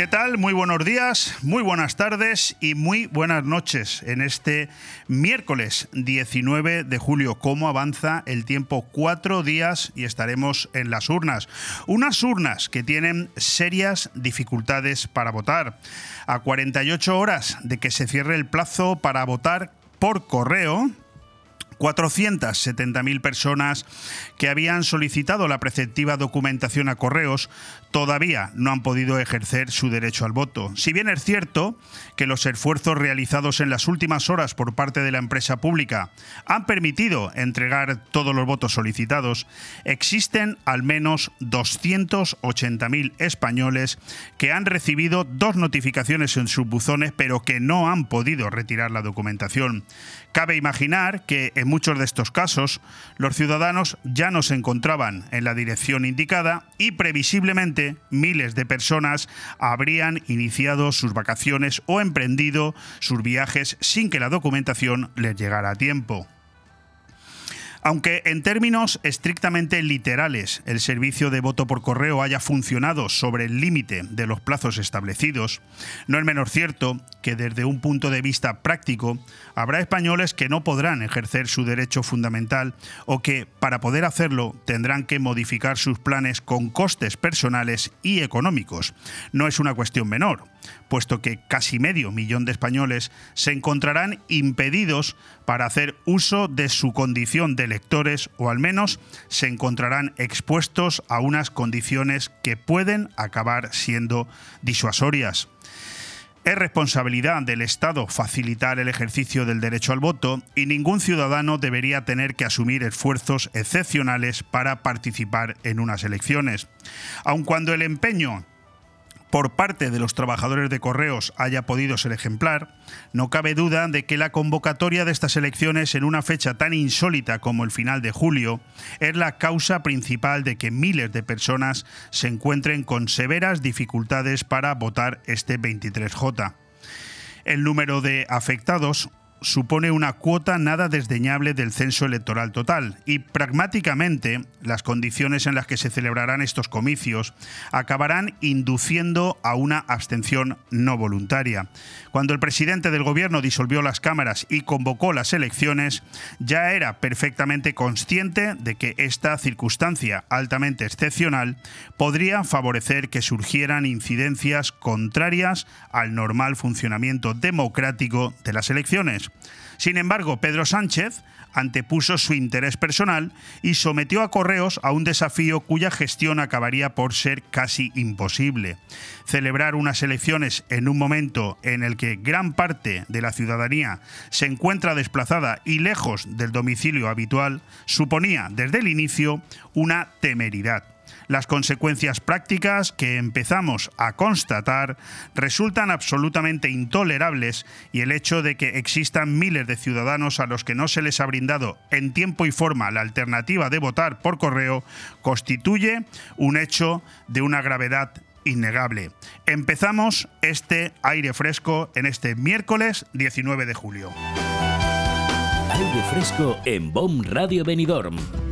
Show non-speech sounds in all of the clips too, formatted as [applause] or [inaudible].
¿Qué tal? Muy buenos días, muy buenas tardes y muy buenas noches en este miércoles 19 de julio. ¿Cómo avanza el tiempo? Cuatro días y estaremos en las urnas. Unas urnas que tienen serias dificultades para votar. A 48 horas de que se cierre el plazo para votar por correo, 470.000 personas que habían solicitado la preceptiva documentación a correos todavía no han podido ejercer su derecho al voto. Si bien es cierto que los esfuerzos realizados en las últimas horas por parte de la empresa pública han permitido entregar todos los votos solicitados, existen al menos 280.000 españoles que han recibido dos notificaciones en sus buzones pero que no han podido retirar la documentación. Cabe imaginar que en muchos de estos casos los ciudadanos ya no se encontraban en la dirección indicada y previsiblemente miles de personas habrían iniciado sus vacaciones o emprendido sus viajes sin que la documentación les llegara a tiempo. Aunque en términos estrictamente literales el servicio de voto por correo haya funcionado sobre el límite de los plazos establecidos, no es menos cierto que desde un punto de vista práctico habrá españoles que no podrán ejercer su derecho fundamental o que, para poder hacerlo, tendrán que modificar sus planes con costes personales y económicos. No es una cuestión menor puesto que casi medio millón de españoles se encontrarán impedidos para hacer uso de su condición de electores o al menos se encontrarán expuestos a unas condiciones que pueden acabar siendo disuasorias. Es responsabilidad del Estado facilitar el ejercicio del derecho al voto y ningún ciudadano debería tener que asumir esfuerzos excepcionales para participar en unas elecciones. Aun cuando el empeño por parte de los trabajadores de correos haya podido ser ejemplar, no cabe duda de que la convocatoria de estas elecciones en una fecha tan insólita como el final de julio es la causa principal de que miles de personas se encuentren con severas dificultades para votar este 23J. El número de afectados supone una cuota nada desdeñable del censo electoral total y pragmáticamente las condiciones en las que se celebrarán estos comicios acabarán induciendo a una abstención no voluntaria. Cuando el presidente del gobierno disolvió las cámaras y convocó las elecciones, ya era perfectamente consciente de que esta circunstancia altamente excepcional podría favorecer que surgieran incidencias contrarias al normal funcionamiento democrático de las elecciones. Sin embargo, Pedro Sánchez antepuso su interés personal y sometió a Correos a un desafío cuya gestión acabaría por ser casi imposible. Celebrar unas elecciones en un momento en el que gran parte de la ciudadanía se encuentra desplazada y lejos del domicilio habitual suponía desde el inicio una temeridad. Las consecuencias prácticas que empezamos a constatar resultan absolutamente intolerables y el hecho de que existan miles de ciudadanos a los que no se les ha brindado en tiempo y forma la alternativa de votar por correo constituye un hecho de una gravedad innegable. Empezamos este aire fresco en este miércoles 19 de julio. Aire fresco en BOM Radio Benidorm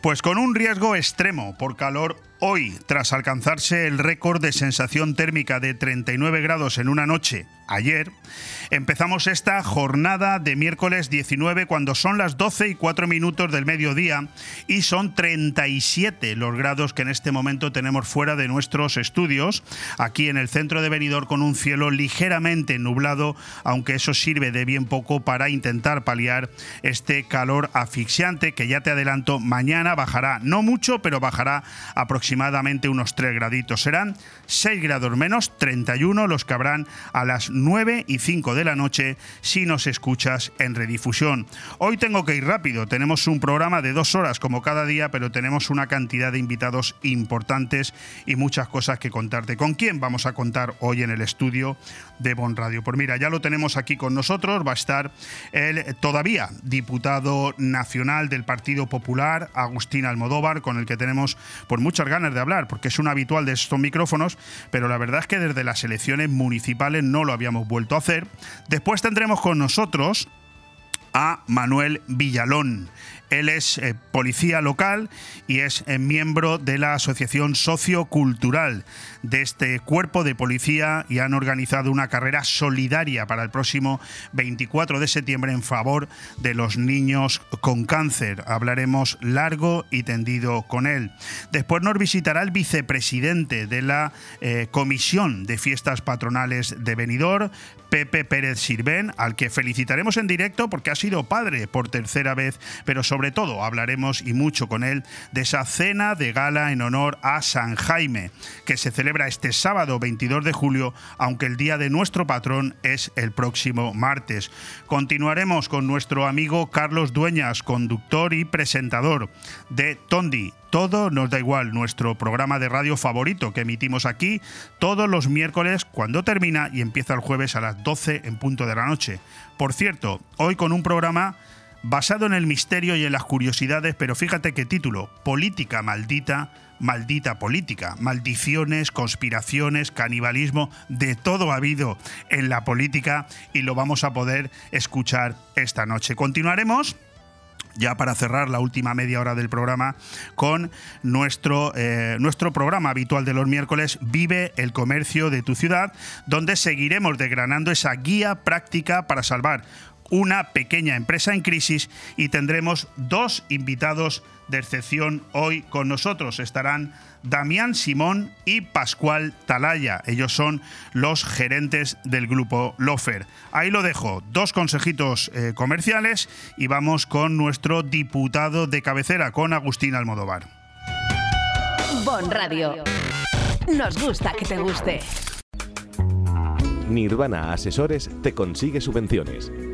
Pues con un riesgo extremo por calor hoy, tras alcanzarse el récord de sensación térmica de 39 grados en una noche ayer, empezamos esta jornada de miércoles 19 cuando son las 12 y 4 minutos del mediodía y son 37 los grados que en este momento tenemos fuera de nuestros estudios, aquí en el centro de Benidorm con un cielo ligeramente nublado, aunque eso sirve de bien poco para intentar paliar este calor asfixiante que ya te adelanto, mañana bajará, no mucho, pero bajará aproximadamente aproximadamente unos 3 graditos. Serán 6 grados menos, 31 los que habrán a las 9 y 5 de la noche si nos escuchas en redifusión. Hoy tengo que ir rápido, tenemos un programa de dos horas como cada día, pero tenemos una cantidad de invitados importantes y muchas cosas que contarte. ¿Con quién vamos a contar hoy en el estudio de Bon Radio? Pues mira, ya lo tenemos aquí con nosotros, va a estar el todavía diputado nacional del Partido Popular, Agustín Almodóvar, con el que tenemos por muchas ganas de hablar, porque es un habitual de estos micrófonos, pero la verdad es que desde las elecciones municipales no lo habíamos vuelto a hacer. Después tendremos con nosotros a Manuel Villalón. Él es eh, policía local y es eh, miembro de la Asociación Sociocultural de este cuerpo de policía y han organizado una carrera solidaria para el próximo 24 de septiembre en favor de los niños con cáncer. Hablaremos largo y tendido con él. Después nos visitará el vicepresidente de la eh, Comisión de Fiestas Patronales de Benidorm, Pepe Pérez Sirven, al que felicitaremos en directo porque ha sido padre por tercera vez, pero sobre todo hablaremos y mucho con él de esa cena de gala en honor a San Jaime, que se celebra este sábado 22 de julio, aunque el día de nuestro patrón es el próximo martes. Continuaremos con nuestro amigo Carlos Dueñas, conductor y presentador de Tondi, todo nos da igual, nuestro programa de radio favorito que emitimos aquí todos los miércoles cuando termina y empieza el jueves a las 12 en punto de la noche. Por cierto, hoy con un programa basado en el misterio y en las curiosidades, pero fíjate qué título, Política Maldita, Maldita Política, maldiciones, conspiraciones, canibalismo, de todo ha habido en la política y lo vamos a poder escuchar esta noche. Continuaremos ya para cerrar la última media hora del programa con nuestro, eh, nuestro programa habitual de los miércoles, Vive el comercio de tu ciudad, donde seguiremos desgranando esa guía práctica para salvar una pequeña empresa en crisis y tendremos dos invitados de excepción hoy con nosotros. Estarán Damián Simón y Pascual Talaya. Ellos son los gerentes del grupo Lofer. Ahí lo dejo, dos consejitos eh, comerciales y vamos con nuestro diputado de cabecera, con Agustín Almodóvar. Bon Radio. Nos gusta que te guste. Nirvana Asesores te consigue subvenciones.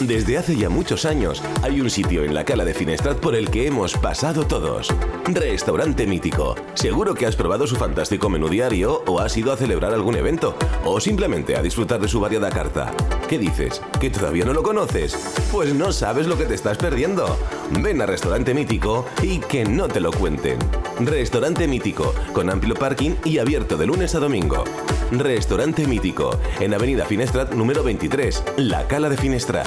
Desde hace ya muchos años hay un sitio en la cala de Finestrat por el que hemos pasado todos. Restaurante Mítico. Seguro que has probado su fantástico menú diario o has ido a celebrar algún evento o simplemente a disfrutar de su variada carta. ¿Qué dices? ¿Que todavía no lo conoces? Pues no sabes lo que te estás perdiendo. Ven a Restaurante Mítico y que no te lo cuenten. Restaurante Mítico, con amplio parking y abierto de lunes a domingo. Restaurante Mítico, en Avenida Finestrat número 23, La Cala de Finestrat.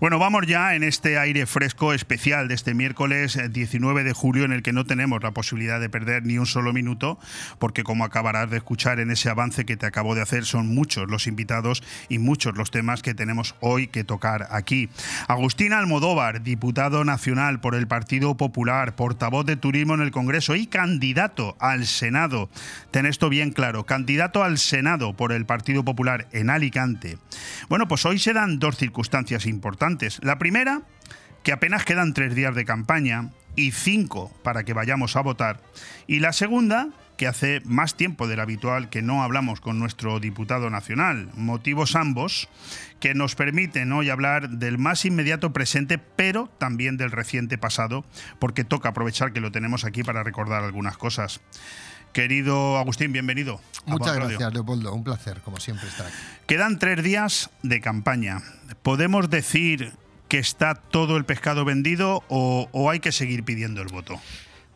Bueno, vamos ya en este aire fresco especial de este miércoles eh, 19 de julio en el que no tenemos la posibilidad de perder ni un solo minuto porque como acabarás de escuchar en ese avance que te acabo de hacer son muchos los invitados y muchos los temas que tenemos hoy que tocar aquí. Agustín Almodóvar, diputado nacional por el Partido Popular, portavoz de turismo en el Congreso y candidato al Senado. Ten esto bien claro, candidato al Senado por el Partido Popular en Alicante. Bueno, pues hoy se dan dos circunstancias importantes. La primera, que apenas quedan tres días de campaña y cinco para que vayamos a votar. Y la segunda, que hace más tiempo del habitual que no hablamos con nuestro diputado nacional. Motivos ambos que nos permiten hoy hablar del más inmediato presente, pero también del reciente pasado, porque toca aprovechar que lo tenemos aquí para recordar algunas cosas. Querido Agustín, bienvenido. Muchas gracias, Leopoldo. Un placer, como siempre, estar aquí. Quedan tres días de campaña. ¿Podemos decir que está todo el pescado vendido o, o hay que seguir pidiendo el voto?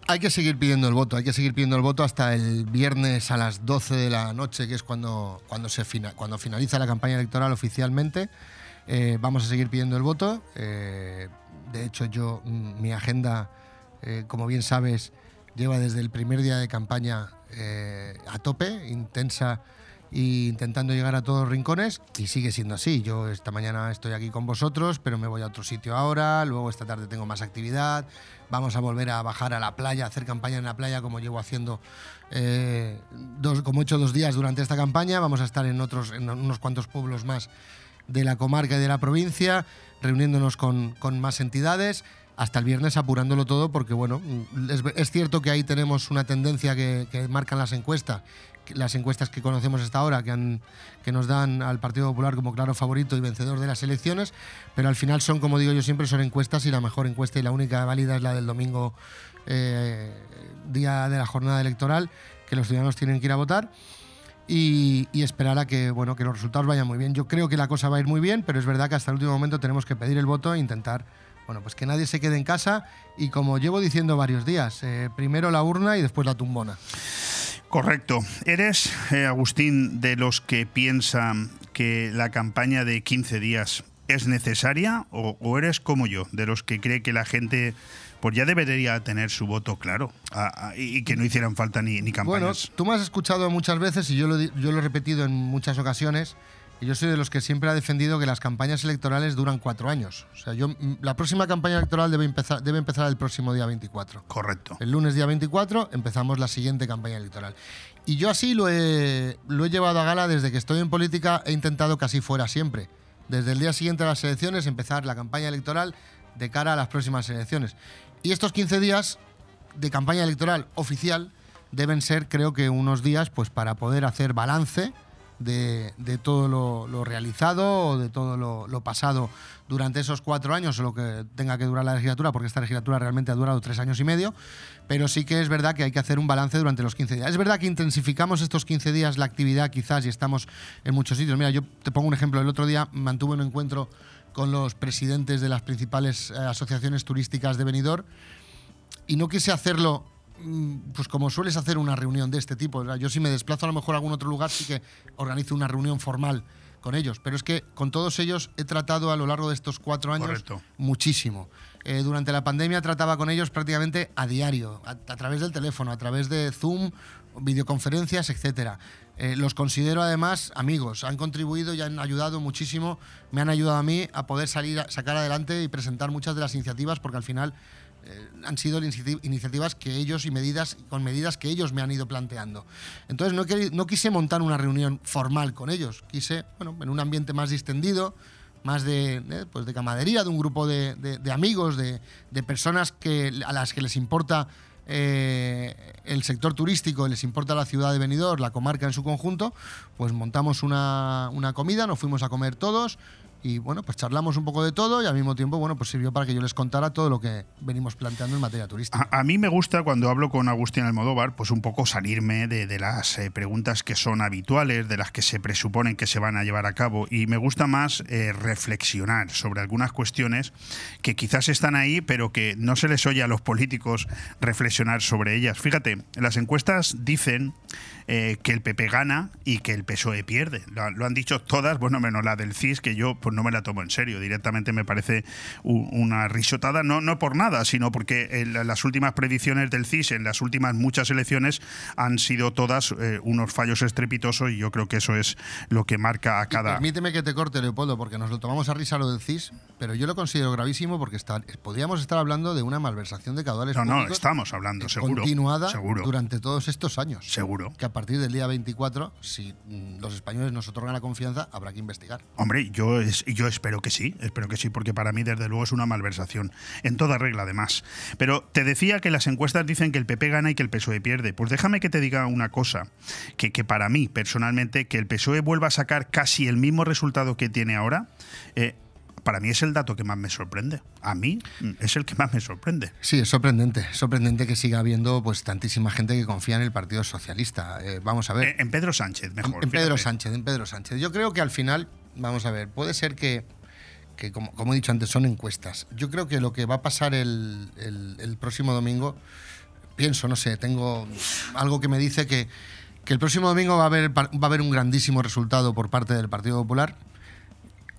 Hay que seguir pidiendo el voto, hay que seguir pidiendo el voto hasta el viernes a las 12 de la noche, que es cuando, cuando, se cuando finaliza la campaña electoral oficialmente. Eh, vamos a seguir pidiendo el voto. Eh, de hecho, yo, mm, mi agenda, eh, como bien sabes, lleva desde el primer día de campaña a tope, intensa e intentando llegar a todos los rincones y sigue siendo así. Yo esta mañana estoy aquí con vosotros, pero me voy a otro sitio ahora, luego esta tarde tengo más actividad, vamos a volver a bajar a la playa, a hacer campaña en la playa como llevo haciendo, eh, dos, como he hecho dos días durante esta campaña. Vamos a estar en, otros, en unos cuantos pueblos más de la comarca y de la provincia, reuniéndonos con más entidades hasta el viernes apurándolo todo porque bueno, es, cierto que ahí tenemos una tendencia que, marcan las encuestas las encuestas que conocemos hasta ahora, que, nos dan al Partido Popular como claro favorito y vencedor de las elecciones, pero al final son, como digo yo siempre, son encuestas y la mejor encuesta y la única válida es la del domingo, eh, día de la jornada electoral, que los ciudadanos tienen que ir a votar. Y, esperar a que, bueno, que los resultados vayan muy bien. Yo creo que la cosa va a ir muy bien, pero es verdad que hasta el último momento tenemos que pedir el voto e intentar bueno, pues que nadie se quede en casa y como llevo diciendo varios días, eh, primero la urna y después la tumbona. Correcto. ¿Eres, eh, Agustín, de los que piensan que la campaña de 15 días es necesaria o, eres como yo, de los que cree que la gente pues ya debería tener su voto claro y que no hicieran falta ni, ni campañas? Bueno, tú me has escuchado muchas veces y yo lo, yo lo he repetido en muchas ocasiones yo soy de los que siempre ha defendido que las campañas electorales duran cuatro años. O sea, yo, mm, la próxima campaña electoral debe empezar, debe empezar el próximo día 24. Correcto. El lunes día 24 empezamos la siguiente campaña electoral. Y yo así lo he, lo he llevado a gala desde que estoy en política, he intentado que así fuera siempre. Desde el día siguiente a las elecciones, empezar la campaña electoral de cara a las próximas elecciones. Y estos 15 días de campaña electoral oficial deben ser, creo que, unos días pues, para poder hacer balance de, todo lo, realizado o de todo lo, pasado durante esos cuatro años o lo que tenga que durar la legislatura, porque esta legislatura realmente ha durado tres años y medio, pero sí que es verdad que hay que hacer un balance durante los 15 días. Es verdad que intensificamos estos 15 días la actividad quizás y estamos en muchos sitios. Mira, yo te pongo un ejemplo. El otro día mantuve un encuentro con los presidentes de las principales eh, asociaciones turísticas de Benidorm y no quise hacerlo pues como sueles hacer una reunión de este tipo, yo si me desplazo a lo mejor a algún otro lugar sí que organizo una reunión formal con ellos, pero es que con todos ellos he tratado a lo largo de estos cuatro años muchísimo. Eh, durante la pandemia trataba con ellos prácticamente a diario, a, través del teléfono, a través de Zoom, videoconferencias, etcétera. Eh, los considero además amigos, han contribuido y han ayudado muchísimo, me han ayudado a mí a poder salir, a sacar adelante y presentar muchas de las iniciativas, porque al final eh, han sido iniciativas que ellos y medidas con medidas que ellos me han ido planteando. Entonces no, quise montar una reunión formal con ellos, quise, bueno, en un ambiente más distendido, más de, eh, pues de camadería, de un grupo de, amigos, de, personas que, a las que les importa eh, el sector turístico, les importa la ciudad de Benidorm, la comarca en su conjunto, pues montamos una, una comida, nos fuimos a comer todos, y bueno, pues charlamos un poco de todo y al mismo tiempo, bueno, pues sirvió para que yo les contara todo lo que venimos planteando en materia turística. A, mí me gusta cuando hablo con Agustín Almodóvar, pues un poco salirme de, las eh, preguntas que son habituales, de las que se presuponen que se van a llevar a cabo y me gusta más eh, reflexionar sobre algunas cuestiones que quizás están ahí, pero que no se les oye a los políticos reflexionar sobre ellas. Fíjate, las encuestas dicen eh, que el PP gana y que el PSOE pierde. Lo, han dicho todas, bueno, menos la del CIS, que yo pues no me la tomo en serio. Directamente me parece una risotada, no, no por nada, sino porque en las últimas predicciones del CIS, en las últimas muchas elecciones, han sido todas eh, unos fallos estrepitosos y yo creo que eso es lo que marca a cada. permíteme que te corte, Leopoldo, porque nos lo tomamos a risa lo del CIS, pero yo lo considero gravísimo porque está, podríamos estar hablando de una malversación de caudales. No, no, estamos hablando, seguro. Continuada seguro. durante todos estos años. Seguro. Que a partir del día 24, si mm, los españoles nos otorgan la confianza, habrá que investigar. Hombre, yo, yo espero que sí, espero que sí, porque para mí, desde luego, es una malversación. En toda regla, además. Pero te decía que las encuestas dicen que el PP gana y que el PSOE pierde. Pues déjame que te diga una cosa, que, que para mí, personalmente, que el PSOE vuelva a sacar casi el mismo resultado que tiene ahora, eh, para mí es el dato que más me sorprende. A mí es el que más me sorprende. Sí, es sorprendente. sorprendente que siga habiendo pues tantísima gente que confía en el Partido Socialista. Eh, vamos a ver. En, Pedro Sánchez, mejor. En, Pedro Sánchez, en Pedro Sánchez. Yo creo que al final, vamos a ver, puede ser que, que como, como, he dicho antes, son encuestas. Yo creo que lo que va a pasar el, el, próximo domingo, pienso, no sé, tengo algo que me dice que, que el próximo domingo va a, haber, va a haber un grandísimo resultado por parte del Partido Popular.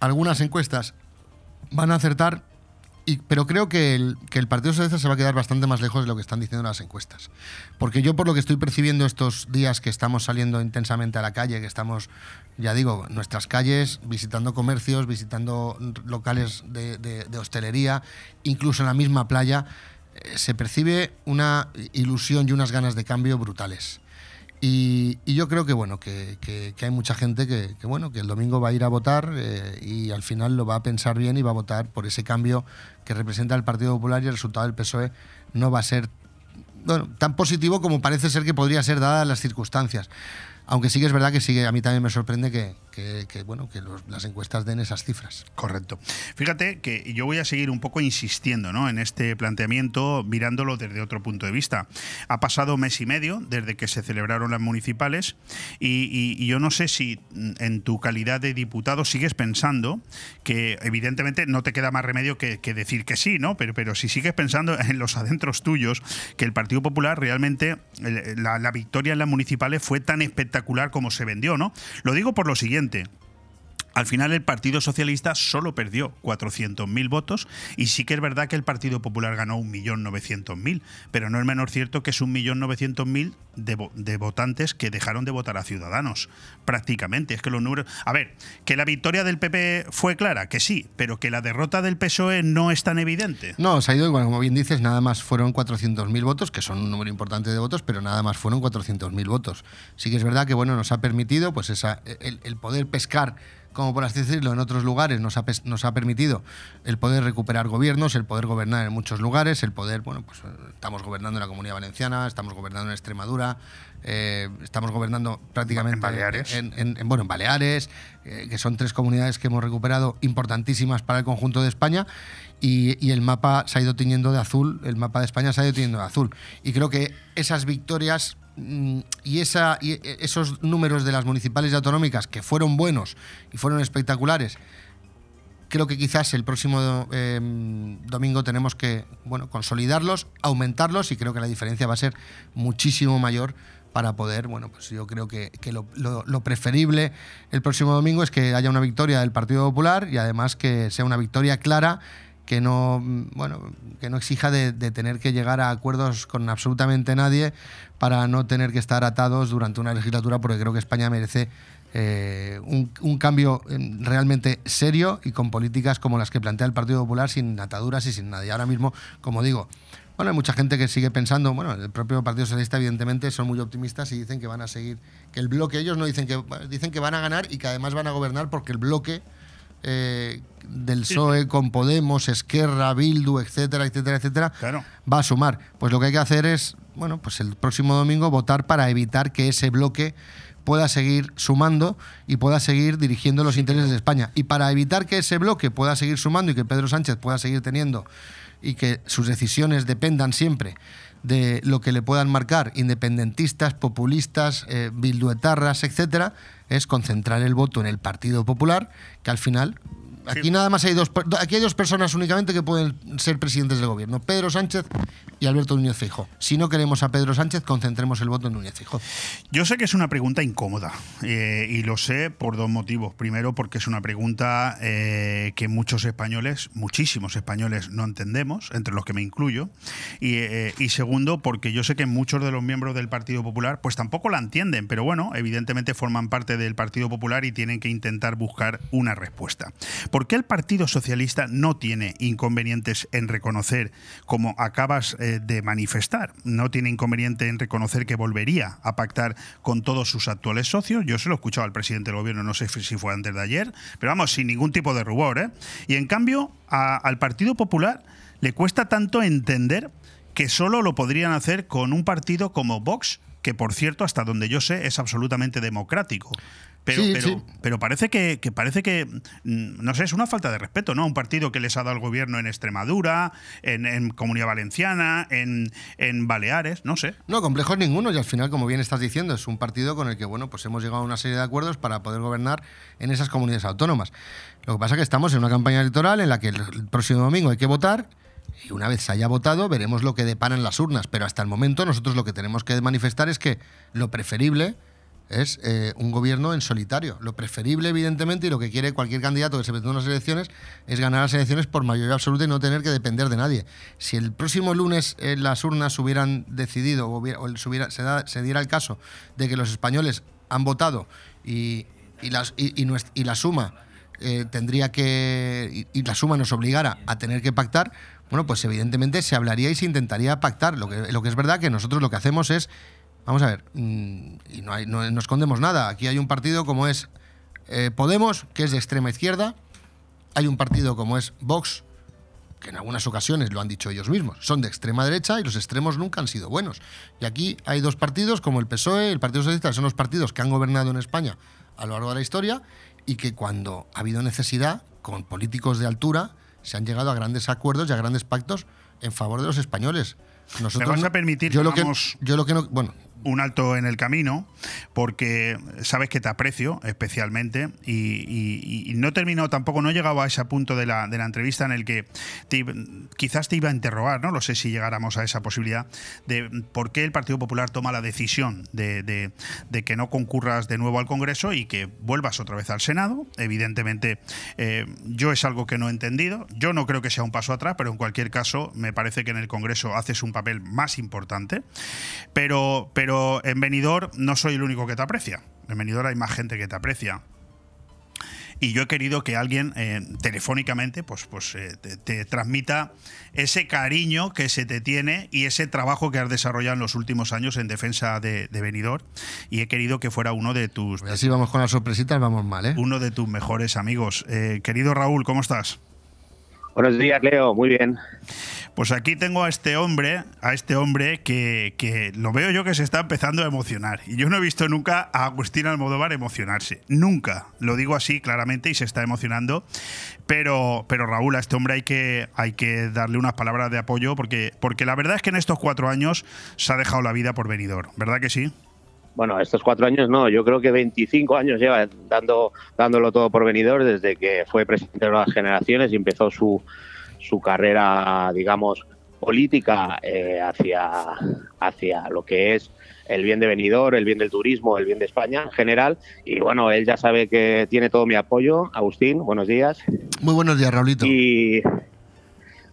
Algunas encuestas van a acertar, y, pero creo que el, Partido Socialista se va a quedar bastante más lejos de lo que están diciendo las encuestas. Porque yo por lo que estoy percibiendo estos días que estamos saliendo intensamente a la calle, que estamos, ya digo, nuestras calles, visitando comercios, visitando locales de, de hostelería, incluso en la misma playa, eh, se percibe una ilusión y unas ganas de cambio brutales. Y, yo creo que bueno que, hay mucha gente que, bueno que el domingo va a ir a votar eh, y al final lo va a pensar bien y va a votar por ese cambio que representa el Partido Popular y el resultado del PSOE no va a ser tan positivo como parece ser que podría ser dadas las circunstancias. Aunque sí que es verdad que sigue, a mí también me sorprende que, bueno, que las encuestas den esas cifras. Correcto. Fíjate que yo voy a seguir un poco insistiendo ¿no? en este planteamiento, mirándolo desde otro punto de vista. Ha pasado mes y medio desde que se celebraron las municipales y, yo no sé si en tu calidad de diputado sigues pensando que evidentemente no te queda más remedio que, decir que sí, ¿no? Pero, pero si sigues pensando [laughs] en los adentros tuyos, que el Partido Popular realmente, la, la victoria en las municipales fue tan espectacular como se vendió, ¿no? Lo digo por lo siguiente siguiente. Al final el Partido Socialista solo perdió 400.000 votos y sí que es verdad que el Partido Popular ganó 1.900.000, pero no es menos cierto que es 1.900.000 de, de votantes que dejaron de votar a Ciudadanos, prácticamente. Es que los números... A ver, que la victoria del PP fue clara, que sí, pero que la derrota del PSOE no es tan evidente. No, se ha ido igual, como bien dices, nada más fueron 400.000 votos, que son un número importante de votos, pero nada más fueron 400.000 votos. Sí que es verdad que bueno, nos ha permitido pues el poder pescar como por así decirlo, en otros lugares nos ha, nos ha permitido el poder recuperar gobiernos, el poder gobernar en muchos lugares, el poder, bueno, pues estamos gobernando en la Comunidad Valenciana, estamos gobernando en Extremadura, eh, estamos gobernando prácticamente en Baleares, en, bueno, en Baleares eh, que son tres comunidades que hemos recuperado importantísimas para el conjunto de España. Y, y, el mapa se ha ido tiñendo de azul, el mapa de España se ha ido tiñendo de azul. Y creo que esas victorias y, esa, y esos números de las municipales y autonómicas que fueron buenos y fueron espectaculares, creo que quizás el próximo em, domingo tenemos que bueno, consolidarlos, aumentarlos y creo que la diferencia va a ser muchísimo mayor para poder, bueno, pues yo creo que, lo, lo, preferible el próximo domingo es que haya una victoria del Partido Popular y además que sea una victoria clara que no, bueno, que no exija de, tener que llegar a acuerdos con absolutamente nadie para no tener que estar atados durante una legislatura, porque creo que España merece eh, un, cambio eh, realmente serio y con políticas como las que plantea el Partido Popular, sin ataduras y sin nadie. Ahora mismo, como digo, bueno, hay mucha gente que sigue pensando, bueno, el propio Partido Socialista evidentemente son muy optimistas y dicen que van a seguir, que el bloque, ellos no dicen que, dicen que van a ganar y que además van a gobernar porque el bloque eh, del PSOE con Podemos, Esquerra, Bildu, etcétera, etcétera, etcétera, va a sumar. Pues lo que hay que hacer es, bueno, pues el próximo domingo votar para evitar que ese bloque pueda seguir sumando y pueda seguir dirigiendo los intereses de España. Y para evitar que ese bloque pueda seguir sumando y que Pedro Sánchez pueda seguir teniendo y que sus decisiones dependan siempre de lo que le puedan marcar independentistas, populistas, eh, bilduetarras, etcétera, es concentrar el voto en el Partido Popular, que al final Aquí nada más hay dos, aquí hay dos personas únicamente que pueden ser presidentes del gobierno, Pedro Sánchez y Alberto Núñez Fijo. Si no queremos a Pedro Sánchez, concentremos el voto en Núñez Fijo. Yo sé que es una pregunta incómoda eh, y lo sé por dos motivos. Primero, porque es una pregunta eh, que muchos españoles, muchísimos españoles, no entendemos, entre los que me incluyo. Y, eh, y, segundo, porque yo sé que muchos de los miembros del Partido Popular, pues tampoco la entienden, pero bueno, evidentemente forman parte del Partido Popular y tienen que intentar buscar una respuesta. ¿Por qué el Partido Socialista no tiene inconvenientes en reconocer, como acabas de manifestar. No tiene inconveniente en reconocer que volvería a pactar con todos sus actuales socios. Yo se lo he escuchado al presidente del gobierno, no sé si fue antes de ayer, pero vamos, sin ningún tipo de rubor. ¿eh? Y en cambio, al Partido Popular le cuesta tanto entender que solo lo podrían hacer con un partido como Vox, que por cierto, hasta donde yo sé, es absolutamente democrático. Pero, pero, pero parece que, parece que, mm, no sé, es una falta de respeto, ¿no? Un partido que les ha dado el gobierno en Extremadura, en, Comunidad Valenciana, en, en, Baleares, no sé. No, complejos ninguno, y al final, como bien estás diciendo, es un partido con el que, bueno, pues hemos llegado a una serie de acuerdos para poder gobernar en esas comunidades autónomas. Lo que pasa es que estamos en una campaña electoral en la que el próximo domingo hay que votar. Y una vez se haya votado, veremos lo que deparan las urnas. Pero hasta el momento, nosotros lo que tenemos que manifestar es que lo preferible es eh, un gobierno en solitario. Lo preferible, evidentemente, y lo que quiere cualquier candidato que se presente en unas elecciones es ganar las elecciones por mayoría absoluta y no tener que depender de nadie. Si el próximo lunes eh, las urnas hubieran decidido o, se, diera el caso de que los españoles han votado y, la suma eh, tendría que y, la suma nos obligara a tener que pactar, bueno, pues evidentemente se hablaría y se intentaría pactar. Lo que, lo que es verdad que nosotros lo que hacemos es Vamos a ver, mm, y no, no, escondemos nada. Aquí hay un partido como es eh, Podemos, que es de extrema izquierda. Hay un partido como es Vox, que en algunas ocasiones lo han dicho ellos mismos, son de extrema derecha y los extremos nunca han sido buenos. Y aquí hay dos partidos como el PSOE, el Partido Socialista, que son los partidos que han gobernado en España a lo largo de la historia y que cuando ha habido necesidad, con políticos de altura, se han llegado a grandes acuerdos y a grandes pactos en favor de los españoles. Nosotros, ¿Me vas a permitir yo lo que, yo lo que no, bueno, un alto en el camino porque sabes que te aprecio especialmente y, no terminó tampoco, no he llegado a ese punto de la, de la entrevista en el que quizás te iba a interrogar, no lo sé si llegáramos a esa posibilidad, de por qué el Partido Popular toma la decisión de, que no concurras de nuevo al Congreso y que vuelvas otra vez al Senado. Evidentemente, eh, yo es algo que no he entendido. Yo no creo que sea un paso atrás, pero en cualquier caso me parece que en el Congreso haces un papel más importante. Pero, pero en Benidorm no soy el único que te aprecia. En Benidorm hay más gente que te aprecia. Y yo he querido que alguien eh, telefónicamente pues, pues, eh, te, transmita ese cariño que se te tiene y ese trabajo que has desarrollado en los últimos años en defensa de, de Benidorm. Y he querido que fuera uno de tus... Pues así vamos con las sorpresitas, vamos mal, ¿eh? Uno de tus mejores amigos. Eh, querido Raúl, ¿cómo estás? Buenos días, Leo. Muy bien. Pues aquí tengo a este hombre, a este hombre que, lo veo yo que se está empezando a emocionar. Y yo no he visto nunca a Agustín Almodóvar emocionarse. Nunca. Lo digo así claramente y se está emocionando. Pero, pero Raúl, a este hombre hay que, hay que darle unas palabras de apoyo porque, porque la verdad es que en estos cuatro años se ha dejado la vida por venidor. ¿Verdad que sí? Bueno, estos cuatro años no, yo creo que 25 años lleva dando, dándolo todo por venidor desde que fue presidente de las generaciones y empezó su, su carrera, digamos, política eh, hacia, hacia lo que es el bien de venidor, el bien del turismo, el bien de España en general. Y bueno, él ya sabe que tiene todo mi apoyo. Agustín, buenos días. Muy buenos días, Raulito. Y,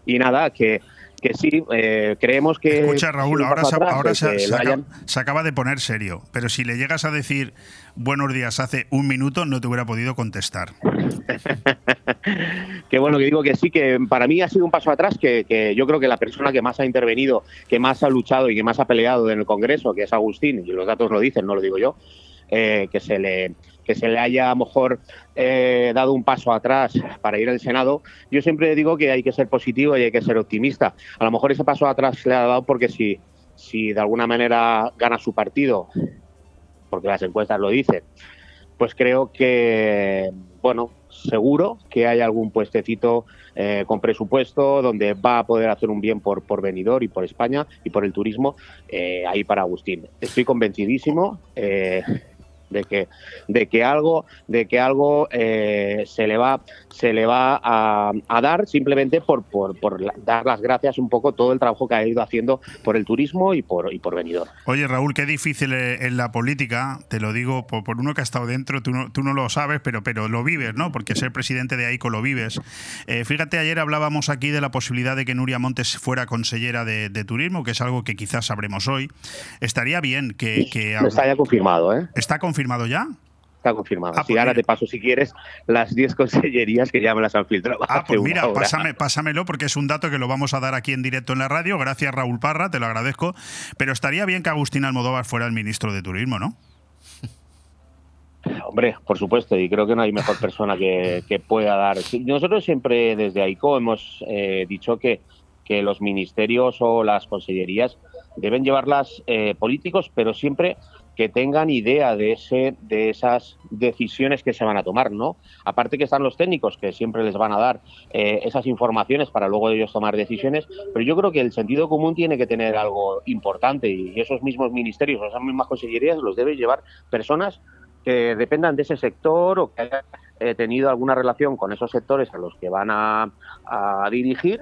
y nada, que que sí, eh, creemos que... Escucha, Raúl, ahora, se, acaba, de poner serio, pero si le llegas a decir buenos días hace un minuto, no te hubiera podido contestar. [laughs] Qué bueno que digo que sí, que para mí ha sido un paso atrás, que, que, yo creo que la persona que más ha intervenido, que más ha luchado y que más ha peleado en el Congreso, que es Agustín, y los datos lo dicen, no lo digo yo, eh, que se le que se le haya a lo mejor eh, dado un paso atrás para ir al Senado, yo siempre digo que hay que ser positivo y hay que ser optimista. A lo mejor ese paso atrás se le ha dado porque si, si de alguna manera gana su partido, porque las encuestas lo dicen, pues creo que, bueno, seguro que hay algún puestecito eh, con presupuesto donde va a poder hacer un bien por, por venidor y por España y por el turismo eh, ahí para Agustín. Estoy convencidísimo de que, de que algo, de que algo eh, se le va, se le va a, dar simplemente por, por, dar las gracias un poco todo el trabajo que ha ido haciendo por el turismo y por, y por venidor. Oye, Raúl, qué difícil en la política, te lo digo por, uno que ha estado dentro, tú no, tú no lo sabes, pero, pero lo vives, ¿no? Porque ser presidente de AICO lo vives. Eh, fíjate, ayer hablábamos aquí de la posibilidad de que Nuria Montes fuera consellera de, turismo, que es algo que quizás sabremos hoy. Estaría bien que... que Está ya confirmado, ¿eh? ¿Está confirmado ya? Está confirmado. Ah, pues ahora te paso, si quieres, las 10 consellerías que ya me las han filtrado. Ah, pues mira, pásame, pásamelo porque es un dato que lo vamos a dar aquí en directo en la radio. Gracias, Raúl Parra, te lo agradezco. Pero estaría bien que Agustín Almodóvar fuera el ministro de Turismo, ¿no? [laughs] Hombre, por supuesto, y creo que no hay mejor persona que, pueda dar. Nosotros siempre desde AICO hemos eh, dicho que, que los ministerios o las consellerías deben llevarlas eh, políticos, pero siempre que tengan idea de ese de esas decisiones que se van a tomar, ¿no? Aparte que están los técnicos que siempre les van a dar eh, esas informaciones para luego ellos tomar decisiones, pero yo creo que el sentido común tiene que tener algo importante y esos mismos ministerios, esas mismas consellerías los deben llevar personas que dependan de ese sector o que hayan eh, tenido alguna relación con esos sectores a los que van a dirigir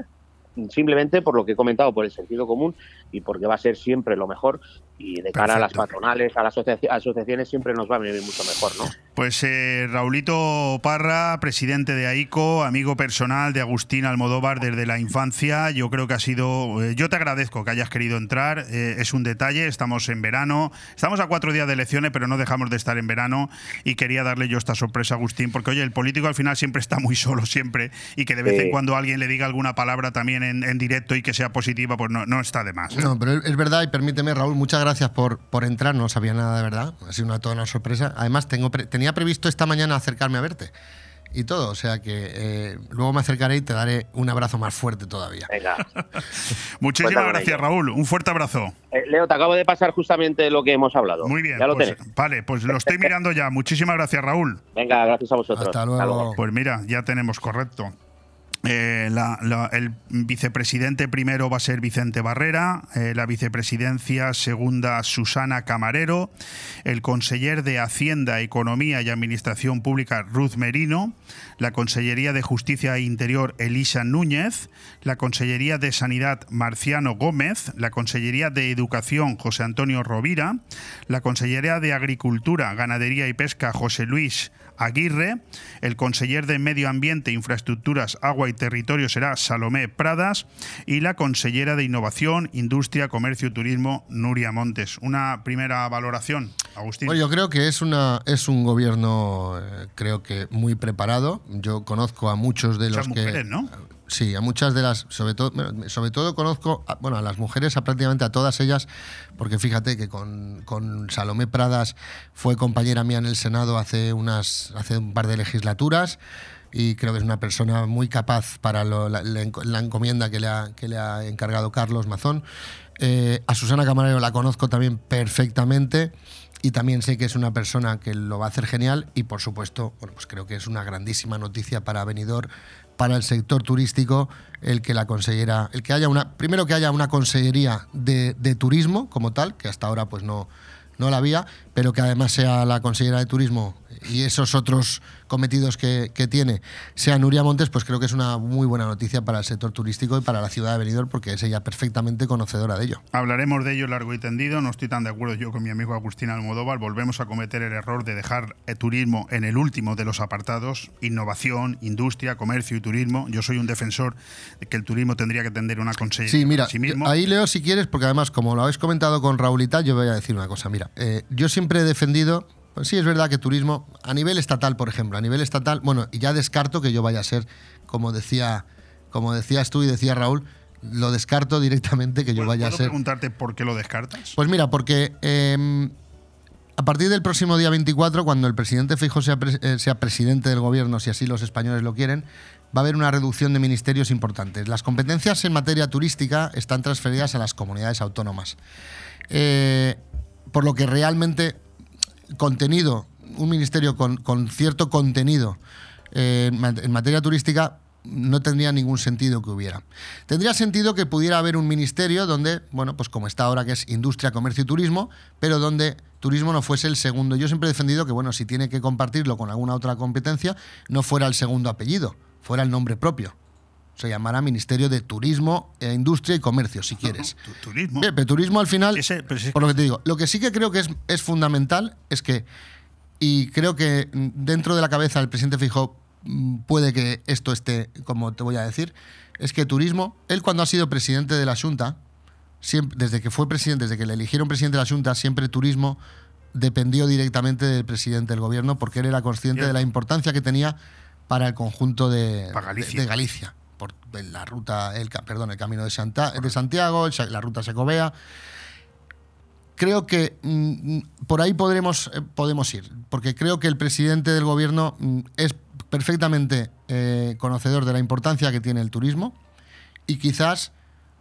simplemente por lo que he comentado, por el sentido común y porque va a ser siempre lo mejor y de cara a las patronales, a las asociaciones siempre nos va a venir mucho mejor, ¿no? Pues eh, Raulito Parra, presidente de AICO, amigo personal de Agustín Almodóvar desde la infancia, yo creo que ha sido, eh, yo te agradezco que hayas querido entrar, eh, es un detalle, estamos en verano, estamos a cuatro días de elecciones, pero no dejamos de estar en verano y quería darle yo esta sorpresa a Agustín, porque oye, el político al final siempre está muy solo, siempre, y que de vez en cuando alguien le diga alguna palabra también en, directo y que sea positiva, pues no, no está de más. No, pero es verdad, y permíteme, Raúl, muchas gracias por, por entrar, no sabía nada de verdad, ha sido una, toda una sorpresa. Además, tengo tenía previsto esta mañana acercarme a verte y todo. O sea que eh, luego me acercaré y te daré un abrazo más fuerte todavía. Venga. [laughs] Muchísimas gracias, Raúl. Un fuerte abrazo. Eh, Leo, te acabo de pasar justamente lo que hemos hablado. Muy bien. Ya lo pues, Vale, pues lo estoy mirando ya. Muchísimas gracias, Raúl. Venga, gracias a vosotros. Hasta luego. Pues mira, ya tenemos correcto. Eh, el vicepresidente primero va a ser Vicente Barrera, eh, la vicepresidencia segunda Susana Camarero, el conseller de Hacienda, Economía y Administración Pública Ruth Merino, la Consellería de Justicia e Interior Elisa Núñez, la Consellería de Sanidad Marciano Gómez, la Consellería de Educación José Antonio Rovira, la Consellería de Agricultura, Ganadería y Pesca José Luis Aguirre, el conseller de Medio Ambiente, Infraestructuras, Agua y Territorio será Salomé Pradas y la consellera de Innovación, Industria, Comercio y Turismo, Nuria Montes. Una primera valoración, Agustín. yo creo que es, una, es un gobierno, eh, creo que muy preparado. Yo conozco a muchos de los que... ¿no? Sí, a muchas de las, sobre todo, sobre todo conozco, a, bueno, a las mujeres, a prácticamente a todas ellas, porque fíjate que con, Salomé Pradas fue compañera mía en el Senado hace, unas, hace un par de legislaturas y creo que es una persona muy capaz para la, encomienda que le, ha, que le ha encargado Carlos Mazón. Eh, a Susana Camarero la conozco también perfectamente y también sé que es una persona que lo va a hacer genial y por supuesto, bueno, pues creo que es una grandísima noticia para Benidorm para el sector turístico el que la consellera, el que haya una, primero que haya una consellería de, de, turismo como tal, que hasta ahora pues no, no la había, pero que además sea la consellera de turismo y esos otros cometidos que, tiene sea Nuria Montes, pues creo que es una muy buena noticia para el sector turístico y para la ciudad de Benidorm, porque es ella perfectamente conocedora de ello. Hablaremos de ello largo y tendido. No estoy tan de acuerdo yo con mi amigo Agustín Almodóvar. Volvemos a cometer el error de dejar el turismo en el último de los apartados: innovación, industria, comercio y turismo. Yo soy un defensor de que el turismo tendría que tener una consejería sí, mira, sí mismo. Ahí leo si quieres, porque además, como lo habéis comentado con Raulita, yo voy a decir una cosa. Mira, eh, yo siempre he defendido pues sí, es verdad que turismo, a nivel estatal, por ejemplo, a nivel estatal, bueno, y ya descarto que yo vaya a ser, como decía, como decías tú y decía Raúl, lo descarto directamente que yo vaya a ser. preguntarte por qué lo descartas? Pues mira, porque em, a partir del próximo día 24, cuando el presidente Fijo sea, eh, sea presidente del gobierno, si así los españoles lo quieren, va a haber una reducción de ministerios importantes. Las competencias en materia turística están transferidas a las comunidades autónomas. Eh, por lo que realmente contenido, un ministerio con, cierto contenido eh, en materia turística no tendría ningún sentido que hubiera. Tendría sentido que pudiera haber un ministerio donde, bueno, pues como está ahora que es industria, comercio y turismo, pero donde turismo no fuese el segundo. Yo siempre he defendido que, bueno, si tiene que compartirlo con alguna otra competencia, no fuera el segundo apellido, fuera el nombre propio. Se llamara Ministerio de Turismo, e Industria y Comercio, si quieres. Tu- Turismo. Bien, pero turismo al final, Ese- pero por lo que te digo, lo que sí que creo que es, es fundamental es que, y creo que mm, dentro de la cabeza del presidente Fijó puede que esto esté, como te voy a decir, es que turismo, él cuando ha sido presidente de la Junta, siempre, desde que fue presidente, desde que le eligieron presidente de la Junta, siempre turismo dependió directamente del presidente del gobierno porque él era consciente de la importancia que tenía para el conjunto de, Para Galicia. de- de Galicia. Por la ruta, el, perdón, el camino de, Santa- de Santiago, la ruta Secovea. Creo que mm, por ahí podremos, eh, podemos ir, porque creo que el presidente del gobierno mm, es perfectamente eh, conocedor de la importancia que tiene el turismo y quizás,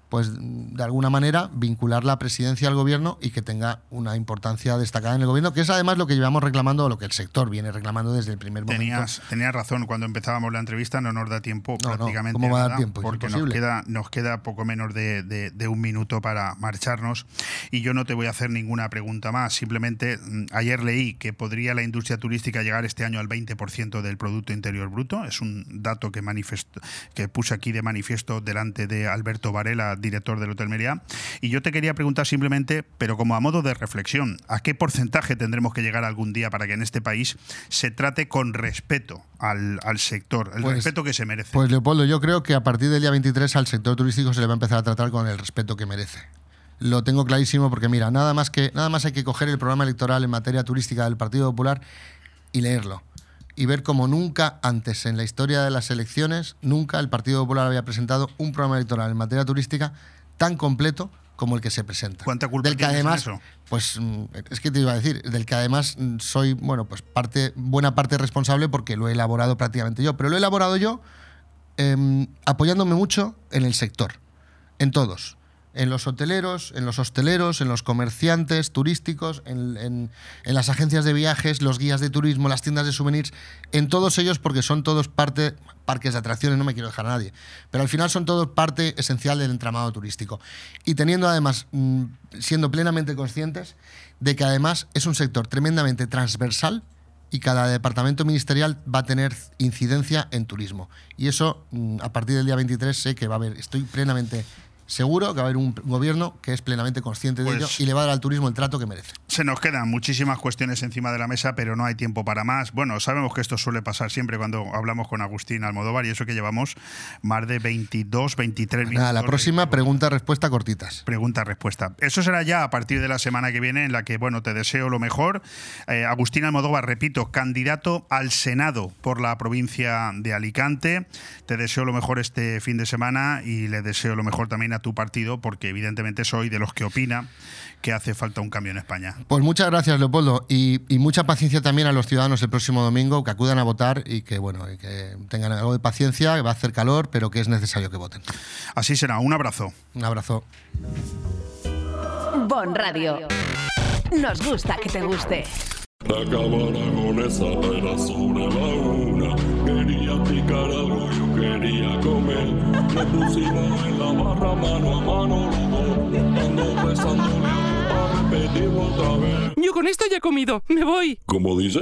pues de alguna manera, vincular la presidencia al gobierno y que tenga una importancia destacada en el gobierno, que es además lo que llevamos reclamando, o lo que el sector viene reclamando desde el primer momento. Tenías, tenías razón, cuando empezábamos la entrevista no nos da tiempo No, no, prácticamente ¿cómo va a dar tiempo? Porque nos queda, nos queda poco menos de, de- de un minuto para marcharnos y yo no te voy a hacer ninguna pregunta más, simplemente mm, ayer leí que podría la industria turística llegar este año al 20% del Producto Interior Bruto, es un dato que, manifiesto, que puse aquí de manifiesto delante de Alberto Varela, director del Hotel Meriá, y yo te quería preguntar simplemente, pero como a modo de reflexión, ¿a qué porcentaje tendremos que llegar algún día para que en este país se trate con respeto al, al sector, el Pues- respeto que se merece? Pues Leopoldo, yo creo que a partir del día 23 al sector turístico se le va a empezar a tratar con el respeto que merece. Lo tengo clarísimo porque mira, nada más que nada más hay que coger el programa electoral en materia turística del Partido Popular y leerlo y ver como nunca antes en la historia de las elecciones, nunca el Partido Popular había presentado un programa electoral en materia turística tan completo como el que se presenta. ¿Cuánta culpa del que en además, eso? pues mm, es que te iba a decir, del que además mm, soy, bueno, pues parte buena parte responsable porque lo he elaborado prácticamente yo, pero lo he elaborado yo em, apoyándome mucho en el sector, en todos. En los hoteleros, en los hosteleros, en los comerciantes turísticos, en, en- en las agencias de viajes, los guías de turismo, las tiendas de souvenirs, en todos ellos porque son todos parte, parques de atracciones, no me quiero dejar a nadie, pero al final son todos parte esencial del entramado turístico. Y teniendo además, mm, siendo plenamente conscientes de que además es un sector tremendamente transversal y cada departamento ministerial va a tener incidencia en turismo. Y eso, mm, a partir del día 23, sé que va a haber, estoy plenamente seguro que va a haber un gobierno que es plenamente consciente de Pues- ello y le va a dar al turismo el trato que merece. Se nos quedan muchísimas cuestiones encima de la mesa, pero no hay tiempo para más. Bueno, sabemos que esto suele pasar siempre cuando hablamos con Agustín Almodóvar y eso que llevamos más de 22, 23 minutos. Nada, la de- próxima pregunta-respuesta cortitas. Pregunta-respuesta. Eso será ya a partir de la semana que viene, en la que, bueno, te deseo lo mejor. Eh, Agustín Almodóvar, repito, candidato al Senado por la provincia de Alicante. Te deseo lo mejor este fin de semana y le deseo lo mejor también a tu partido, porque evidentemente soy de los que opina que hace falta un cambio en España. Pues muchas gracias, Leopoldo, y, y mucha paciencia también a los ciudadanos el próximo domingo, que acudan a votar y que, bueno, y que tengan algo de paciencia, que va a hacer calor, pero que es necesario que voten. Así será. Un abrazo. Un abrazo. Bon Radio. Nos gusta que te guste. La cámara con esa era sobre la una. Quería picar algo, yo quería comer. Me pusimos en la barra mano a mano los dos. Ando besándole a repetirlo otra vez. Yo con esto ya he comido. Me voy. ¿Cómo dice?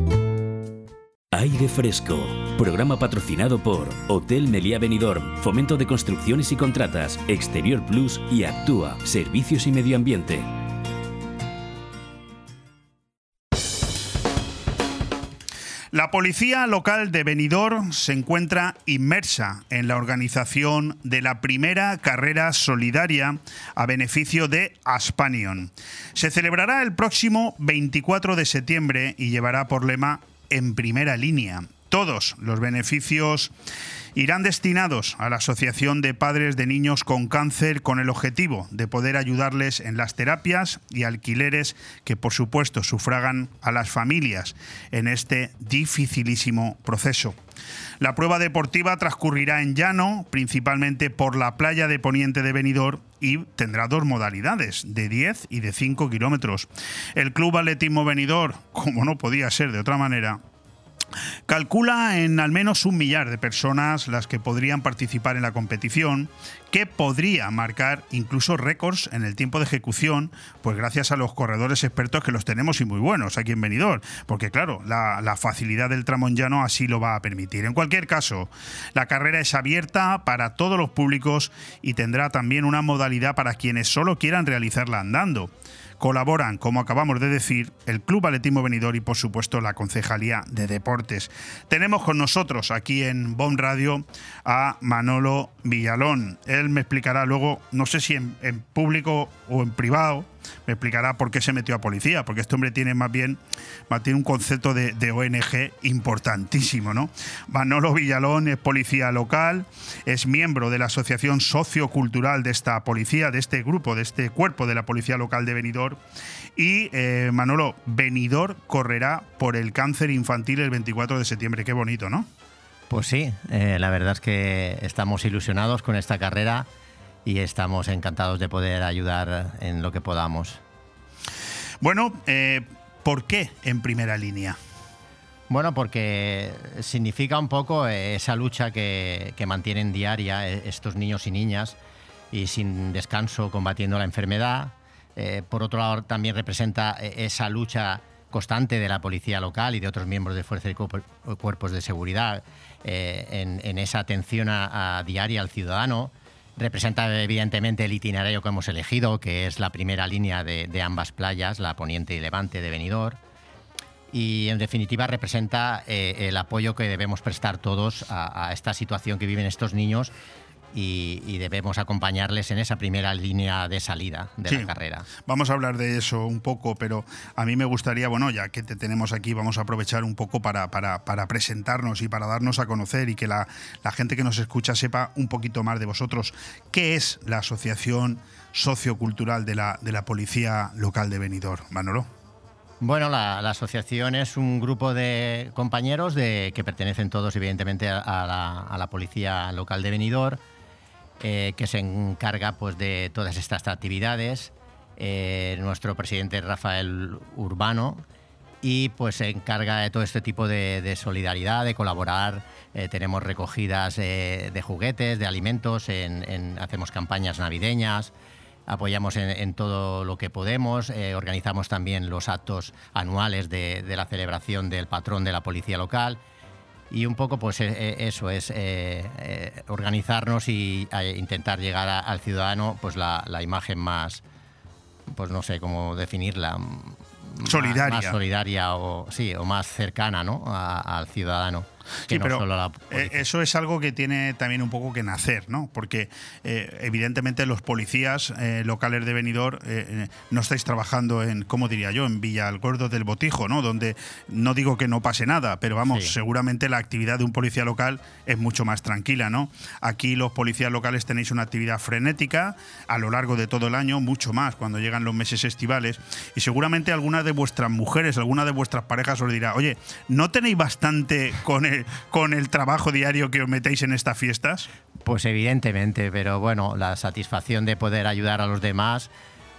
Aire Fresco, programa patrocinado por Hotel Meliá Benidorm, Fomento de Construcciones y Contratas, Exterior Plus y Actúa, Servicios y Medio Ambiente. La policía local de Benidorm se encuentra inmersa en la organización de la primera carrera solidaria a beneficio de Aspanion. Se celebrará el próximo 24 de septiembre y llevará por lema en primera línea. Todos los beneficios irán destinados a la Asociación de Padres de Niños con Cáncer con el objetivo de poder ayudarles en las terapias y alquileres que por supuesto sufragan a las familias en este dificilísimo proceso. La prueba deportiva transcurrirá en llano, principalmente por la playa de Poniente de Benidorm y tendrá dos modalidades, de 10 y de 5 kilómetros. El Club Atletismo Benidorm, como no podía ser de otra manera, Calcula en al menos un millar de personas las que podrían participar en la competición, que podría marcar incluso récords en el tiempo de ejecución, pues gracias a los corredores expertos que los tenemos y muy buenos aquí en Benidorm, porque claro, la, facilidad del tramo en llano así lo va a permitir. En cualquier caso, la carrera es abierta para todos los públicos y tendrá también una modalidad para quienes solo quieran realizarla andando. Colaboran, como acabamos de decir, el Club Atletismo Benidorm y por supuesto la Concejalía de Deportes. Tenemos con nosotros aquí en BOM Radio a Manolo Villalón. Él me explicará luego, no sé si en público o en privado, me explicará por qué se metió a policía, porque este hombre tiene más bien tiene un concepto de, ONG importantísimo, ¿no? Manolo Villalón es policía local, es miembro de la Asociación Sociocultural de esta policía, de este grupo, de este cuerpo de la Policía Local de Benidorm. Y eh, Manolo, Benidorm correrá por el cáncer infantil el 24 de septiembre. Qué bonito, ¿no? Pues sí, eh, la verdad es que estamos ilusionados con esta carrera y estamos encantados de poder ayudar en lo que podamos. Bueno, eh, ¿por qué en primera línea? Bueno, porque significa un poco esa lucha que, que, mantienen diaria estos niños y niñas y sin descanso combatiendo la enfermedad. Eh, por otro lado, también representa esa lucha constante de la policía local y de otros miembros de fuerzas y cuerpos de seguridad eh, en, en, esa atención a, a diaria al ciudadano Representa evidentemente el itinerario que hemos elegido, que es la primera línea de, ambas playas, la poniente y levante de Benidorm. Y en definitiva representa eh, el apoyo que debemos prestar todos a, esta situación que viven estos niños y, y, debemos acompañarles en esa primera línea de salida de sí, la carrera. Vamos a hablar de eso un poco, pero a mí me gustaría, bueno, ya que te tenemos aquí, vamos a aprovechar un poco para, para, para presentarnos y para darnos a conocer y que la, la, gente que nos escucha sepa un poquito más de vosotros. ¿Qué es la Asociación Sociocultural de la, de la Policía Local de Benidorm? Manolo. Bueno, la, la, asociación es un grupo de compañeros de, que pertenecen todos, evidentemente, a la, a la policía local de Benidorm eh, que se encarga pues, de todas estas actividades. Eh, nuestro presidente Rafael Urbano y pues se encarga de todo este tipo de, solidaridad, de colaborar. Eh, tenemos recogidas de juguetes, de alimentos, en, en, hacemos campañas navideñas, apoyamos en, todo lo que podemos, organizamos también los actos anuales de, la celebración del patrón de la policía local y un poco pues eso es eh, eh, organizarnos y eh, intentar llegar a, al ciudadano pues la, la, imagen más pues no sé cómo definirla solidaria más, más solidaria o sí o más cercana no a, al ciudadano que Sí, no pero solo la eh, eso es algo que tiene también un poco que nacer, ¿no? Porque eh, evidentemente los policías eh, locales de Benidorm eh, no estáis trabajando en, ¿cómo diría yo?, en Villa Gordo del Botijo, ¿no? Donde no digo que no pase nada, pero vamos, Sí. seguramente la actividad de un policía local es mucho más tranquila, ¿no? Aquí los policías locales tenéis una actividad frenética a lo largo de todo el año, mucho más cuando llegan los meses estivales, y seguramente alguna de vuestras mujeres, alguna de vuestras parejas os dirá, oye, ¿no tenéis bastante con el, con el trabajo diario que os metéis en estas fiestas? Pues evidentemente, pero bueno, la satisfacción de poder ayudar a los demás,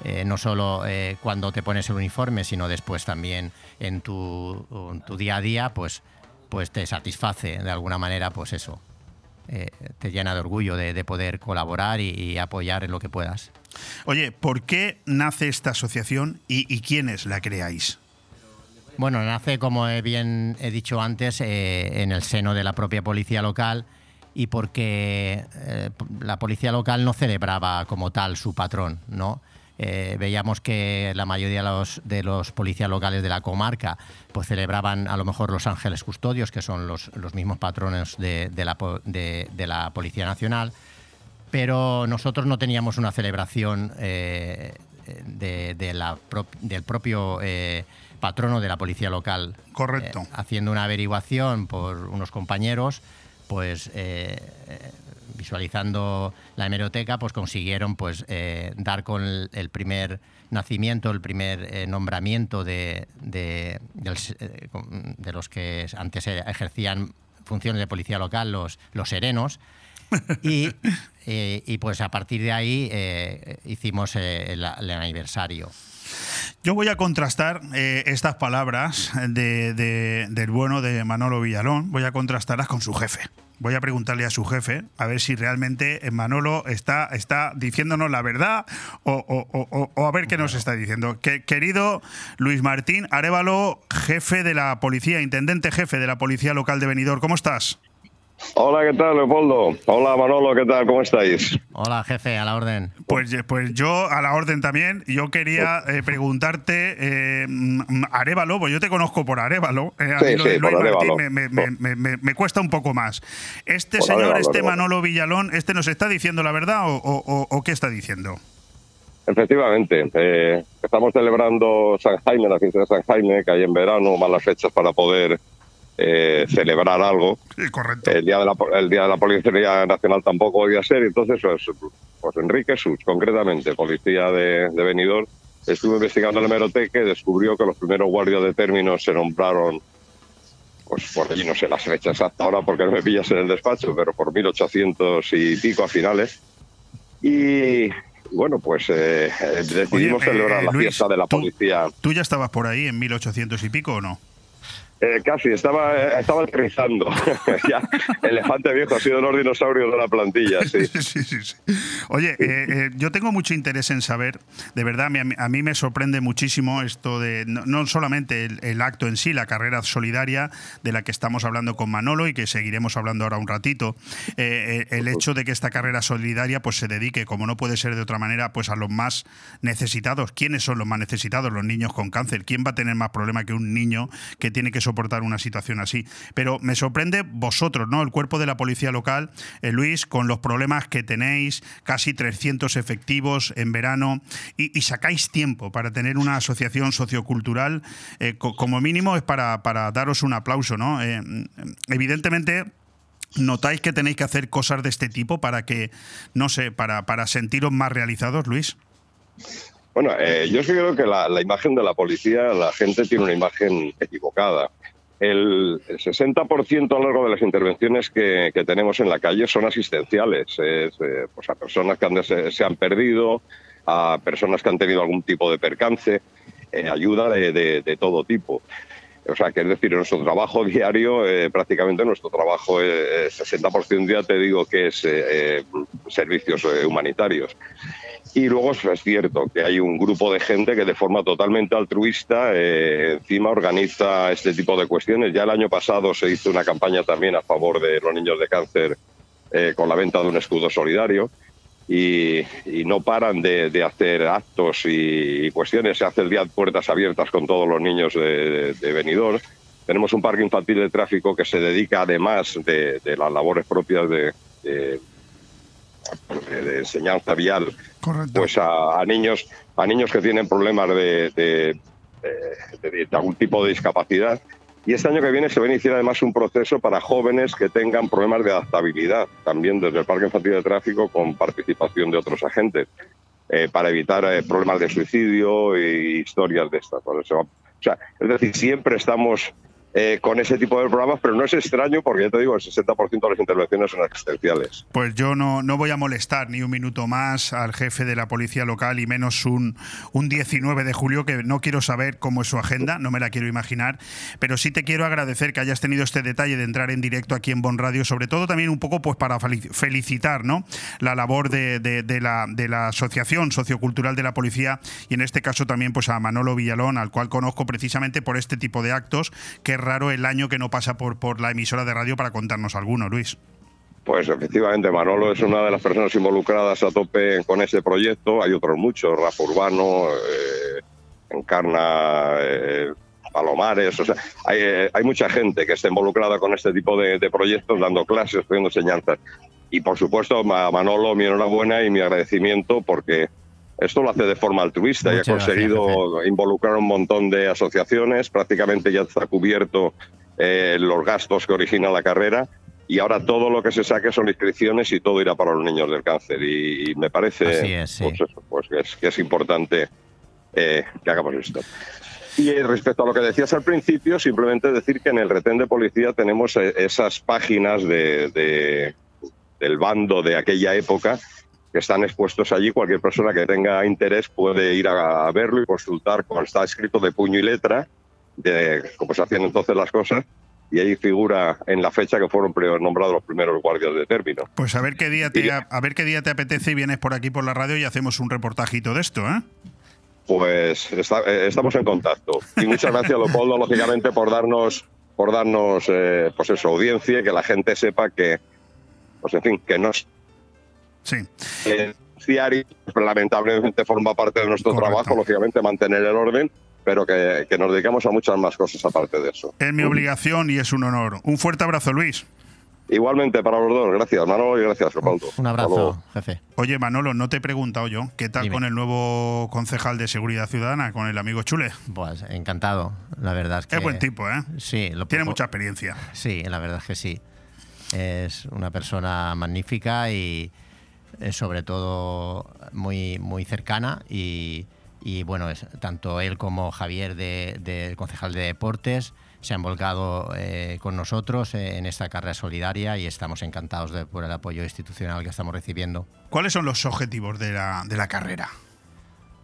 eh, no solo eh, cuando te pones el uniforme, sino después también en tu, en tu día a día, pues, pues te satisface de alguna manera, pues eso. Eh, te llena de orgullo de, de poder colaborar y, y apoyar en lo que puedas. Oye, ¿por qué nace esta asociación y, y quiénes la creáis? Bueno, nace, como bien he dicho antes, eh, en el seno de la propia policía local y porque eh, la policía local no celebraba como tal su patrón, ¿no? Eh, veíamos que la mayoría de los, de los policías locales de la comarca pues celebraban a lo mejor los ángeles custodios, que son los, mismos patrones de, de la, de- la Policía Nacional, pero nosotros no teníamos una celebración eh, la pro- del propio patrono de la policía local. Correcto. Eh, haciendo una averiguación por unos compañeros, pues eh, eh, visualizando la hemeroteca, pues consiguieron pues eh, dar con el, el primer nacimiento, el primer eh, nombramiento de, de, del los que antes eh, ejercían funciones de policía local, los, los serenos. [laughs] Y, y pues a partir de ahí eh, hicimos eh, el, el aniversario. Yo voy a contrastar eh, estas palabras de- de- del bueno de Manolo Villalón, voy a contrastarlas con su jefe. Voy a preguntarle a su jefe a ver si realmente Manolo está, está diciéndonos la verdad o- o a ver qué nos está diciendo. Que- querido Luis Martín Arevalo, jefe de la policía, intendente jefe de la policía local de Benidorm, ¿cómo estás? Hola, ¿qué tal, Leopoldo? Hola, Manolo, ¿qué tal? ¿Cómo estáis? Hola, jefe, a la orden. Pues, eh, pues yo a la orden también. Yo quería eh, preguntarte, eh, mm, Arevalo, pues yo te conozco por Arevalo. eh, a Sí, mí lo sí, de Luis Martín me, me- me- me- me- me cuesta un poco más. Este Por señor, este. Manolo Villalón, ¿este nos está diciendo la verdad o, o- o- o qué está diciendo? Efectivamente, eh, estamos celebrando San Jaime, la fiesta de San Jaime, que hay en verano, malas fechas para poder eh, celebrar algo. correcto. El día, de la, el día de la Policía Nacional tampoco podía ser, entonces pues, pues Enrique Sus, concretamente, policía de, de Benidorm, estuvo investigando la hemeroteca y descubrió que los primeros guardias de términos se nombraron pues por allí no sé las fechas exactas ahora porque no me pillas en el despacho, pero por 1800 y pico a finales. Y bueno, pues eh, eh, decidimos Oye, eh, celebrar la Luis, fiesta de la policía. ¿Tú ya estabas por ahí en 1800 y pico o no? Eh, casi, estaba, eh, estaba aterrizando. [laughs] ya, elefante viejo ha sido los dinosaurios de la plantilla, sí. [laughs] sí, sí, sí. Oye, eh, eh, yo tengo mucho interés en saber, de verdad, me- a mí, me sorprende muchísimo esto de, no, no solamente el, el acto en sí, la carrera solidaria de la que estamos hablando con Manolo y que seguiremos hablando ahora un ratito, el hecho de que esta carrera solidaria pues se dedique, como no puede ser de otra manera, pues a los más necesitados. ¿Quiénes son los más necesitados? Los niños con cáncer. ¿Quién va a tener más problema que un niño que tiene que soportar una situación así? Pero me sorprende vosotros, ¿no? El cuerpo de la policía local, eh, Luis, con los problemas que tenéis, casi 300 efectivos en verano, y, sacáis tiempo para tener una asociación sociocultural, eh, co- como mínimo es para, para daros un aplauso, ¿no? Eh, evidentemente... ¿Notáis que tenéis que hacer cosas de este tipo para que, no sé, para, para sentiros más realizados, Luis? Bueno, eh, yo sí creo que la imagen de la policía, la gente tiene una imagen equivocada. El, el 60% a lo largo de las intervenciones que, tenemos en la calle son asistenciales, es, eh, pues a personas que han se han perdido, a personas que han tenido algún tipo de percance, eh, ayuda de, todo tipo. O sea, que es decir, nuestro trabajo [laughs] diario, eh, prácticamente nuestro trabajo, eh, 60% ya te digo que es eh, eh, servicios eh, humanitarios. Y luego es- cierto que hay un grupo de gente que de forma totalmente altruista eh, encima organiza este tipo de cuestiones. Ya el año pasado se hizo una campaña también a favor de los niños de cáncer eh, con la venta de un escudo solidario y, y no paran de, de hacer actos y, y cuestiones. Se hace el día de puertas abiertas con todos los niños de, de Benidorm Tenemos un parque infantil de tráfico que se dedica, además de, de las labores propias de, de, de enseñanza vial, pues a, niños a niños que tienen problemas de, de- algún tipo de discapacidad. Y este año que viene se va a iniciar además un proceso para jóvenes que tengan problemas de adaptabilidad, también desde el Parque Infantil de Tráfico con participación de otros agentes, eh, para evitar eh, problemas de suicidio y historias de estas. O sea, es decir, siempre estamos eh, con ese tipo de programas, pero no es extraño porque ya te digo, el 60% de las intervenciones son asistenciales. Pues yo no, no voy a molestar ni un minuto más al jefe de la policía local y menos un, un 19 de julio que no quiero saber cómo es su agenda, no me la quiero imaginar, pero sí te quiero agradecer que hayas tenido este detalle de entrar en directo aquí en Bon Radio, sobre todo también un poco pues para felici- felicitar ¿no? la labor de, la, de la Asociación Sociocultural de la Policía y en este caso también pues a Manolo Villalón, al cual conozco precisamente por este tipo de actos, que raro el año que no pasa por, por la emisora de radio para contarnos alguno, Luis. Pues efectivamente, Manolo es una de las personas involucradas a tope con ese proyecto. Hay otros muchos, Rafa Urbano, eh, Encarna, eh, Palomares. O sea, hay, eh, hay mucha gente que está involucrada con este tipo de, de proyectos, dando clases, haciendo enseñanzas. Y por supuesto, Manolo, mi enhorabuena y mi agradecimiento porque esto lo hace de forma altruista y ha Muchas gracias, conseguido involucrar a un montón de asociaciones. Prácticamente ya está cubierto eh, los gastos que origina la carrera y ahora todo lo que se saque son inscripciones y todo irá para los niños del cáncer. Y, y me parece Así es, sí. pues eso, pues que, es, que es importante eh, que hagamos esto. Y eh, respecto a lo que decías al principio, simplemente decir que en el retén de policía tenemos esas páginas de, de- del bando de aquella época que están expuestos allí. Cualquier persona que tenga interés puede ir a, verlo y consultar cuando está escrito de puño y letra de cómo se hacían entonces las cosas. Y ahí figura en la fecha que fueron nombrados los primeros guardias de término. Pues a ver qué día te a ver qué día te apetece y vienes por aquí por la radio y hacemos un reportajito de esto, ¿eh? Pues está- eh, estamos en contacto. Y muchas gracias, Leopoldo, lógicamente, por darnos, por darnos eh, pues eso, audiencia y que la gente sepa que, pues en fin, que no es Sí. eh, diario, pues, lamentablemente forma parte de nuestro trabajo, lógicamente, mantener el orden, pero que, que nos dedicamos a muchas más cosas aparte de eso. Es mi obligación y es un honor. Un fuerte abrazo, Luis. Igualmente para los dos, gracias Manolo y gracias Leopoldo. Un abrazo, jefe. Oye, Manolo, no te he preguntado yo, ¿qué tal Dime. con el nuevo concejal de Seguridad Ciudadana, con el amigo Chule? Pues encantado, la verdad es que... Es buen tipo, ¿eh? Sí, lo Tiene poco- mucha experiencia. Sí, la verdad es que sí. Es una persona magnífica y sobre todo muy, muy cercana y, y, bueno, es, tanto él como Javier de- del concejal de deportes se han volcado eh, con nosotros en esta carrera solidaria y estamos encantados de- por el apoyo institucional que estamos recibiendo. ¿Cuáles son los objetivos de la, de la carrera?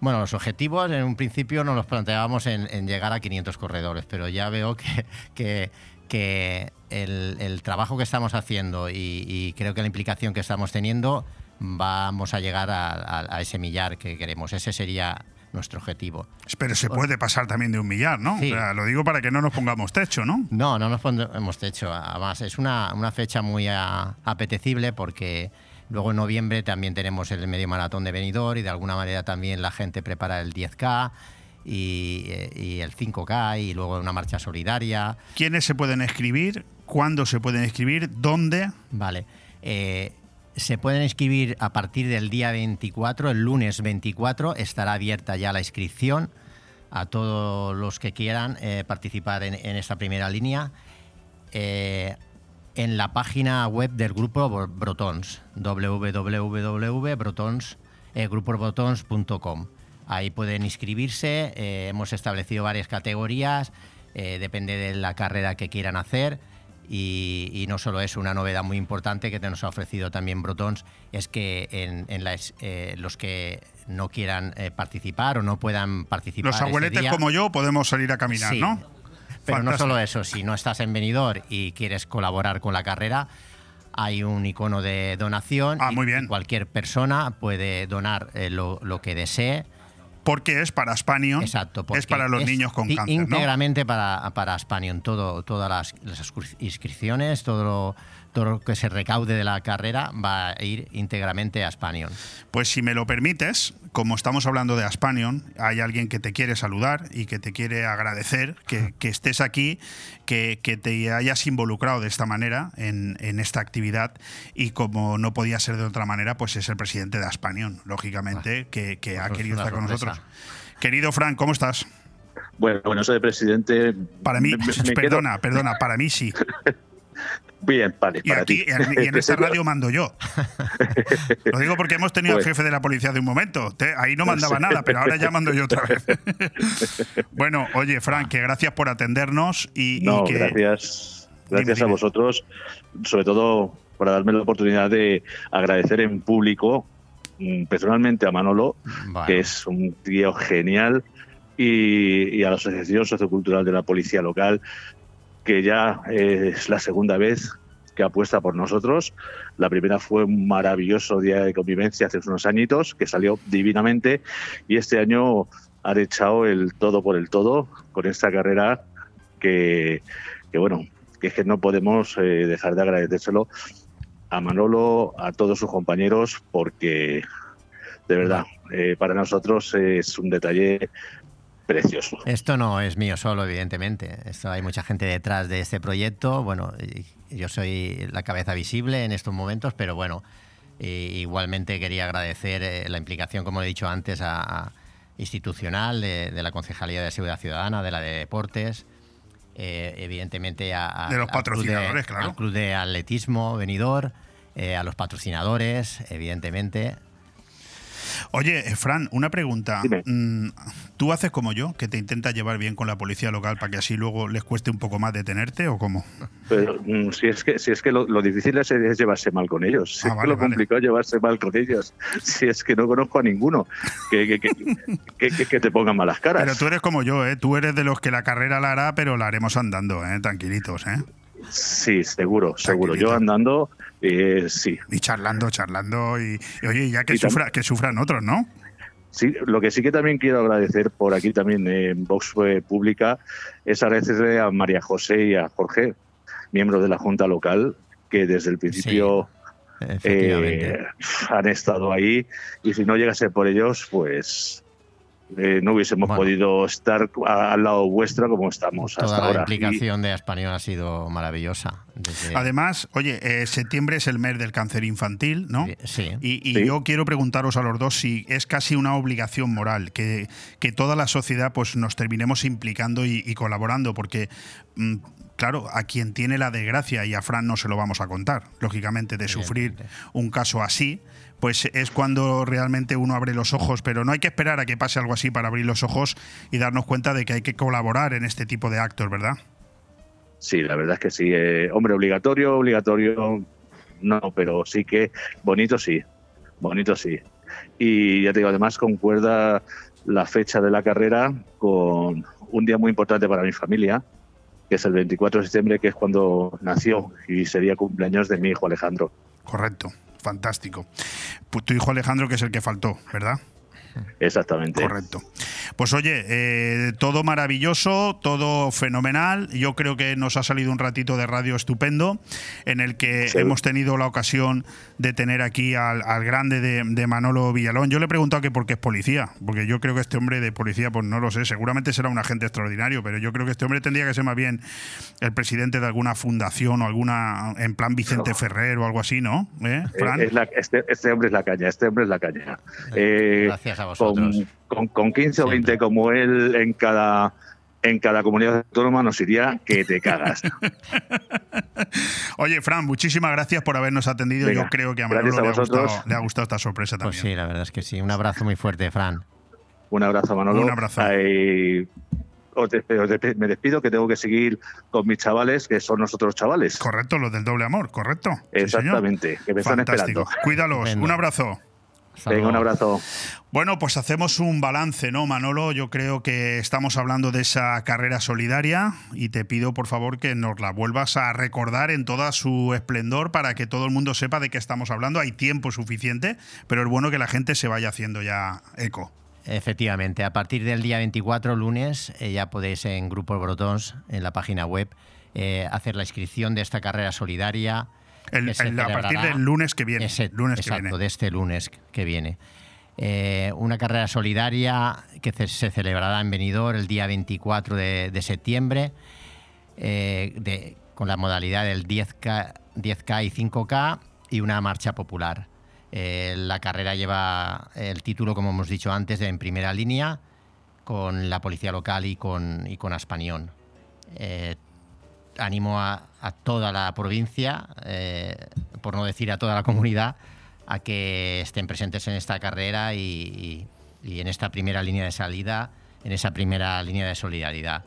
Bueno, los objetivos en un principio nos los planteábamos en, en llegar a 500 corredores, pero ya veo que, que, que el, el trabajo que estamos haciendo y, y creo que la implicación que estamos teniendo vamos a llegar a, a- a ese millar que queremos. Ese sería nuestro objetivo. Pero se puede pasar también de un millar, ¿no? Sí. O sea, lo digo para que no nos pongamos techo, ¿no? No, no nos hemos hecho. Además, es una, una fecha muy a- apetecible porque luego en noviembre también tenemos el medio maratón de Benidorm y de alguna manera también la gente prepara el 10K y, eh, y el 5K y luego una marcha solidaria. ¿Quiénes se pueden escribir? ¿Cuándo se pueden escribir? ¿Dónde? Vale. Eh, se pueden inscribir a partir del día 24, el lunes 24, estará abierta ya la inscripción a todos los que quieran eh, participar en, esta primera línea. Eh, en la página web del grupo Bro- Brotons, www.brotons.com. Ahí pueden inscribirse, eh, hemos establecido varias categorías, eh, depende de la carrera que quieran hacer. Y, y no solo eso, una novedad muy importante que te nos ha ofrecido también Brotons es que en, en las, eh, los que no quieran eh, participar o no puedan participar. Los abueletes día- como yo podemos salir a caminar, Sí. ¿no? Pero no solo eso, si no estás en Benidorm y quieres colaborar con la carrera, hay un icono de donación. Ah, y muy bien. Cualquier persona puede donar eh, lo, lo que desee. Porque es para Spanion, Exacto, es para los es niños con cáncer, ¿no? Íntegramente para, para Spanion, todo, todas las, las inscri- inscripciones, todo lo, todo lo que se recaude de la carrera va a ir íntegramente a Spanion. Pues si me lo permites, como estamos hablando de Aspanion, hay alguien que te quiere saludar y que te quiere agradecer que, que estés aquí, que, que te hayas involucrado de esta manera en, en esta actividad y como no podía ser de otra manera, pues es el presidente de Aspanion, lógicamente, que, que ha pues querido una estar con sorpresa. nosotros. Querido Frank, ¿cómo estás? Bueno, bueno, soy presidente. Para mí, me- me- me quedo- perdona, perdona, para mí sí. [laughs] Bien, vale, Y para aquí, ti. y en esta radio [laughs] mando yo. Lo digo porque hemos tenido Pues- al jefe de la policía de un momento. Te- ahí no mandaba nada, pero ahora ya mando yo otra vez. [laughs] bueno, oye, Frank, que gracias por atendernos y, que. gracias. Dime, Gracias a vosotros, sobre todo por darme la oportunidad de agradecer en público, mm, personalmente a Manolo, que es un tío genial, y, y a la Asociación Sociocultural de la Policía Local, que ya es la segunda vez que apuesta por nosotros. La primera fue un maravilloso día de convivencia hace unos añitos, que salió divinamente, y este año han echado el todo por el todo con esta carrera que, que bueno, que es que no podemos eh, dejar de agradecérselo a Manolo, a todos sus compañeros, porque de verdad, eh, para nosotros es un detalle precioso. Esto no es mío solo, evidentemente. Esto hay mucha gente detrás de este proyecto. Bueno, yo soy la cabeza visible en estos momentos, pero bueno, igualmente quería agradecer eh, la implicación, como he dicho antes, a, a institucional de, de la Concejalía de Seguridad Ciudadana, de la de Deportes, eh, evidentemente a, a- De los al club patrocinadores, claro. al club de atletismo venidor, eh, a los patrocinadores, evidentemente. Oye, eh, Fran, una pregunta. Mm, ¿Tú haces como yo, que te intenta llevar bien con la policía local para que así luego les cueste un poco más detenerte o cómo? Pero mm, si es que, si es que lo, lo difícil es, es llevarse mal con ellos. Si Ah, es [laughs] vale, que lo vale. complicado es llevarse mal con ellos. Si es que no conozco a ninguno que, que, que, que- que- que te pongan malas caras. Pero tú eres como yo, ¿eh? Tú eres de los que la carrera la hará, pero la haremos andando, ¿eh? Tranquilitos, ¿eh? Sí, seguro, seguro. Yo andando, eh, sí. Y charlando, charlando y, y oye, ya que, Y sufra, que sufran otros, ¿no? Sí, lo que sí que también quiero agradecer por aquí también en Vox Pública es agradecerle a María José y a Jorge, miembros de la Junta Local, que desde el principio eh, han estado ahí y si no llegase por ellos, pues eh, no hubiésemos podido estar a- al lado vuestra como estamos hasta Toda la ahora. implicación de Español ha sido maravillosa. desde- Además, oye, eh, septiembre es el mes del cáncer infantil, ¿no? Sí. Y, y Sí. yo quiero preguntaros a los dos si es casi una obligación moral que, que toda la sociedad pues nos terminemos implicando y, y colaborando, porque mm, claro, a quien tiene la desgracia, y a Fran no se lo vamos a contar, lógicamente, de sufrir un caso así, pues es cuando realmente uno abre los ojos, pero no hay que esperar a que pase algo así para abrir los ojos y darnos cuenta de que hay que colaborar en este tipo de actos, ¿verdad? Sí, la verdad es que sí. Eh, hombre, obligatorio, obligatorio, no, pero sí que bonito sí, bonito sí. Y ya te digo, además concuerda la fecha de la carrera con un día muy importante para mi familia, que es el 24 de septiembre, que es cuando nació y sería cumpleaños de mi hijo Alejandro. Correcto, fantástico. Pues tu hijo Alejandro, que es el que faltó, ¿verdad? Exactamente. Correcto. Pues oye, eh, todo maravilloso, todo fenomenal. Yo creo que nos ha salido un ratito de radio estupendo en el que Sí. hemos tenido la ocasión de tener aquí al, al grande de, de Manolo Villalón. Yo le he preguntado que por qué es policía, porque yo creo que este hombre de policía, pues no lo sé, seguramente será un agente extraordinario, pero yo creo que este hombre tendría que ser más bien el presidente de alguna fundación o alguna, en plan Vicente Ferrer o algo así, ¿no? ¿Eh, Eh, Fran? es la- este, este hombre es la caña, este hombre es la caña. Eh, Gracias a vosotros. Con, con, con 15 o 20 como él en cada en cada comunidad autónoma nos iría que te [laughs] cagas. Oye, Fran, muchísimas gracias por habernos atendido. Venga, Yo creo que a Manolo a le ha, gustado, le ha gustado esta sorpresa Pues también. sí, la verdad es que sí. Un abrazo muy fuerte, Fran. Un abrazo, Manolo. Un abrazo. Ay, os despe- os despe- me despido que tengo que seguir con mis chavales, que son nosotros chavales. Correcto, los del doble amor, correcto. Sí, señor. Exactamente, que me están Fantástico. esperando. Cuídalos. Un abrazo. Venga, un abrazo. Bueno, pues hacemos un balance, ¿no, Manolo? Yo creo que estamos hablando de esa carrera solidaria y te pido, por favor, que nos la vuelvas a recordar en toda su esplendor para que todo el mundo sepa de qué estamos hablando. Hay tiempo suficiente, pero es bueno que la gente se vaya haciendo ya eco. Efectivamente, a partir del día 24, lunes, eh, ya podéis en Grupo Brotons, en la página web, eh, hacer la inscripción de esta carrera solidaria. El- el- a partir del lunes que viene, Ese- lunes que exacto, viene. de este lunes que viene. Eh, una carrera solidaria que se celebrará en Benidorm el día 24 de, de septiembre, eh, de- con la modalidad del 10K, 10K y 5K y una marcha popular. Eh, la carrera lleva el título, como hemos dicho antes, de En Primera Línea, con la policía local y con, y con Aspanión. Animo a, a toda la provincia, eh, por no decir a toda la comunidad, a que estén presentes en esta carrera y, en esta primera línea de salida, en esa primera línea de solidaridad.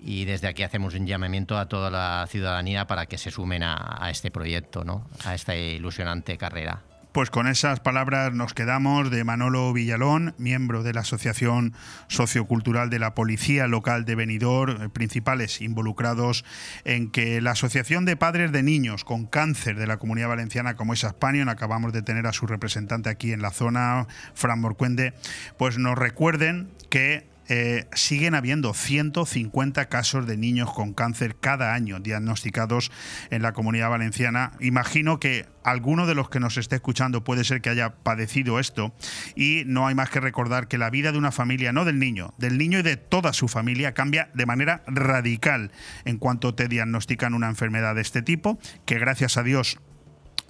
Y desde aquí hacemos un llamamiento a toda la ciudadanía para que se sumen a, a este proyecto, ¿no? a esta ilusionante carrera. Pues con esas palabras nos quedamos de Manolo Villalón, miembro de la Asociación Sociocultural de la Policía Local de Benidorm, eh, principales involucrados en que la Asociación de Padres de Niños con Cáncer de la Comunidad Valenciana, como es Aspanion, acabamos de tener a su representante aquí en la zona, Fran Morcuende, pues nos recuerden que eh, siguen habiendo 150 casos de niños con cáncer cada año diagnosticados en la comunidad valenciana. Imagino que alguno de los que nos esté escuchando puede ser que haya padecido esto y no hay más que recordar que la vida de una familia, no del niño, del niño y de toda su familia cambia de manera radical en cuanto te diagnostican una enfermedad de este tipo, que gracias a Dios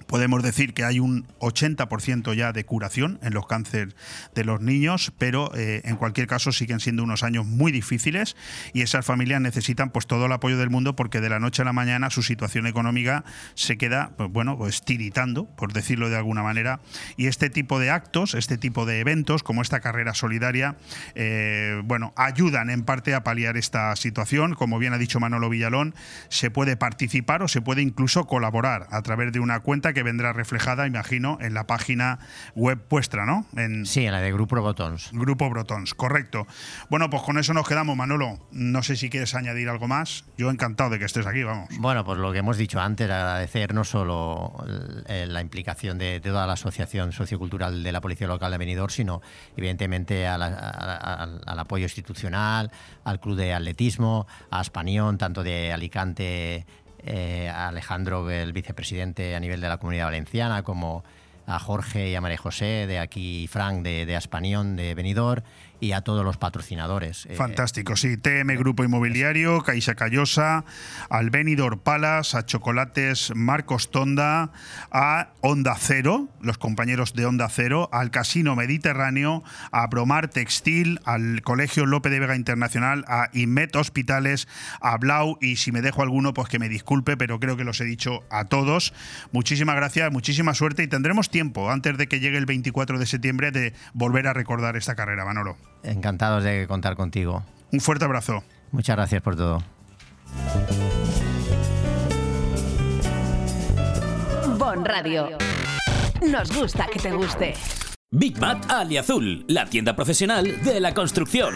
Podemos decir que hay un 80% ya de curación en los cánceres de los niños, pero eh, en cualquier caso siguen siendo unos años muy difíciles y esas familias necesitan pues todo el apoyo del mundo porque de la noche a la mañana su situación económica se queda pues, bueno pues por decirlo de alguna manera y este tipo de actos, este tipo de eventos como esta carrera solidaria, eh, bueno ayudan en parte a paliar esta situación. Como bien ha dicho Manolo Villalón, se puede participar o se puede incluso colaborar a través de una cuenta que vendrá reflejada, imagino, en la página web vuestra, ¿no? En sí, en la de Grupo Brotons. Grupo Brotons, correcto. Bueno, pues con eso nos quedamos, Manolo. No sé si quieres añadir algo más. Yo encantado de que estés aquí, vamos. Bueno, pues lo que hemos dicho antes, agradecer no solo el- la implicación de, de toda la Asociación Sociocultural de la Policía Local de Benidorm, sino evidentemente a la- a- a- al apoyo institucional, al Club de Atletismo, a Aspanión, tanto de Alicante, eh, Alejandro, el vicepresidente a nivel de la Comunidad Valenciana, como a Jorge y a María José, de aquí Frank, de, de Aspanión, de Benidorm, y a todos los patrocinadores. Eh, Fantástico, sí. TM Grupo Inmobiliario, Caixa Callosa, al Benidorm Palace, a Chocolates Marcos Tonda, a Onda Cero, los compañeros de Onda Cero, al Casino Mediterráneo, a Bromar Textil, al Colegio Lope de Vega Internacional, a Inmet Hospitales, a Blau y si me dejo alguno, pues que me disculpe, pero creo que los he dicho a todos. Muchísimas gracias, muchísima suerte y tendremos tiempo antes de que llegue el 24 de septiembre de volver a recordar esta carrera, Manolo. Encantados de contar contigo. Un fuerte abrazo. Muchas gracias por todo. Bon Radio. Nos gusta que te guste. Big Mat Aliazul, la tienda profesional de la construcción.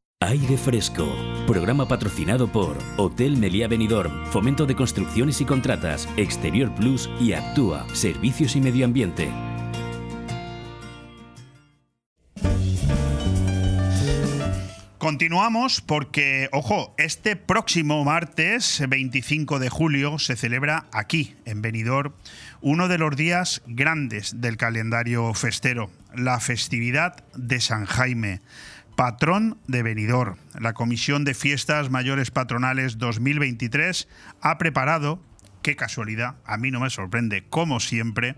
Aire Fresco. Programa patrocinado por Hotel Meliá Benidorm, Fomento de Construcciones y Contratas, Exterior Plus y Actúa, Servicios y Medio Ambiente. Continuamos porque, ojo, este próximo martes 25 de julio se celebra aquí, en Benidorm, uno de los días grandes del calendario festero, la festividad de San Jaime patrón de Benidorm. La Comisión de Fiestas Mayores Patronales 2023 ha preparado, qué casualidad, a mí no me sorprende, como siempre,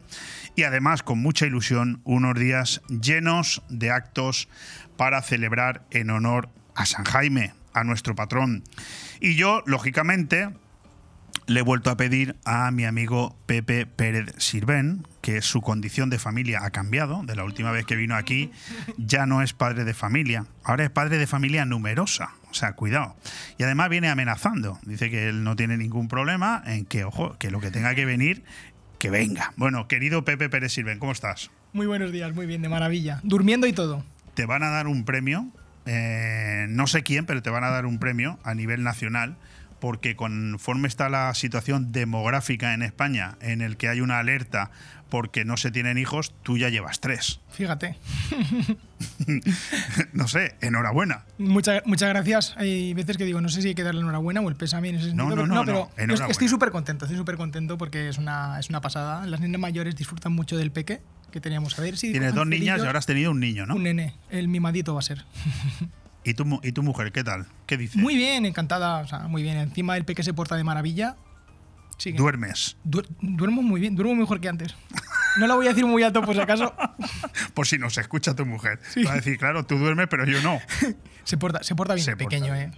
y además con mucha ilusión, unos días llenos de actos para celebrar en honor a San Jaime, a nuestro patrón. Y yo, lógicamente, le he vuelto a pedir a mi amigo Pepe Pérez Sirven, que su condición de familia ha cambiado. De la última vez que vino aquí, ya no es padre de familia, ahora es padre de familia numerosa. O sea, cuidado. Y además viene amenazando. Dice que él no tiene ningún problema en que, ojo, que lo que tenga que venir, que venga. Bueno, querido Pepe Pérez Sirven, ¿cómo estás? Muy buenos días, muy bien, de maravilla. Durmiendo y todo. Te van a dar un premio, eh, no sé quién, pero te van a dar un premio a nivel nacional porque conforme está la situación demográfica en España, en el que hay una alerta porque no se tienen hijos, tú ya llevas tres. Fíjate. [laughs] no sé, enhorabuena. Muchas, muchas gracias. Hay veces que digo, no sé si hay que darle enhorabuena o el pésame en ese sentido. No, no, no, pero no, yo estoy súper contento, estoy súper contento porque es una, es una pasada. Las niñas mayores disfrutan mucho del peque que teníamos. A ver si. Tienes dos niñas y ahora has tenido un niño, ¿no? Un nene, el mimadito va a ser. [laughs] ¿Y tu, ¿Y tu mujer qué tal? ¿Qué dice? Muy bien, encantada. O sea, muy bien. Encima el peque se porta de maravilla. Sigue. ¿Duermes? duermo muy bien, duermo mejor que antes. [laughs] No la voy a decir muy alto por si acaso. [laughs] por si no se escucha tu mujer. Va a decir, claro, tú duermes, pero yo no. [laughs] se, porta, se porta bien, Se pequeño, porta ¿eh?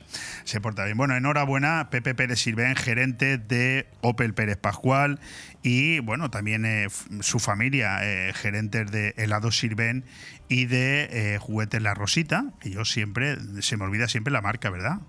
Se porta bien. Bueno, enhorabuena, Pepe Pérez Sirven, gerente de Opel Pérez Pascual y, bueno, también eh, su familia, eh, gerentes de Helado Sirven y de eh, Juguetes La Rosita, que yo siempre, se me olvida siempre la marca, ¿verdad?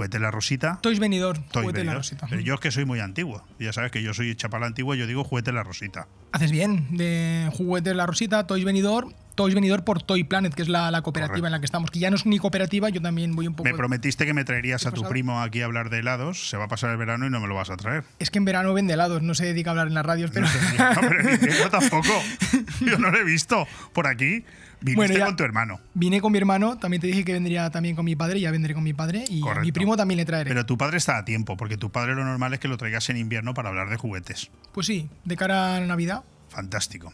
Juguetes La Rosita. Toys Venidor, Toys juguete la. Rosita. Pero yo es que soy muy antiguo. Ya sabes que yo soy chapala antiguo, yo digo Juguetes La Rosita. Haces bien, de juguetes La Rosita, Toys Venidor, Toys Venidor por Toy Planet, que es la, la cooperativa Correcto. en la que estamos, que ya no es ni cooperativa, yo también voy un poco... Me prometiste que me traerías a tu pasado? primo aquí a hablar de helados. Se va a pasar el verano y no me lo vas a traer. Es que en verano vende helados, no se dedica a hablar en las radios, pero... No, pero [laughs] ni yo tampoco. Yo no lo he visto por aquí. Viniste Bueno, ya- con tu hermano. Vine con mi hermano, también te dije que vendría también con mi padre, ya vendré con mi padre, y a mi primo también le traeré. Pero tu padre está a tiempo, porque tu padre lo normal es que lo traigas en invierno para hablar de juguetes. Pues sí, de cara a Navidad. Fantástico.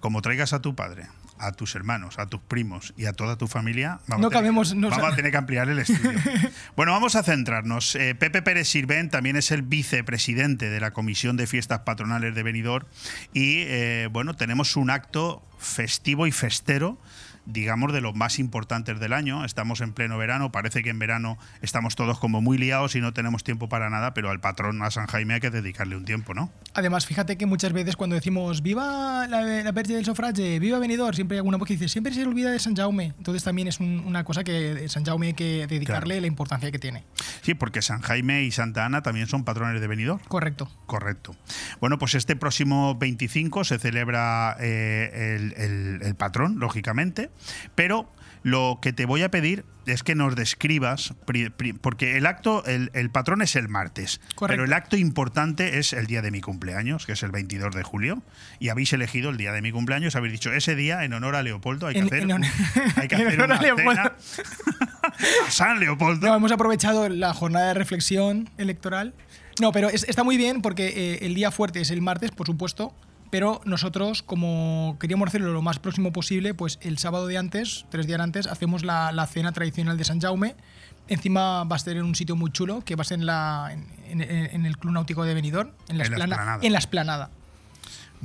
Como traigas a tu padre, a tus hermanos, a tus primos y a toda tu familia, vamos, No a, tener, cabemos- no vamos sa- a tener que ampliar el estudio. [laughs] bueno, vamos a centrarnos. Eh, Pepe Pérez Sirven también es el vicepresidente de la Comisión de Fiestas Patronales de Benidorm y eh, bueno, tenemos un acto festivo y festero digamos, de los más importantes del año. Estamos en pleno verano, parece que en verano estamos todos como muy liados y no tenemos tiempo para nada, pero al patrón, a San Jaime, hay que dedicarle un tiempo, ¿no? Además, fíjate que muchas veces cuando decimos viva la, la del Sofrage, viva Benidorm, siempre hay alguna voz que dice siempre se olvida de San Jaume. Entonces también es un- una cosa que San Jaume hay que dedicarle la importancia que tiene. Sí, porque San Jaime y Santa Ana también son patrones de Benidorm. Correcto. Correcto. Bueno, pues este próximo 25 se celebra eh, el, el- el patrón, lógicamente, pero lo que te voy a pedir es que nos describas, porque el acto, el, el patrón es el martes, Correcto. pero el acto importante es el día de mi cumpleaños, que es el 22 de julio, y habéis elegido el día de mi cumpleaños, habéis dicho ese día en honor a Leopoldo hay que En- hacer, en [laughs] hay que [laughs] hacer honor a Leopoldo. cena [laughs] a San Leopoldo. No, hemos aprovechado la jornada de reflexión electoral. No, pero es- está muy bien porque eh, el día fuerte es el martes, por supuesto. Pero nosotros, como queríamos hacerlo lo más próximo posible, pues el sábado de antes, tres días antes, hacemos la, la cena tradicional de San Jaume. Encima va a ser en un sitio muy chulo, que va a ser en, la, en, en- en el Club Náutico de Benidorm, en la, En la esplana- esplanada. en la esplanada.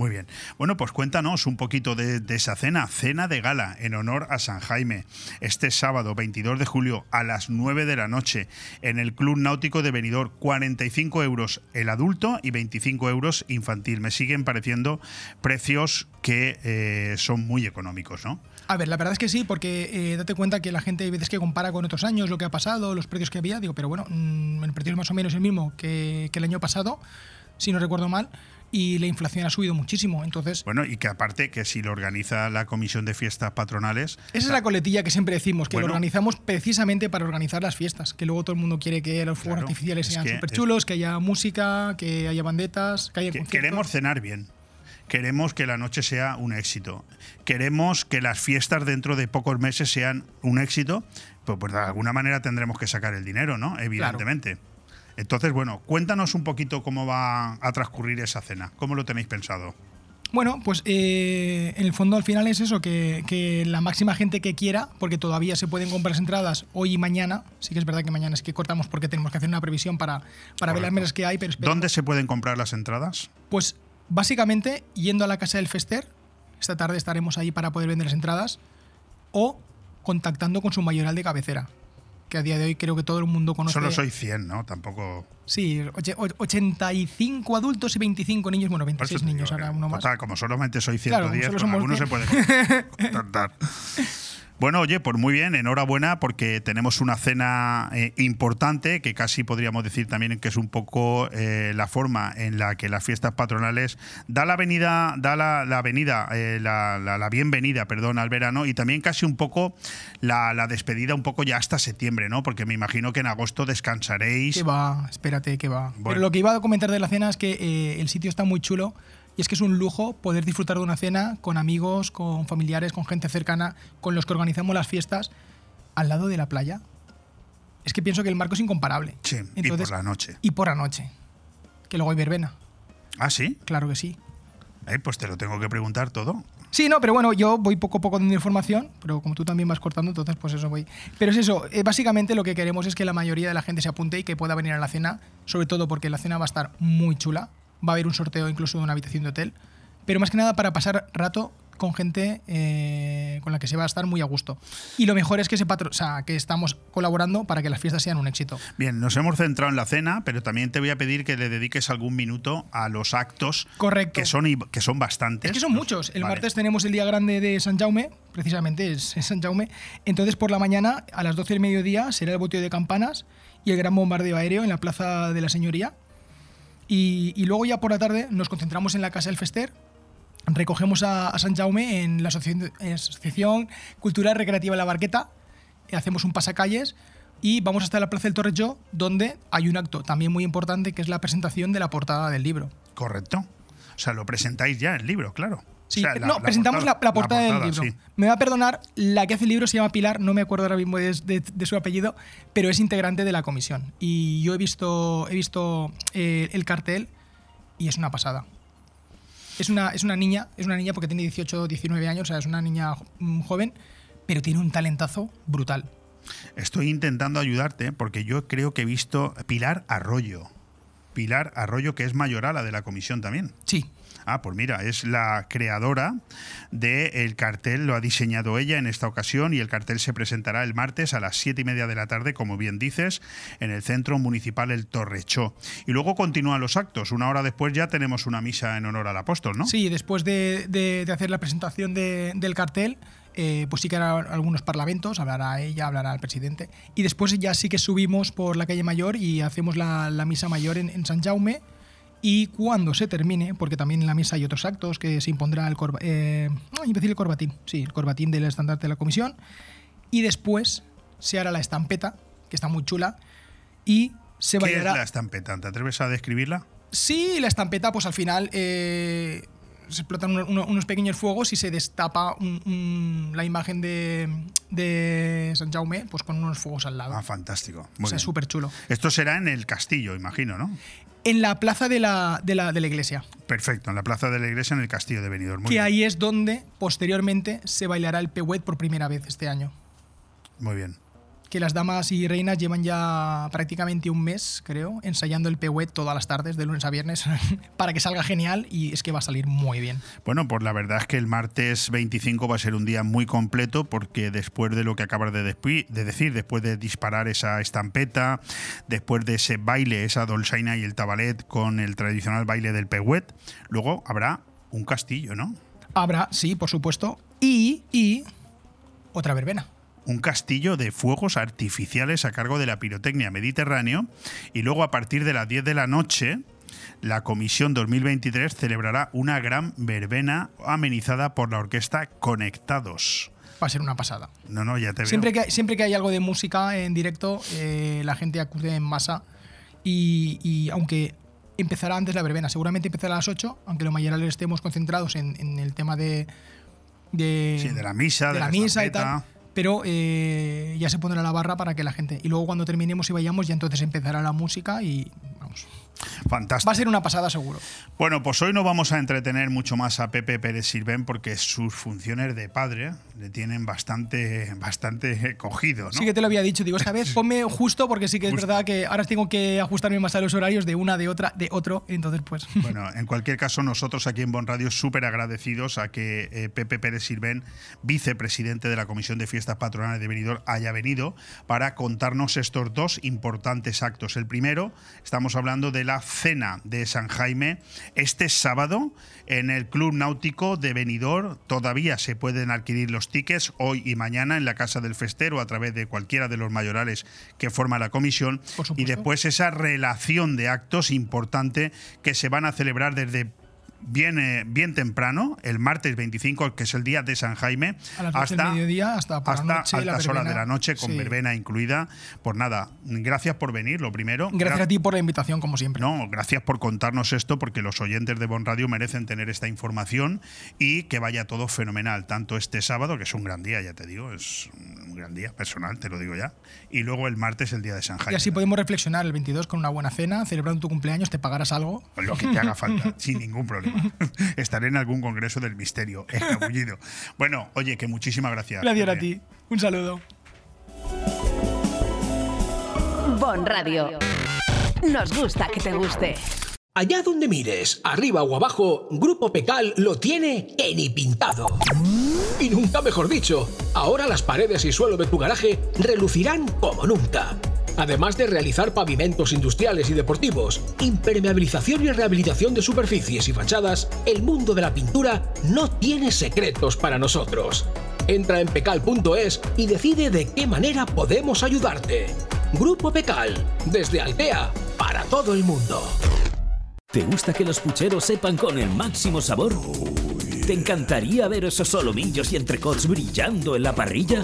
Muy bien. Bueno, pues cuéntanos un poquito de, esa cena. Cena de gala en honor a San Jaime. Este sábado 22 de julio a las 9 de la noche en el Club Náutico de Benidorm. 45 euros el adulto y 25 euros infantil. Me siguen pareciendo precios que eh, son muy económicos, ¿no? A ver, la verdad es que sí, porque eh, date cuenta que la gente hay veces que compara con otros años lo que ha pasado, los precios que había. Digo, pero bueno, mm, el precio es más o menos el mismo que el año pasado, si no recuerdo mal, y la inflación ha subido muchísimo. Entonces, Bueno, y que aparte que si lo organiza la Comisión de Fiestas Patronales, esa es la coletilla que siempre decimos, que Bueno. lo organizamos precisamente para organizar las fiestas, que luego todo el mundo quiere que los fuegos Claro, artificiales es sean súper es- chulos, que haya música, que haya bandetas, que haya Que- queremos cenar bien. Queremos que la noche sea un éxito. Queremos que las fiestas dentro de pocos meses sean un éxito. Pues, pues de alguna manera tendremos que sacar el dinero, ¿no? Evidentemente. Entonces, bueno, cuéntanos un poquito cómo va a transcurrir esa cena. ¿Cómo lo tenéis pensado? Bueno, pues eh, en el fondo al final es eso, que, que la máxima gente que quiera, porque todavía se pueden comprar las entradas hoy y mañana, sí que es verdad que mañana es que cortamos porque tenemos que hacer una previsión para, para ver las mesas que hay, pero esperemos- ¿Dónde se pueden comprar las entradas? Pues básicamente yendo a la casa del Fester, esta tarde estaremos ahí para poder vender las entradas, o contactando con su mayoral de cabecera, que a día de hoy creo que todo el mundo conoce. Solo soy 100, ¿no? Tampoco... Sí, oche- o- 85 adultos y 25 niños, bueno, Por 26 eso te niños, digo ahora uno más. total, como solamente soy Claro, 110, solo con somos alguno se 100. puede [laughs] contactar. Bueno, oye, pues muy bien, enhorabuena porque tenemos una cena eh, importante que casi podríamos decir también que es un poco eh, la forma en la que las fiestas patronales da la venida, da la, la venida, eh, la, la- la bienvenida, perdón, al verano y también casi un poco la, despedida un poco ya hasta septiembre, ¿no? Porque me imagino que en agosto descansaréis. Que va, espérate, que va. Bueno. Pero lo que iba a comentar de la cena es que eh, el sitio está muy chulo y es que es un lujo poder disfrutar de una cena con amigos, con familiares, con gente cercana, con los que organizamos las fiestas al lado de la playa. Es que pienso que el marco es incomparable. Sí, y por la noche. Y por la noche. Que luego hay verbena. ¿Ah, sí? Claro que sí. Eh, pues te lo tengo que preguntar todo. Sí, no, pero bueno, yo voy poco a poco dando información, pero como tú también vas cortando, entonces pues eso voy. Pero es eso, eh, básicamente lo que queremos es que la mayoría de la gente se apunte y que pueda venir a la cena, sobre todo porque la cena va a estar muy chula, va a haber un sorteo incluso de una habitación de hotel, pero más que nada para pasar rato con gente eh, con la que se va a estar muy a gusto. Y lo mejor es que, se patro o sea, que estamos colaborando para que las fiestas sean un éxito. Bien, nos hemos centrado en la cena, pero también te voy a pedir que le dediques algún minuto a los actos. Correcto. Que son, que son bastantes. Es que son muchos. El Vale. martes tenemos el día grande de San Jaume, precisamente es, es San Jaume. Entonces por la mañana, a las 12 del mediodía, será el boteo de campanas y el gran bombardeo aéreo en la Plaza de la Señoría. Y, luego ya por la tarde nos concentramos en la Casa del Fester. Recogemos a, San Jaume en la Asociación, en la Asociación Cultural Recreativa La Barqueta. eh, Hacemos un pasacalles y vamos hasta la Plaza del Torrejó, donde hay un acto también muy importante que es la presentación de la portada del libro. Correcto. O sea, lo presentáis ya el libro, claro. Sí, O sea, la- no, la presentamos la, la portada, del libro. sí. Me va a perdonar, la que hace el libro se llama Pilar, no me acuerdo ahora mismo de, de- de su apellido, pero es integrante de la comisión. Y yo he visto, he visto eh, el cartel y es una pasada. Es una, es una niña, es una niña porque tiene 18 19 años, o sea, es una niña mm, joven, pero tiene un talentazo brutal. Estoy intentando ayudarte porque yo creo que he visto Pilar Arroyo. Pilar Arroyo, que es mayorala de la comisión también. Sí. Ah, pues mira, es la creadora del cartel, lo ha diseñado ella en esta ocasión y el cartel se presentará el martes a las siete y media de la tarde, como bien dices, en el Centro Municipal El Torrechó. Y luego continúan los actos. Una hora después ya tenemos una misa en honor al apóstol, ¿no? Sí, después de, de- de hacer la presentación de- del cartel, eh, pues sí que hará algunos parlamentos, hablará ella, hablará el presidente. Y después ya sí que subimos por la calle Mayor y hacemos la, misa mayor en San Jaume. Y cuando se termine, porque también en la misa hay otros actos, que se impondrá el, corba- eh, el corbatín, sí, el corbatín del estandarte de la comisión. Y después se hará la estampeta, que está muy chula, y se ¿Qué es bailará... la estampeta? ¿Te atreves a describirla? Sí, la estampeta, pues al final eh, se explotan uno- uno- unos pequeños fuegos y se destapa un- un- la imagen de, de San Jaume, pues con unos fuegos al lado. Ah, fantástico. o sea, súper chulo. Esto será en el castillo, imagino, ¿no? En la plaza de la, de la, de la iglesia. Perfecto, en la plaza de la iglesia, en el castillo de Benidorm. Muy que bien. ahí es donde posteriormente se bailará el pehuet por primera vez este año. Muy bien. Que las damas y reinas llevan ya prácticamente un mes, creo, ensayando el pehuet todas las tardes, de lunes a viernes, [laughs] para que salga genial y es que va a salir muy bien. Bueno, pues la verdad es que el martes 25 va a ser un día muy completo porque después de lo que acabas de, decir, después de disparar esa estampeta, después de ese baile, esa dolzaina y el tabalet con el tradicional baile del pehuet, luego habrá un castillo, ¿no? Habrá, sí, por supuesto, y, y otra verbena. Un castillo de fuegos artificiales a cargo de la pirotecnia Mediterráneo y luego a partir de las 10 de la noche la Comisión 2023 celebrará una gran verbena amenizada por la orquesta Conectados. Va a ser una pasada. No, no, ya te veo. Siempre que, siempre que hay algo de música en directo, eh, la gente acude en masa y, y aunque empezará antes la verbena, seguramente empezará a las 8, aunque lo mayoral estemos concentrados en, en el tema de, de, Sí, de la misa, de de la, la misa y tal. Pero eh, ya se pondrá la barra para que la gente. Y luego cuando terminemos y vayamos, ya entonces empezará la música y. Fantástico. Va a ser una pasada seguro. Bueno, pues hoy no vamos a entretener mucho más a Pepe Pérez Sirven porque sus funciones de padre le tienen bastante, bastante cogido, ¿no? Sí que te lo había dicho, digo, esta vez [laughs] ponme justo porque sí que es Justo. verdad que ahora tengo que ajustarme más a los horarios de una, de otra, de otro, entonces pues... [laughs] Bueno, en cualquier caso, nosotros aquí en Bon Radio súper agradecidos a que eh, Pepe Pérez Sirven, vicepresidente de la Comisión de Fiestas Patronales de Benidorm, haya venido para contarnos estos dos importantes actos. El primero, estamos hablando de la cena de San Jaime este sábado en el Club Náutico de Benidorm. Todavía se pueden adquirir los tickets hoy y mañana en la Casa del Festero a través de cualquiera de los mayorales que forma la comisión. Y después esa relación de actos importante que se van a celebrar desde bien, eh, bien temprano, el martes 25, que es el día de San Jaime, A las 12 del hasta, mediodía hasta por la hasta noche, la altas horas de la noche, con Sí. verbena incluida. Pues nada, gracias por venir, lo primero. Gracias Gra- a ti por la invitación, como siempre. no, gracias por contarnos esto, porque los oyentes de Bon Radio merecen tener esta información y que vaya todo fenomenal, tanto este sábado, que es un gran día, ya te digo, es un gran día personal, te lo digo ya, y luego el martes, el día de San Y Jaime. así podemos reflexionar el 22 con una buena cena, celebrando tu cumpleaños, te pagarás algo. Lo que te haga falta, [laughs] sin ningún problema. [laughs] Estaré en algún congreso del misterio, [laughs] escabullido. Bueno, oye, que muchísimas gracias. Gracias a ti. Un saludo. Bon Radio. Nos gusta que te guste. Allá donde mires, arriba o abajo, Grupo Pecal lo tiene que ni pintado. Y nunca mejor dicho, ahora las paredes y suelo de tu garaje relucirán como nunca. Además de realizar pavimentos industriales y deportivos, impermeabilización y rehabilitación de superficies y fachadas, el mundo de la pintura no tiene secretos para nosotros. Entra en pecal.es y decide de qué manera podemos ayudarte. Grupo Pecal, desde Altea, para todo el mundo. ¿Te gusta que los pucheros sepan con el máximo sabor? ¿Te encantaría ver esos solomillos y entrecots brillando en la parrilla?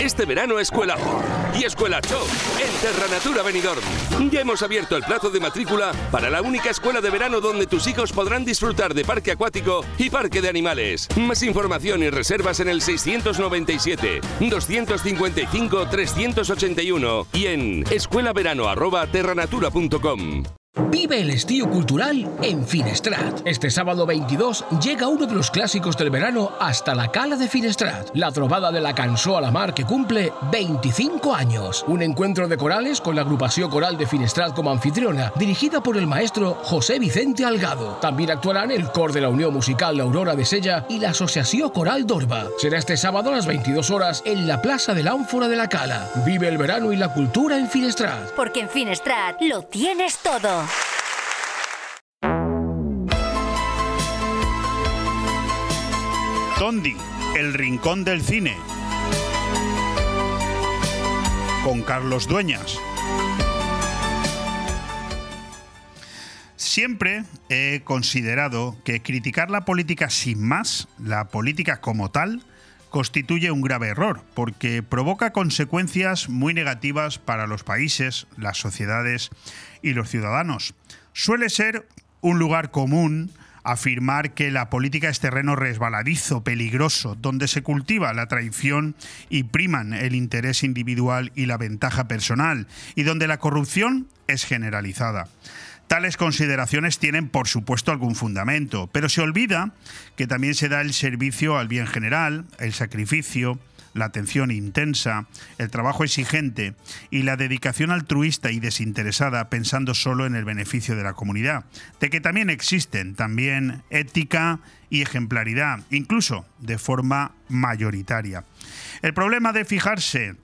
Este verano Escuela y Escuela Show en Terranatura Benidorm. Ya hemos abierto el plazo de matrícula para la única escuela de verano donde tus hijos podrán disfrutar de parque acuático y parque de animales. Más información y reservas en el 697 255 381 y en escuelaverano@terranatura.com. Vive el estío cultural en Finestrat. Este sábado 22 llega uno de los clásicos del verano hasta la cala de Finestrat, la trovada de la Cansó a la Mar que cumple 25 años. Un encuentro de corales con la agrupación coral de Finestrat como anfitriona, dirigida por el maestro José Vicente Algado. También actuarán el cor de la Unión Musical Aurora de Sella y la Asociación Coral Dorba. Será este sábado a las 22 horas en la Plaza de la Ánfora de la Cala. Vive el verano y la cultura en Finestrat. Porque en Finestrat lo tienes todo. Tondi, el rincón del cine. Con Carlos Dueñas. Siempre he considerado que criticar la política sin más, la política como tal, constituye un grave error, porque provoca consecuencias muy negativas para los países, las sociedades y los ciudadanos. Suele ser un lugar común afirmar que la política es terreno resbaladizo, peligroso, donde se cultiva la traición y priman el interés individual y la ventaja personal, y donde la corrupción es generalizada. Tales consideraciones tienen, por supuesto, algún fundamento, pero se olvida que también se da el servicio al bien general, el sacrificio, la atención intensa, el trabajo exigente y la dedicación altruista y desinteresada pensando solo en el beneficio de la comunidad, de que también existen también ética y ejemplaridad, incluso de forma mayoritaria. El problema de fijarse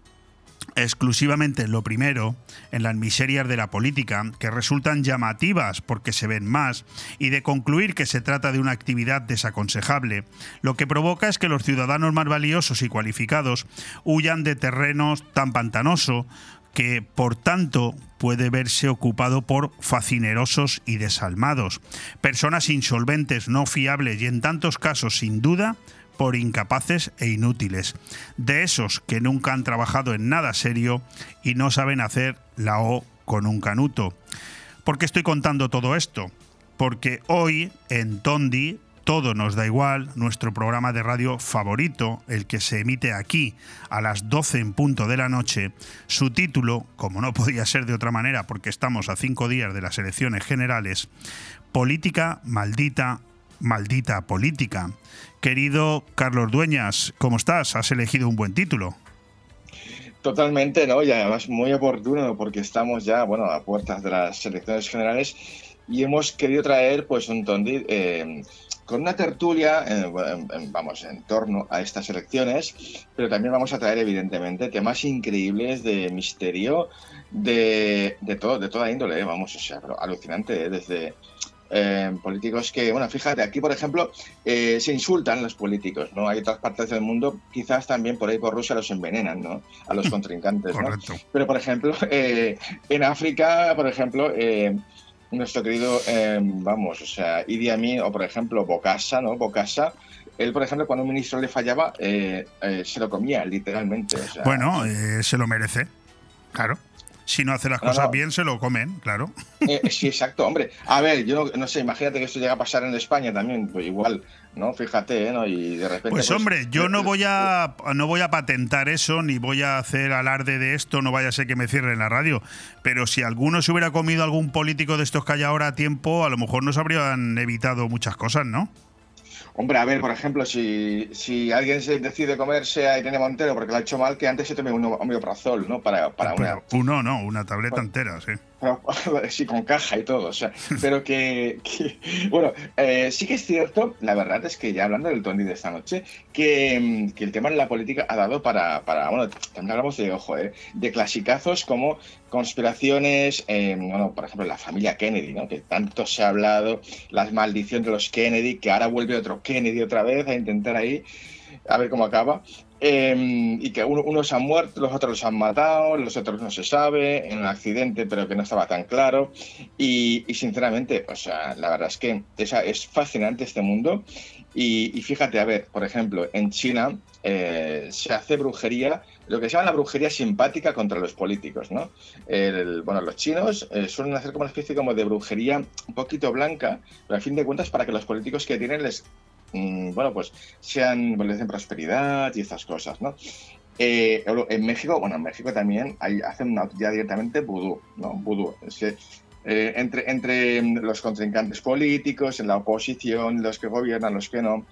exclusivamente lo primero, en las miserias de la política, que resultan llamativas porque se ven más, y de concluir que se trata de una actividad desaconsejable, lo que provoca es que los ciudadanos más valiosos y cualificados huyan de terrenos tan pantanosos que, por tanto, puede verse ocupado por facinerosos y desalmados, personas insolventes, no fiables y en tantos casos, sin duda, por incapaces e inútiles, de esos que nunca han trabajado en nada serio y no saben hacer la O con un canuto. ¿Por qué estoy contando todo esto? Porque hoy en Tondi todo nos da igual, nuestro programa de radio favorito, el que se emite aquí a las 12 en punto de la noche, su título, como no podía ser de otra manera porque estamos a cinco días de las elecciones generales, Política maldita, maldita política. Querido Carlos Dueñas, ¿cómo estás? Has elegido un buen título. Totalmente, ¿no? Y además muy oportuno porque estamos ya, bueno, a puertas de las elecciones generales y hemos querido traer, pues, un tondi eh, con una tertulia, eh, vamos, en torno a estas elecciones, pero también vamos a traer, evidentemente, temas increíbles de misterio, de, de todo, de toda índole, ¿eh? vamos, o sea, pero alucinante, desde eh, políticos que, bueno, fíjate, aquí por ejemplo eh, se insultan los políticos, ¿no? Hay otras partes del mundo, quizás también por ahí por Rusia los envenenan, ¿no? A los [laughs] contrincantes, ¿no? Pero por ejemplo, [laughs] eh, en África, por ejemplo, nuestro querido, vamos, o sea, Idi Amin o por ejemplo Bokassa, ¿no? Bokassa, él, por ejemplo, cuando un ministro le fallaba, se lo comía, literalmente. bueno, se lo merece, claro si no hace las cosas bien, se lo comen, claro. Eh, sí, exacto, hombre. A ver, yo no, sé, imagínate que esto llega a pasar en España también, pues igual, ¿no? Fíjate, ¿no? Y de repente. Pues, pues hombre, yo no voy a no voy a patentar eso, ni voy a hacer alarde de esto, no vaya a ser que me cierren la radio. Pero si alguno se hubiera comido algún político de estos que hay ahora a tiempo, a lo mejor nos habrían evitado muchas cosas, ¿no? Hombre, a ver, por ejemplo, si, si alguien se decide comerse a Irene Montero porque lo ha hecho mal, que antes se tome un omioprazol, ¿no? Para, para una... Uno, no, una tableta entera, sí. [laughs] sí, con caja y todo, o sea, pero que, bueno, eh, sí que es cierto, la verdad es que ya hablando del Tony de esta noche, que, que, el tema de la política ha dado para, para bueno, también hablamos de, ojo, eh, de clasicazos como conspiraciones, eh, bueno, por ejemplo, la familia Kennedy, ¿no? Que tanto se ha hablado, las maldiciones de los Kennedy, que ahora vuelve otro Kennedy otra vez a intentar ahí a ver cómo acaba. Em, y que unos han muerto, los otros los han matado, los otros no se sabe, en un accidente, pero que no estaba tan claro. Y, sinceramente, o sea, la verdad es que es fascinante este mundo. Y, fíjate, a ver, por ejemplo, en China eh, se hace brujería, lo que se llama la brujería simpática contra los políticos, ¿no? bueno, los chinos eh, suelen hacer como una especie como de brujería un poquito blanca, pero a fin de cuentas para que los políticos que tienen les Mm, bueno, pues sean, en prosperidad y estas cosas, ¿no? en México, bueno, en México también hay, hacen ya directamente vudú, ¿no? Vudú. eh, entre, entre los contrincantes políticos, en la oposición, los que gobiernan, los que no.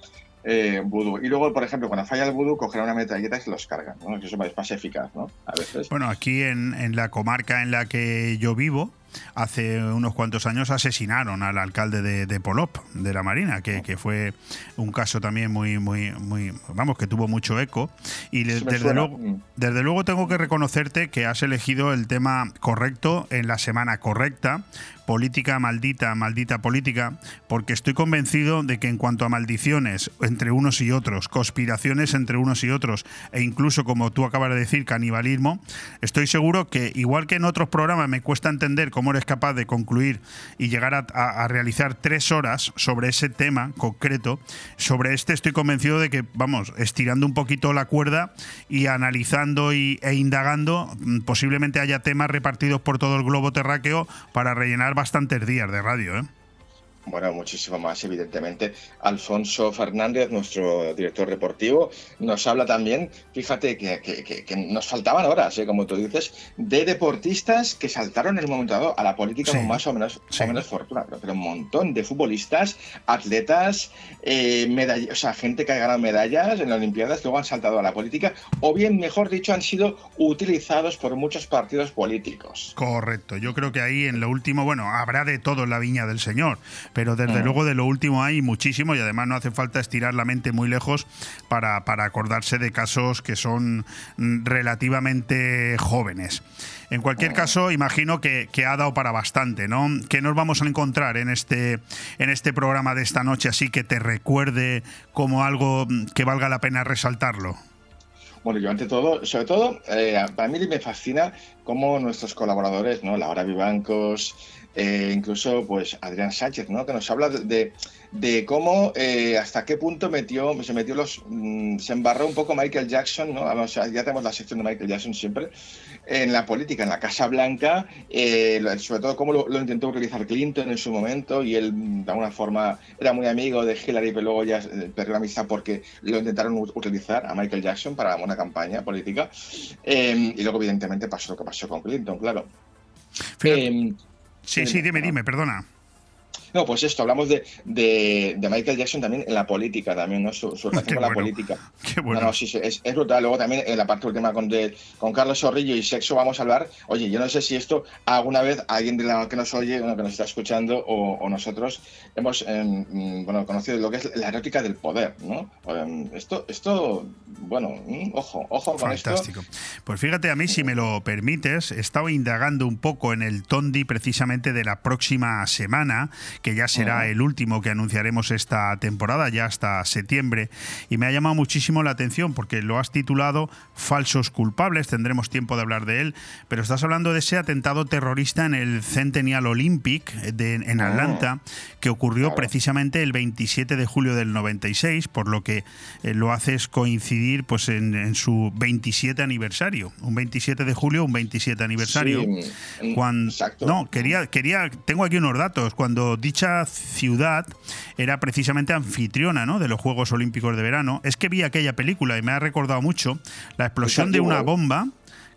Eh, vudú. Y luego, por ejemplo, cuando falla el vudú, cogen una metralleta y se los cargan, ¿no? Eso es más eficaz, ¿no? A veces. Bueno, aquí en, en la comarca en la que yo vivo, hace unos cuantos años asesinaron al alcalde de, Polop, de la Marina, que, fue un caso también muy, muy, muy, vamos, que tuvo mucho eco. Y desde luego, mm. desde luego tengo que reconocerte que has elegido el tema correcto en la semana correcta, política maldita, maldita política, porque estoy convencido de que en cuanto a maldiciones entre unos y otros, conspiraciones entre unos y otros, e incluso, como tú acabas de decir, canibalismo, estoy seguro que, igual que en otros programas me cuesta entender cómo eres capaz de concluir y llegar a, realizar tres horas sobre ese tema concreto, sobre este estoy convencido de que, vamos, estirando un poquito la cuerda y analizando y, e indagando, mm, posiblemente haya temas repartidos por todo el globo terráqueo para rellenar bastantes días de radio. ¿eh? Bueno, muchísimo más, evidentemente. Alfonso Fernández, nuestro director deportivo, nos habla también, fíjate que, nos faltaban horas, ¿eh? como tú dices, de deportistas que saltaron en el momento dado a la política con más o menos, menos fortuna, pero, un montón de futbolistas, atletas, eh, o sea, gente que ha ganado medallas en las Olimpiadas, que luego han saltado a la política, o bien, mejor dicho, han sido utilizados por muchos partidos políticos. Correcto, yo creo que ahí en lo último, bueno, habrá de todo en la viña del Señor pero desde mm. luego de lo último hay muchísimo y además no hace falta estirar la mente muy lejos para, para acordarse de casos que son mm, relativamente jóvenes. En cualquier mm. caso, imagino que, que, ha dado para bastante, ¿no? ¿Qué nos vamos a encontrar en este, en este programa de esta noche así que te recuerde como algo que valga la pena resaltarlo? Bueno, yo ante todo, sobre todo, eh, para mí me fascina cómo nuestros colaboradores, ¿no? Laura Vivancos, eh, incluso pues Adrián Sánchez, ¿no? que nos habla de, de cómo, eh, hasta qué punto metió, se metió los, mm, se embarró un poco Michael Jackson, ¿no? Vamos, ya tenemos la sección de Michael Jackson siempre, en la política, en la Casa Blanca, eh, sobre todo cómo lo, intentó utilizar Clinton en su momento y él de alguna forma era muy amigo de Hillary, pero luego ya perdió la amistad porque lo intentaron utilizar a Michael Jackson para una campaña política. y luego, evidentemente, pasó lo que pasó con Clinton, claro. Sí, sí, dime, dime, perdona. No, pues esto, hablamos de, de, Michael Jackson también en la política, también, ¿no? Su, [laughs] relación con la política. [laughs] Qué bueno. No, sí, es, es, brutal. Luego también en la parte última con, con Carlos Zorrillo y sexo vamos a hablar. Oye, yo no sé si esto alguna vez alguien de la que nos oye, o que nos está escuchando, o, nosotros hemos em, mm, bueno, conocido lo que es la erótica del poder, ¿no? Em, esto, esto, bueno, mm, ojo, ojo con Fantástico. Pues fíjate, a mí, si me lo permites, he estado indagando un poco en el Tondi precisamente de la próxima semana que ya será el último que anunciaremos esta temporada, ya hasta septiembre. Y me ha llamado muchísimo la atención porque lo has titulado Falsos culpables, tendremos tiempo de hablar de él, pero estás hablando de ese atentado terrorista en el Centennial Olympic de, en oh. Atlanta, que ocurrió precisamente el 27 de julio del 96, por lo que eh, lo haces coincidir pues en, su 27 aniversario. Un 27 de julio, un 27 aniversario. cuando, No, quería, quería, tengo aquí unos datos. Cuando dicha ciudad era precisamente anfitriona ¿no? de los Juegos Olímpicos de Verano, es que vi aquella película y me ha recordado mucho la explosión de una bomba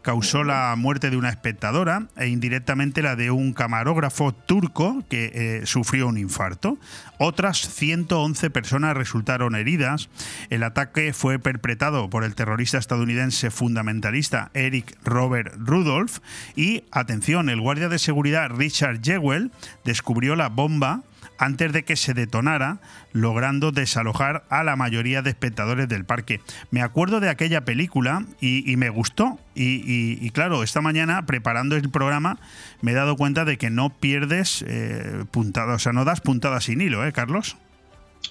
causó la muerte de una espectadora e indirectamente la de un camarógrafo turco que eh, sufrió un infarto. Otras 111 personas resultaron heridas. El ataque fue perpetrado por el terrorista estadounidense fundamentalista Eric Robert Rudolph y, atención, el guardia de seguridad Richard Jewell descubrió la bomba antes de que se detonara, logrando desalojar a la mayoría de espectadores del parque. Me acuerdo de aquella película y, me gustó. Y, claro, esta mañana preparando el programa me he dado cuenta de que no pierdes eh, puntadas, o sea, no das puntadas sin hilo, ¿eh, Carlos?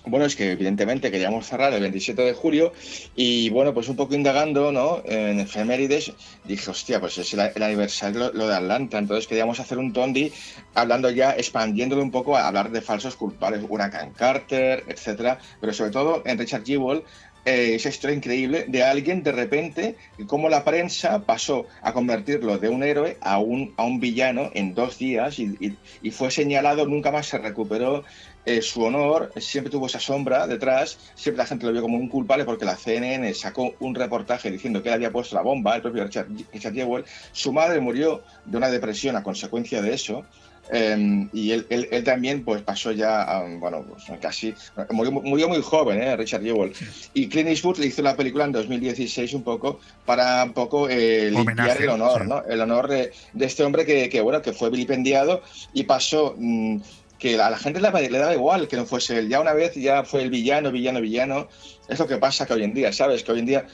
Bueno, es que evidentemente queríamos cerrar el 27 de julio y bueno, pues un poco indagando, ¿no? En efemérides, dije, hostia, pues es el, aniversario lo de Atlanta, entonces queríamos hacer un tondi hablando ya, expandiéndolo un poco a hablar de falsos culpables, Huracán Carter, etcétera, pero sobre todo en Richard Jewell, eh, esa historia increíble de alguien de repente, cómo la prensa pasó a convertirlo de un héroe a un, a un villano en dos días y, y fue señalado, nunca más se recuperó eh, su honor siempre tuvo esa sombra detrás, siempre la gente lo vio como un culpable porque la CNN sacó un reportaje diciendo que él había puesto la bomba, el propio Richard, Richard Jewell. Su madre murió de una depresión a consecuencia de eso. Em, y él, él, también pues pasó ya, bueno, pues casi, murió, murió, muy joven, ¿eh? Richard Jewell. Y Clint Eastwood le hizo la película en 2016 un poco para un poco eh, limpiar el honor, ¿no? El honor de, de este hombre que, que, bueno, que fue vilipendiado y pasó... Mm, que a la gente le, daba igual que no fuese él. Ya una vez ya fue el villano, villano, villano. Es lo que pasa que hoy en día, ¿sabes? Que hoy en día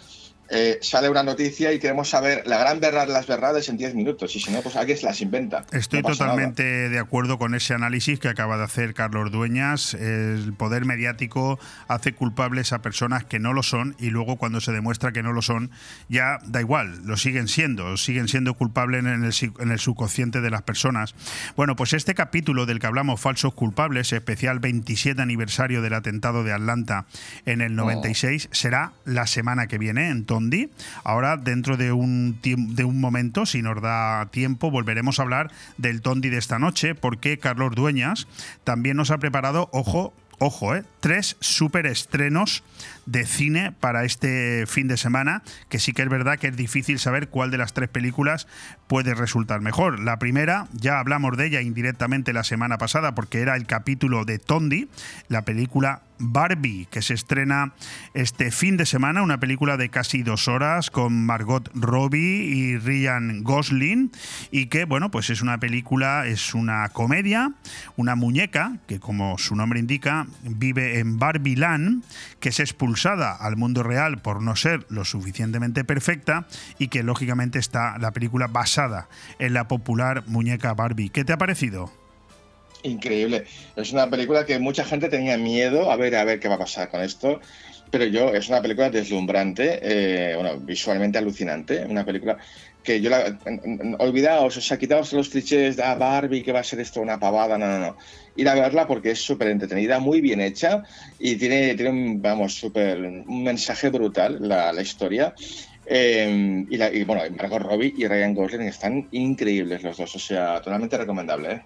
eh, sale una noticia y queremos saber la gran verdad de las verdades en 10 minutos. Y si no, pues alguien se las inventa. Estoy totalmente de acuerdo con ese análisis que acaba de hacer Carlos Dueñas. El poder mediático hace culpables a personas que no lo son y luego cuando se demuestra que no lo son, ya da igual, lo siguen siendo, siguen siendo culpables en el, en el subconsciente de las personas. Bueno, pues este capítulo del que hablamos, Falsos Culpables, especial 27 aniversario del atentado de Atlanta en el 96, será la semana que viene. Entonces, Ahora, dentro de un, de un momento, si nos da tiempo, volveremos a hablar del Tondi de esta noche, porque Carlos Dueñas también nos ha preparado, ojo, ojo, ¿eh? tres superestrenos de cine para este fin de semana, que sí que es verdad que es difícil saber cuál de las tres películas puede resultar mejor. La primera, ya hablamos de ella indirectamente la semana pasada, porque era el capítulo de Tondi, la película Barbie, que se estrena este fin de semana, una película de casi dos horas con Margot Robbie y Ryan Gosling, y que, bueno, pues es una película, es una comedia, una muñeca, que como su nombre indica, vive en Barbie Land, que es expulsada al mundo real por no ser lo suficientemente perfecta, y que lógicamente está la película basada en la popular muñeca Barbie. ¿Qué te ha parecido? Increíble. Es una película que mucha gente tenía miedo a ver a ver qué va a pasar con esto. Pero yo, es una película deslumbrante, eh, bueno, visualmente alucinante. Una película que yo la. Olvidaos, o sea, quitaos los clichés de ah, Barbie, que va a ser esto una pavada. No, no, no. Ir a verla porque es súper entretenida, muy bien hecha y tiene, tiene un, vamos, súper. un mensaje brutal la, historia. Eh, y, la, y, bueno, Margot Robbie y Ryan Gosling están increíbles los dos, o sea, totalmente recomendable. ¿eh?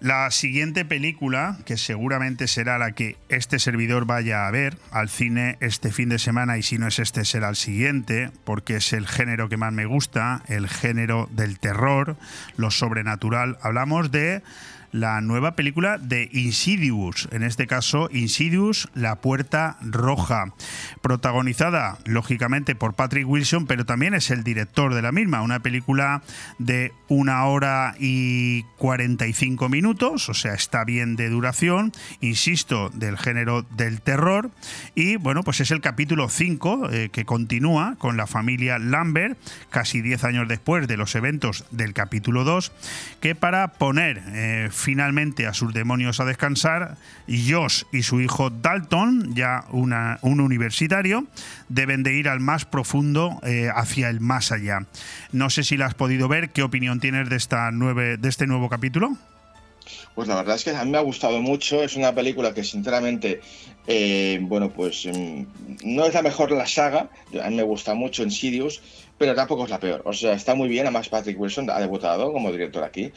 La siguiente película, que seguramente será la que este servidor vaya a ver al cine este fin de semana, y si no es este será el siguiente, porque es el género que más me gusta, el género del terror, lo sobrenatural. Hablamos de la nueva película de Insidious, en este caso Insidious, La Puerta Roja, protagonizada lógicamente por Patrick Wilson, pero también es el director de la misma, una película de una hora y 45 minutos, o sea, está bien de duración, insisto, del género del terror, y bueno, pues es el capítulo 5 eh, que continúa con la familia Lambert, casi 10 años después de los eventos del capítulo 2, que para poner eh, finalmente a sus demonios a descansar, Josh y su hijo Dalton, ya una, un universitario, deben de ir al más profundo eh, hacia el más allá. No sé si la has podido ver, ¿qué opinión tienes de, esta nueve, de este nuevo capítulo? Pues la verdad es que a mí me ha gustado mucho. Es una película que, sinceramente, eh, bueno, pues mm, no es la mejor la saga. A mí me gusta mucho en Sirius, pero tampoco es la peor. O sea, está muy bien. Además, Patrick Wilson ha debutado como director aquí.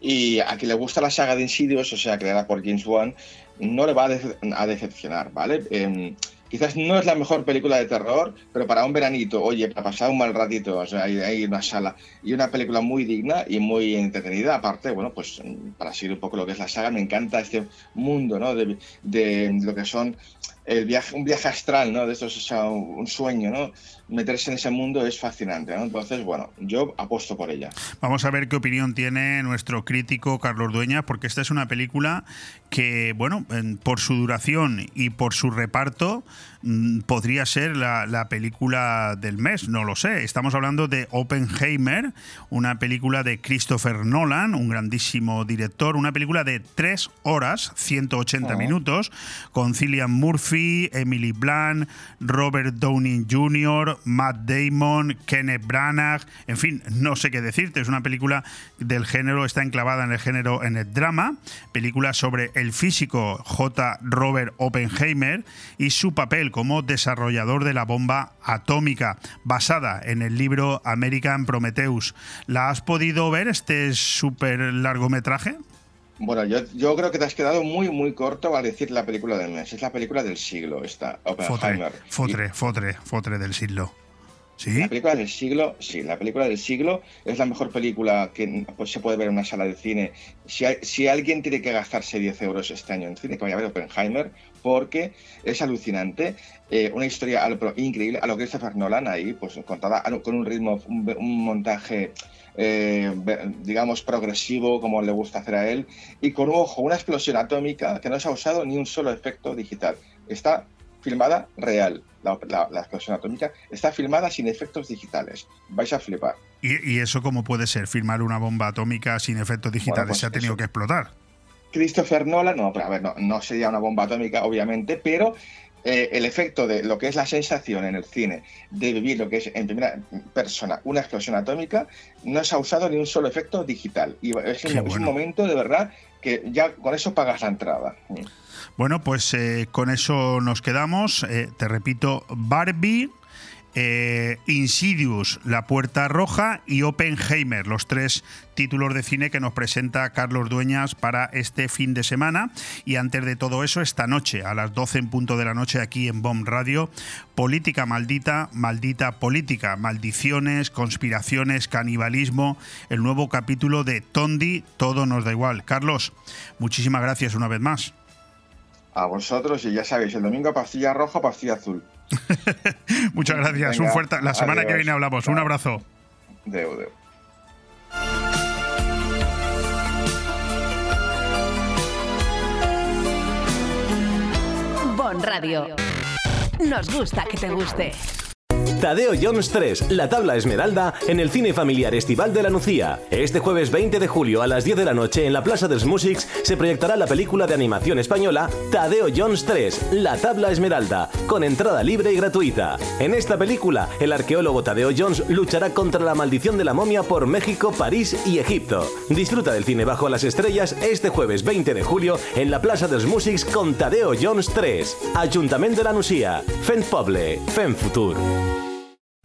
Y a quien le gusta la saga de Insidious, o sea, creada por James Wan, no le va a, decepcionar, ¿vale? Em, quizás no es la mejor película de terror, pero para un veranito, oye, para pasar un mal ratito, o sea, hay, una sala y una película muy digna y muy entretenida. Aparte, bueno, pues para seguir un poco lo que es la saga, me encanta este mundo, ¿no? De, de lo que son el viaje, un viaje astral, ¿no? De esto es un sueño, ¿no? Meterse en ese mundo es fascinante, ¿no? Entonces, bueno, yo apuesto por ella. Vamos a ver qué opinión tiene nuestro crítico Carlos Dueña, porque esta es una película que, bueno, por su duración y por su reparto, podría ser la, la película del mes, no lo sé. Estamos hablando de Oppenheimer, una película de Christopher Nolan, un grandísimo director, una película de tres horas, 180 minutos, con Cillian Murphy Emily Blunt, Robert Downey Jr., Matt Damon, Kenneth Branagh, en fin, no sé qué decirte, es una película del género, está enclavada en el género, en el drama, película sobre el físico J. Robert Oppenheimer y su papel como desarrollador de la bomba atómica, basada en el libro American Prometheus. ¿La has podido ver este súper largometraje? Bueno, yo, yo, creo que te has quedado muy, muy corto al decir la película del mes. Es la película del siglo, esta, Oppenheimer. Fotre, fotre, fotre, del siglo. ¿Sí? La película del siglo, sí, la película del siglo es la mejor película que pues, se puede ver en una sala de cine. Si, si alguien tiene que gastarse 10 euros este año en cine, que vaya a ver Oppenheimer, porque es alucinante. Eh, una historia increíble, a lo que Christopher Nolan ahí, pues contada con un ritmo, un, montaje eh, digamos, progresivo, como le gusta hacer a él, y con, ojo, una explosión atómica que no se ha usado ni un solo efecto digital. Está filmada real. La, explosión atómica está filmada sin efectos digitales. Vais a flipar. ¿Y, eso cómo puede ser? ¿Filmar una bomba atómica sin efectos digitales? Pues se ha tenido que explotar. Christopher Nolan, no, pero a ver, no, sería una bomba atómica, obviamente, pero eh, el efecto de lo que es la sensación en el cine de vivir lo que es en primera persona una explosión atómica, no se ha usado ni un solo efecto digital. Y es, un, momento de verdad que ya con eso pagas la entrada. Bueno, pues eh, con eso nos quedamos. Eh, te repito, Barbie, eh, Insidious, La Puerta Roja y Oppenheimer, los tres títulos de cine que nos presenta Carlos Dueñas para este fin de semana. Y antes de todo eso, esta noche, a las 12 en punto de la noche, aquí en Bomb Radio, Política Maldita, Maldita Política, Maldiciones, Conspiraciones, Canibalismo, el nuevo capítulo de Tondi, Todo nos da igual. Carlos, muchísimas gracias una vez más. A vosotros y ya sabéis, el domingo pastilla roja, pastilla azul. [laughs] Muchas gracias, un fuerte. La semana que viene hablamos. Un abrazo. Deu, deu. Bon Radio. Nos gusta que te guste. Tadeo Jones 3, La Tabla Esmeralda, en el Cine Familiar Estival de la Nucía. Este jueves 20 de julio a las 10 de la noche en la Plaza dels Musics se proyectará la película de animación española Tadeo Jones 3, La Tabla Esmeralda, con entrada libre y gratuita. En esta película, el arqueólogo Tadeo Jones luchará contra la maldición de la momia por México, París y Egipto. Disfruta del cine bajo las estrellas este jueves 20 de julio en la Plaza dels Musics con Tadeo Jones 3. Ayuntamiento de la Nucía. Fent Poble. Fent Futur.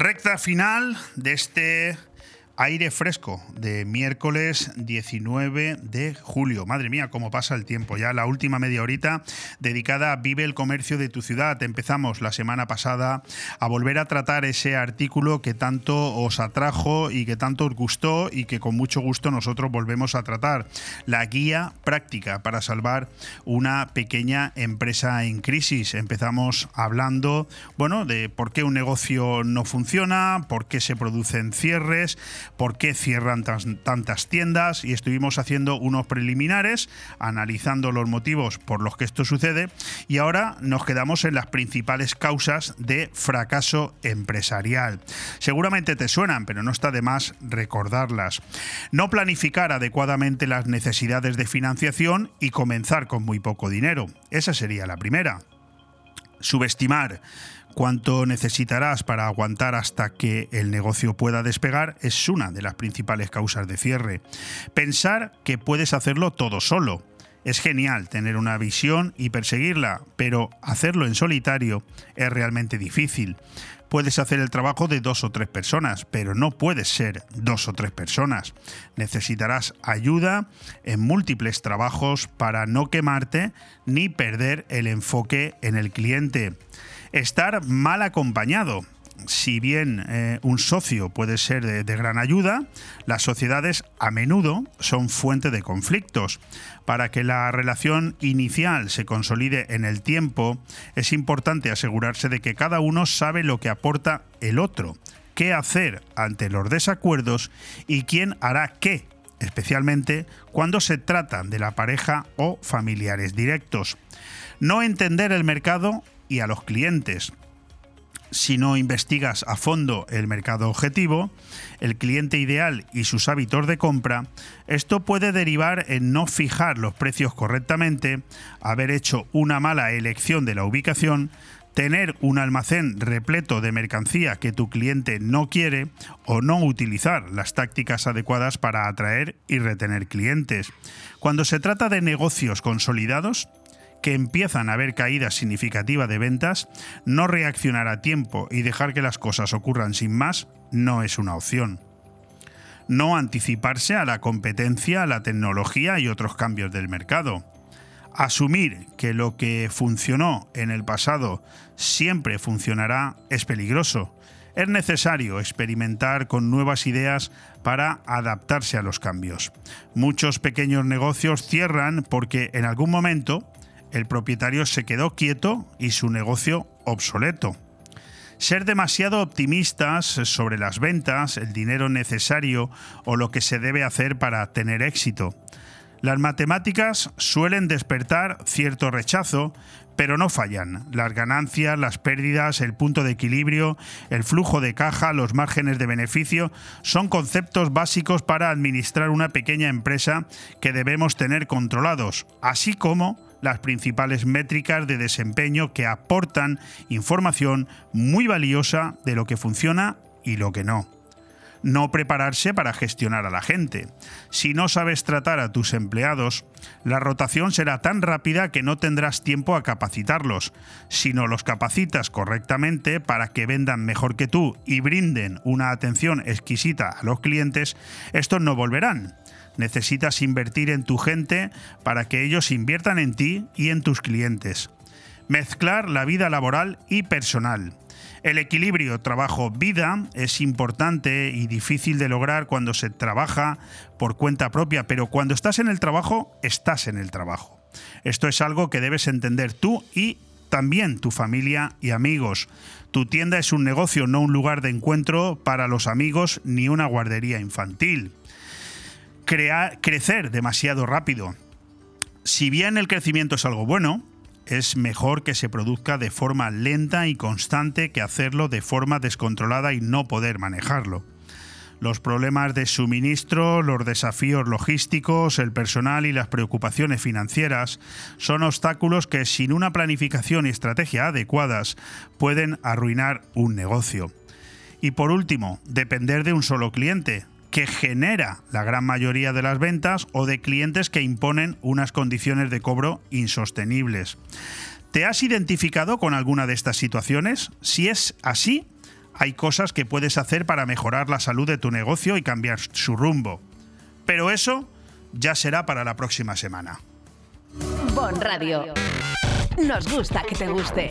Recta final de este aire fresco de miércoles 19 de julio. Madre mía, cómo pasa el tiempo. Ya la última media horita dedicada a Vive el comercio de tu ciudad. Empezamos la semana pasada a volver a tratar ese artículo que tanto os atrajo y que tanto os gustó y que con mucho gusto nosotros volvemos a tratar. La guía práctica para salvar una pequeña empresa en crisis. Empezamos hablando, bueno, de por qué un negocio no funciona, por qué se producen cierres, por qué cierran tantas tiendas y estuvimos haciendo unos preliminares, analizando los motivos por los que esto sucede y ahora nos quedamos en las principales causas de fracaso empresarial. Seguramente te suenan, pero no está de más recordarlas. No planificar adecuadamente las necesidades de financiación y comenzar con muy poco dinero. Esa sería la primera. Subestimar cuánto necesitarás para aguantar hasta que el negocio pueda despegar es una de las principales causas de cierre. Pensar que puedes hacerlo todo solo. Es genial tener una visión y perseguirla, pero hacerlo en solitario es realmente difícil. Puedes hacer el trabajo de dos o tres personas, pero no puedes ser dos o tres personas. Necesitarás ayuda en múltiples trabajos para no quemarte ni perder el enfoque en el cliente. Estar mal acompañado. si bien eh, un socio puede ser de, de, gran ayuda, las sociedades a menudo son fuente de conflictos. Para que la relación inicial se consolide en el tiempo, es importante asegurarse de que cada uno sabe lo que aporta el otro, qué hacer ante los desacuerdos y quién hará qué, especialmente cuando se trata de la pareja o familiares directos. No entender el mercado y a los clientes, si no investigas a fondo el mercado objetivo, el cliente ideal y sus hábitos de compra, esto puede derivar en no fijar los precios correctamente, haber hecho una mala elección de la ubicación, tener un almacén repleto de mercancía que tu cliente no quiere o no utilizar las tácticas adecuadas para atraer y retener clientes. Cuando se trata de negocios consolidados, que empiezan a haber caídas significativas de ventas, no reaccionar a tiempo y dejar que las cosas ocurran sin más no es una opción. No anticiparse a la competencia, a la tecnología y otros cambios del mercado. Asumir que lo que funcionó en el pasado siempre funcionará es peligroso. Es necesario experimentar con nuevas ideas para adaptarse a los cambios. Muchos pequeños negocios cierran porque en algún momento el propietario se quedó quieto y su negocio obsoleto. Ser demasiado optimistas sobre las ventas, el dinero necesario o lo que se debe hacer para tener éxito. Las matemáticas suelen despertar cierto rechazo, pero no fallan. Las ganancias, las pérdidas, el punto de equilibrio, el flujo de caja, los márgenes de beneficio son conceptos básicos para administrar una pequeña empresa que debemos tener controlados, así como las principales métricas de desempeño que aportan información muy valiosa de lo que funciona y lo que no. No prepararse para gestionar a la gente. Si no sabes tratar a tus empleados, la rotación será tan rápida que no tendrás tiempo a capacitarlos. Si no los capacitas correctamente para que vendan mejor que tú y brinden una atención exquisita a los clientes, estos no volverán necesitas invertir en tu gente para que ellos inviertan en ti y en tus clientes. Mezclar la vida laboral y personal. El equilibrio trabajo-vida es importante y difícil de lograr cuando se trabaja por cuenta propia, pero cuando estás en el trabajo, estás en el trabajo. Esto es algo que debes entender tú y también tu familia y amigos. Tu tienda es un negocio, no un lugar de encuentro para los amigos ni una guardería infantil crecer demasiado rápido. Si bien el crecimiento es algo bueno, es mejor que se produzca de forma lenta y constante que hacerlo de forma descontrolada y no poder manejarlo. Los problemas de suministro, los desafíos logísticos, el personal y las preocupaciones financieras son obstáculos que sin una planificación y estrategia adecuadas pueden arruinar un negocio. Y por último, depender de un solo cliente, que genera la gran mayoría de las ventas o de clientes que imponen unas condiciones de cobro insostenibles. ¿Te has identificado con alguna de estas situaciones? Si es así, hay cosas que puedes hacer para mejorar la salud de tu negocio y cambiar su rumbo. Pero eso ya será para la próxima semana. Bon Radio. Nos gusta que te guste.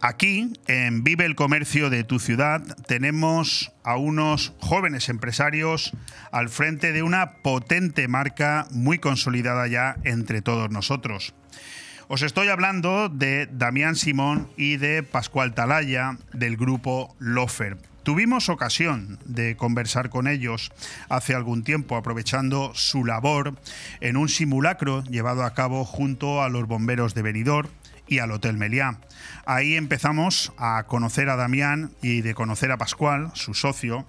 Aquí, en Vive el Comercio de tu ciudad, tenemos a unos jóvenes empresarios al frente de una potente marca muy consolidada ya entre todos nosotros. Os estoy hablando de Damián Simón y de Pascual Talaya del grupo Lofer. Tuvimos ocasión de conversar con ellos hace algún tiempo, aprovechando su labor en un simulacro llevado a cabo junto a los bomberos de Benidorm y al Hotel Meliá. Ahí empezamos a conocer a Damián y de conocer a Pascual, su socio.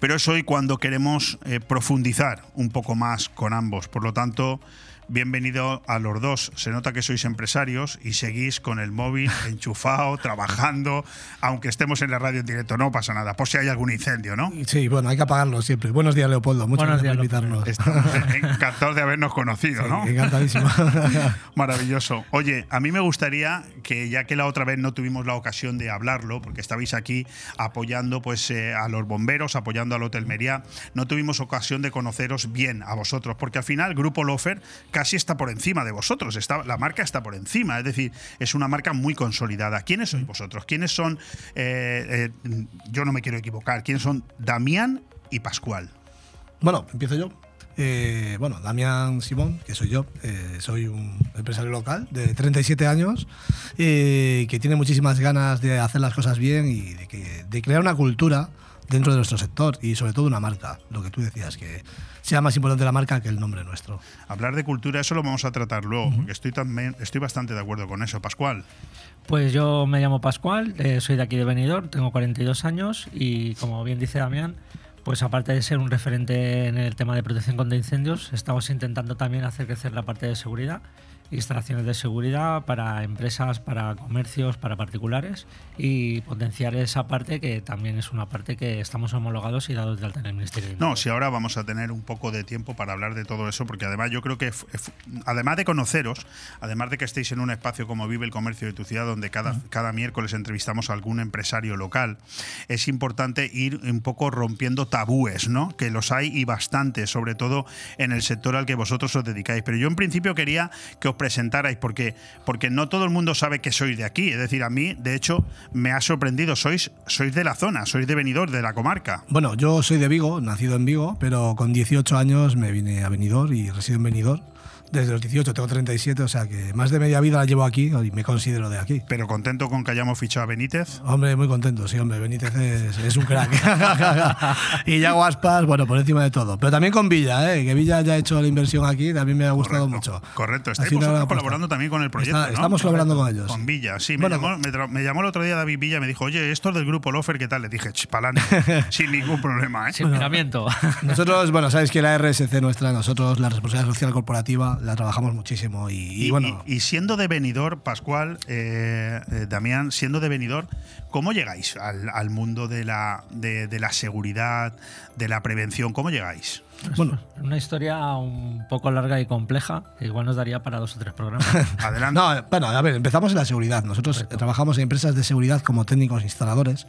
Pero es hoy cuando queremos eh, profundizar un poco más con ambos. Por lo tanto, bienvenido a los dos. Se nota que sois empresarios y seguís con el móvil [laughs] enchufado, trabajando, aunque estemos en la radio en directo, no pasa nada, por si hay algún incendio, ¿no? Sí, bueno, hay que apagarlo siempre. Buenos días, Leopoldo. Muchas Buenos gracias por invitarnos. Estamos [laughs] encantados de habernos conocido, Sí, ¿no? encantadísimo. [laughs] Maravilloso. Oye, a mí me gustaría que ya que la otra vez no tuvimos la ocasión de hablarlo, porque estabais aquí apoyando pues eh, a los bomberos, apoyando al Hotel Meriá, no tuvimos ocasión de conoceros bien a vosotros, porque al final Grupo Lofer casi está por encima de vosotros, está, la marca está por encima, es decir, es una marca muy consolidada. ¿Quiénes sois vosotros? ¿Quiénes son, eh, eh, yo no me quiero equivocar, quiénes son Damián y Pascual? Bueno, empiezo yo. Eh, bueno, Damián Simón, que soy yo, soy un empresario local de 37 años eh, que tiene muchísimas ganas de hacer las cosas bien y de, de crear una cultura dentro de nuestro sector y sobre todo una marca, lo que tú decías, que sea más importante la marca que el nombre nuestro. Hablar de cultura, eso lo vamos a tratar luego, porque estoy, también, estoy bastante de acuerdo con eso. Pascual. Pues yo me llamo Pascual, eh, soy de aquí de Benidorm, tengo 42 años y como bien dice Damián, pues aparte de ser un referente en el tema de protección contra incendios, estamos intentando también hacer crecer la parte de seguridad, instalaciones de seguridad para empresas, para comercios, para particulares y potenciar esa parte que también es una parte que estamos homologados y dados de alta en el Ministerio. de No, si ahora vamos a tener un poco de tiempo para hablar de todo eso, porque además yo creo que, además de conoceros, además de que estéis en un espacio como Vive el Comercio de tu ciudad, donde cada, cada miércoles entrevistamos a algún empresario local, es importante ir un poco rompiendo tabúes, ¿no? Que los hay y bastante, sobre todo en el sector al que vosotros os dedicáis. Pero yo en principio quería que os presentarais, porque, porque no todo el mundo sabe que sois de aquí. Es decir, a mí, de hecho, me ha sorprendido, sois, sois de la zona, sois de Benidorm, de la comarca. Bueno, yo soy de Vigo, nacido en Vigo, pero con 18 años me vine a Benidorm y resido en Benidorm. Desde los 18 tengo 37, o sea que más de media vida la llevo aquí y me considero de aquí. Pero contento con que hayamos fichado a Benítez. Hombre, muy contento, sí, hombre, Benítez es, es un crack. [laughs] y ya Aspas, bueno, por encima de todo. Pero también con Villa, ¿eh? que Villa ya ha hecho la inversión aquí, también me ha gustado mucho. Correcto, estáis colaborando también con el proyecto. Está- ¿no? Estamos colaborando con ellos. Con Villa, sí. Bueno, me, llamó, me tra- me llamó el otro día David Villa y me dijo, oye, esto es del grupo Lofer, ¿qué tal? Le dije, palante, [laughs] sin ningún problema. ¿eh? Sin miramiento. Nosotros, bueno, sabéis que la RSC nuestra, nosotros la responsabilidad social corporativa la trabajamos muchísimo y, y Y, bueno, y- y siendo de venidor, Pascual, eh, eh, Damián, siendo de venidor, ¿cómo llegáis al, al mundo de la, de, de la seguridad, de la prevención? ¿Cómo llegáis? Bueno. Una historia un poco larga y compleja, que igual nos daría para dos o tres programas. [laughs] Adelante. No, bueno, a ver, empezamos en la seguridad. Nosotros trabajamos en empresas de seguridad como técnicos instaladores,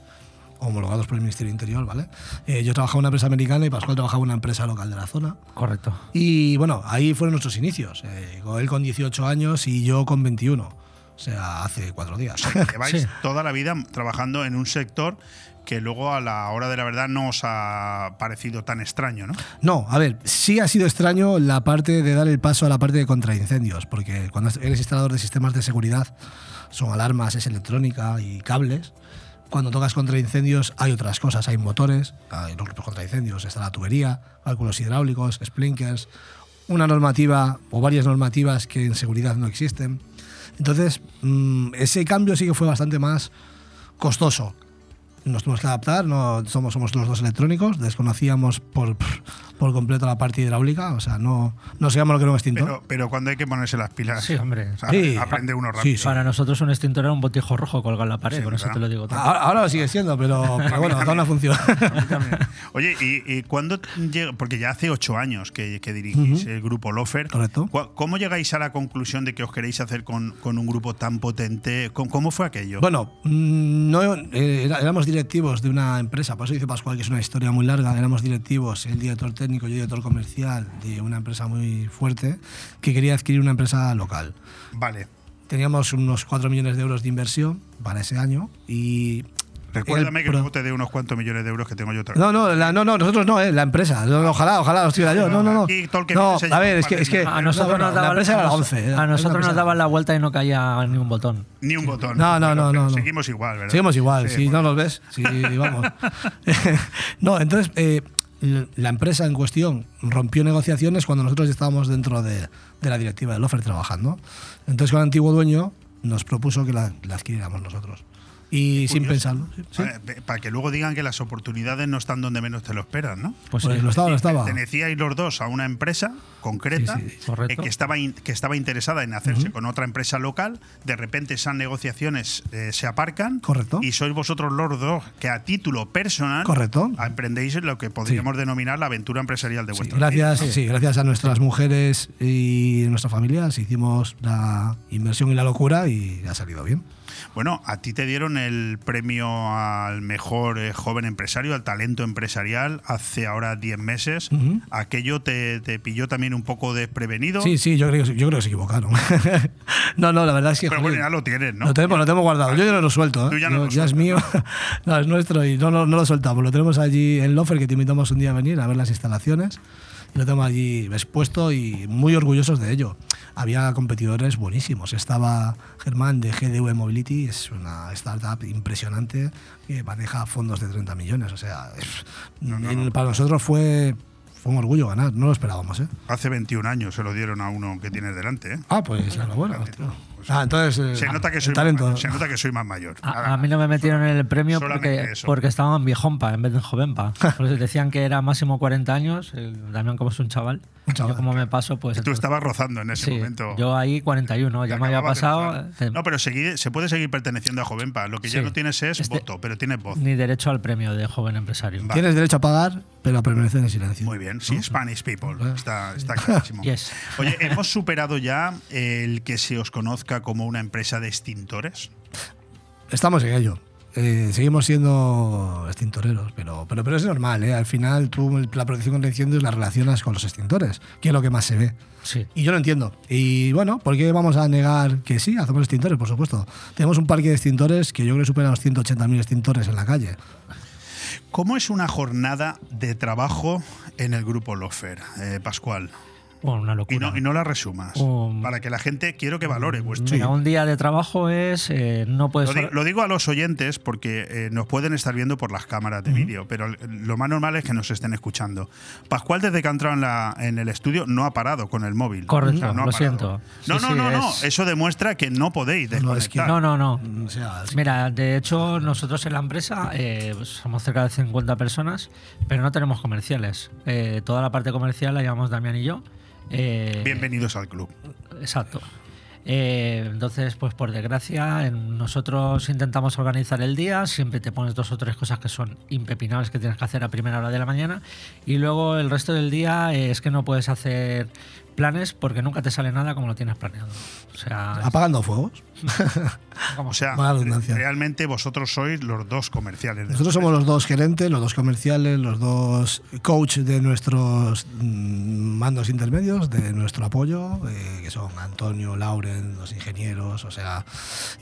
homologados por el Ministerio del Interior, ¿vale? Eh, yo trabajaba en una empresa americana y Pascual trabajaba en una empresa local de la zona. Correcto. Y bueno, ahí fueron nuestros inicios. Eh, él con 18 años y yo con 21. O O sea, hace cuatro días. Lleváis toda la vida trabajando en un sector que luego a la hora de la verdad no os ha parecido tan extraño, ¿no? No, a ver, sí ha sido extraño la parte de dar el paso a la parte de contraincendios, porque cuando eres instalador de sistemas de seguridad, son alarmas, es electrónica y cables. Cuando tocas contraincendios hay otras cosas, hay motores, hay los grupos contraincendios, está la tubería, cálculos hidráulicos, splinkers, una normativa o varias normativas que en seguridad no existen. Entonces, mm, ese cambio sí que fue bastante más costoso nos tuvimos que adaptar, no somos, somos los dos electrónicos, desconocíamos por, por completo la parte hidráulica, o sea, no, no sabíamos lo que era un extintor. Pero, pero cuando hay que ponerse las pilas, Sí, hombre. sí, aprende uno rápido. Para nosotros un extintor era un botijo rojo colgado en la pared, por eso te lo digo. todo. Ahora, ahora lo sigue siendo, pero, [laughs] pero bueno, da una función. Oye, ¿y, y cuándo llega? Porque ya hace ocho años que, que dirigís el grupo Lofer. Correcto. ¿Cu- ¿Cómo llegáis a la conclusión de que os queréis hacer con, con un grupo tan potente? ¿Cómo, cómo fue aquello? Bueno, mm, no, eh, era- éramos directivos de una empresa, por eso dice Pascual que es una historia muy larga, éramos directivos, el director técnico y yo director comercial de una empresa muy fuerte que quería adquirir una empresa local. Vale. Teníamos unos 4 millones de euros de inversión para ese año y... Recuérdame que luego te dé unos cuantos millones de euros que tengo yo otra vez. No, no, la- no, no, nosotros no, eh, la empresa. Ojalá, ojalá lo estuviera yo. No, no, no. Aquí todo el que No, a ver, es que, es que. A nosotros no, nos daban empresa era la a nos- 11. era- A nosotros nos daban la vuelta y no caía ni un botón. Ni un botón. No, no, no, no, no. Seguimos igual, ¿verdad? Seguimos igual, Sí, si bueno. no nos ves, sí, vamos. [laughs] no, entonces, eh, la empresa en cuestión rompió negociaciones cuando nosotros estábamos dentro de, la directiva del offer trabajando. Entonces, con el antiguo dueño nos propuso que la adquiriéramos nosotros. Y sin pensarlo. sí, Para que luego digan que las oportunidades no están donde menos te lo esperan, ¿no? Pues Pues sí. lo estaba, lo estaba. Pertenecíais los dos a una empresa concreta Sí, sí, eh, que, estaba in- que estaba interesada en hacerse con otra empresa local. De repente esas negociaciones eh, se aparcan. Correcto. Y sois vosotros los dos que a título personal Correcto. emprendéis lo que podríamos denominar la aventura empresarial de vuestro Gracias, sí, gracias a nuestras mujeres y nuestras familias hicimos la inversión y la locura y ha salido bien. Bueno, a ti te dieron el premio al mejor eh, joven empresario, al talento empresarial, hace ahora 10 meses. Ujú. ¿Aquello te, te pilló también un poco desprevenido? Sí, sí, yo creo, que- yo creo que se equivocaron. [laughs] no, no, la verdad es que. Pero joder, bueno, ya lo tienes, ¿no? Lo tenemos, lo tenemos guardado. Yo ya no lo suelto. ¿eh? Tú ya no Yo- lo ya es mío. [laughs] no, es nuestro y no, no, no lo soltamos. Lo tenemos allí en Lofer, que te invitamos un día a venir a ver las instalaciones. Lo tenemos allí expuesto y muy orgullosos de ello. Había competidores buenísimos. Estaba Germán de GDV Mobility, es una startup impresionante que maneja fondos de 30 millones. O sea, es- en- para nosotros fue, fue un orgullo ganar. No lo esperábamos, ¿eh? Hace 21 años se lo dieron a uno que tienes delante. ¿eh? Ah, pues enhorabuena. Hostia. Ah, entonces. eh, Se nota, que soy. Más, se nota que soy más mayor. A, a mí no me metieron en el premio porque, porque estaba en viejompa en vez de en jovenpa. [laughs] Decían que era máximo 40 años. Damián, como es un chaval, yo como me paso, pues. Tú entonces- estabas rozando en ese Sí, momento. Yo ahí 41, ya me había pasado. eh, No, pero seguir- se puede seguir perteneciendo a Jovenpa. Lo que ya no tienes es Este- voto, pero tienes voz. Ni derecho al premio de joven empresario. Tienes derecho a pagar, pero a permanecer en silencio. Muy bien, sí, Spanish people. Está, está clarísimo. [laughs] Yes. Oye, ¿hemos superado ya el que se os conozca como una empresa de extintores? Estamos en ello. Eh, seguimos siendo extintoreros, pero, pero, pero es normal, ¿eh? Al final tú la protección contra incendios la relacionas con los extintores, que es lo que más se ve. Sí. Y yo lo entiendo. Y bueno, ¿por qué vamos a negar que sí? Hacemos extintores, por supuesto. Tenemos un parque de extintores que yo creo que supera los 180.000 extintores en la calle. ¿Cómo es una jornada de trabajo en el grupo Lofer, eh, Pascual? Bueno, una Y no, y no la resumas. Um, para que la gente quiero que valore vuestro. Mira, un día de trabajo es. eh, no puedes. Lo, di- lo digo a los oyentes porque eh, nos pueden estar viendo por las cámaras de vídeo, pero lo más normal es que nos estén escuchando. Pascual, desde que ha entrado en, la- en el estudio, no ha parado con el móvil. Correcto, O sea, no lo siento. No, Sí, no, sí, no, no. es- Eso demuestra que no podéis desconectar. No, no, no. O sea, Mira, de hecho, nosotros en la empresa eh, somos cerca de 50 personas, pero no tenemos comerciales. Toda la parte comercial la llevamos Damián y yo. Eh, Bienvenidos al club. Exacto. Eh, entonces, pues por desgracia, nosotros intentamos organizar el día, siempre te pones dos o tres cosas que son impepinables que tienes que hacer a primera hora de la mañana y luego el resto del día es que no puedes hacer planes porque nunca te sale nada como lo tienes planeado. O sea, Apagando fuegos. [laughs] O sea, realmente vosotros sois los dos comerciales. de Nosotros somos los dos gerentes, los dos comerciales, los dos coach de nuestros mm, mandos intermedios, de nuestro apoyo, eh, que son Antonio, Lauren, los ingenieros, o sea,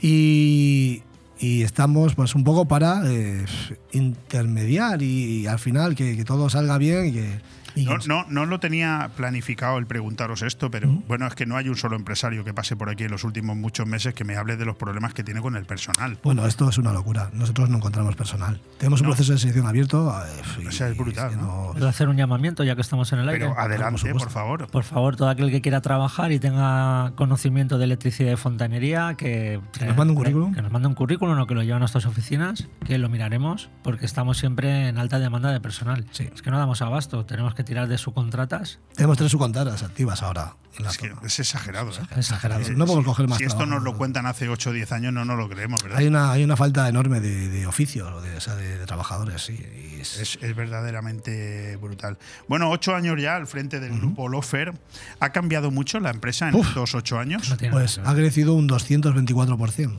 y, y estamos pues un poco para eh, intermediar y, al final que, que todo salga bien y que... y No, no, no lo tenía planificado el preguntaros esto, pero bueno, es que no hay un solo empresario que pase por aquí en los últimos muchos meses que me hable de los problemas que tiene con el personal. Bueno, esto es una locura. Nosotros no encontramos personal. Tenemos un No. proceso de selección abierto. eh, O sea, es brutal. ¿no? ¿Puedo hacer un llamamiento ya que estamos en el aire? Pero adelante, por favor. Por favor, todo aquel que quiera trabajar y tenga conocimiento de electricidad y fontanería, que, Que nos mande un currículum. Que nos mande un currículum o que lo lleve a nuestras oficinas, que lo miraremos, porque estamos siempre en alta demanda de personal. Es que no damos abasto, tenemos que tirar de subcontratas. Tenemos tres subcontratas activas ahora. en la Es que es exagerado. ¿eh? Exagerado. No podemos coger más Si esto nos lo cuentan hace 8 o 10 años, no nos lo creemos, ¿verdad? Hay una, hay una falta enorme de, de oficios, o de, o sea, de, de trabajadores, sí. y es- Es, es verdaderamente brutal. Bueno, ocho años ya al frente del grupo Lofer. ¿Ha cambiado mucho la empresa en estos ocho años? pues ha crecido un 224%.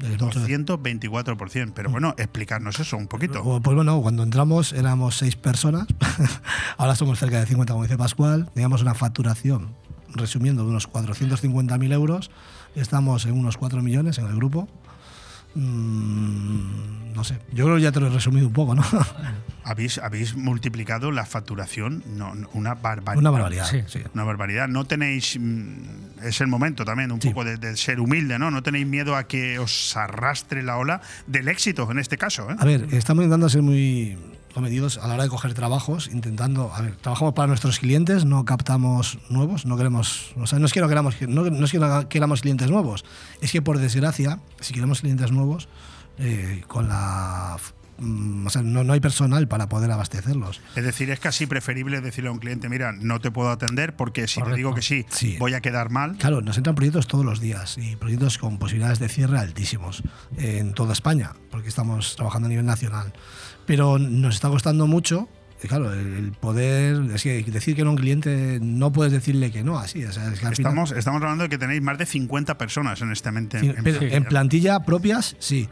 Desde el ocho- 224%. Pero bueno, explicarnos eso un poquito. O- Pues bueno, cuando entramos éramos seis personas, [laughs] ahora somos cerca de 50, como dice Pascual, teníamos una facturación, resumiendo, de unos 450.000 euros, estamos en unos 4 millones en el grupo. Mm, no sé, yo creo que ya te lo he resumido un poco, ¿no? [laughs] Habéis, habéis multiplicado la facturación, no, no, una barbaridad. Una barbaridad, Sí. sí. Una barbaridad. No tenéis, mm, es el momento también un poco de, de ser humilde, ¿no? No tenéis miedo a que os arrastre la ola del éxito en este caso, ¿eh? A ver, estamos intentando ser muy comedidos a la hora de coger trabajos, intentando, a ver, trabajamos para nuestros clientes, no captamos nuevos, no queremos, o sea, no es que no queramos, no, no es que no queramos clientes nuevos, es que por desgracia, si queremos clientes nuevos, eh, con la, mm, o sea, no, no hay personal para poder abastecerlos. Es decir, es casi preferible decirle a un cliente, mira, no te puedo atender porque si te digo que sí, voy a quedar mal. Claro, nos entran proyectos todos los días y proyectos con posibilidades de cierre altísimos en toda España, porque estamos trabajando a nivel nacional. Pero nos está costando mucho, y claro, el poder, es que decir que no a un cliente no puedes decirle que no, así. o sea, es que final- Estamos, estamos hablando de que tenéis más de 50 personas en este mente. Sí, pero en plantilla propias, sí.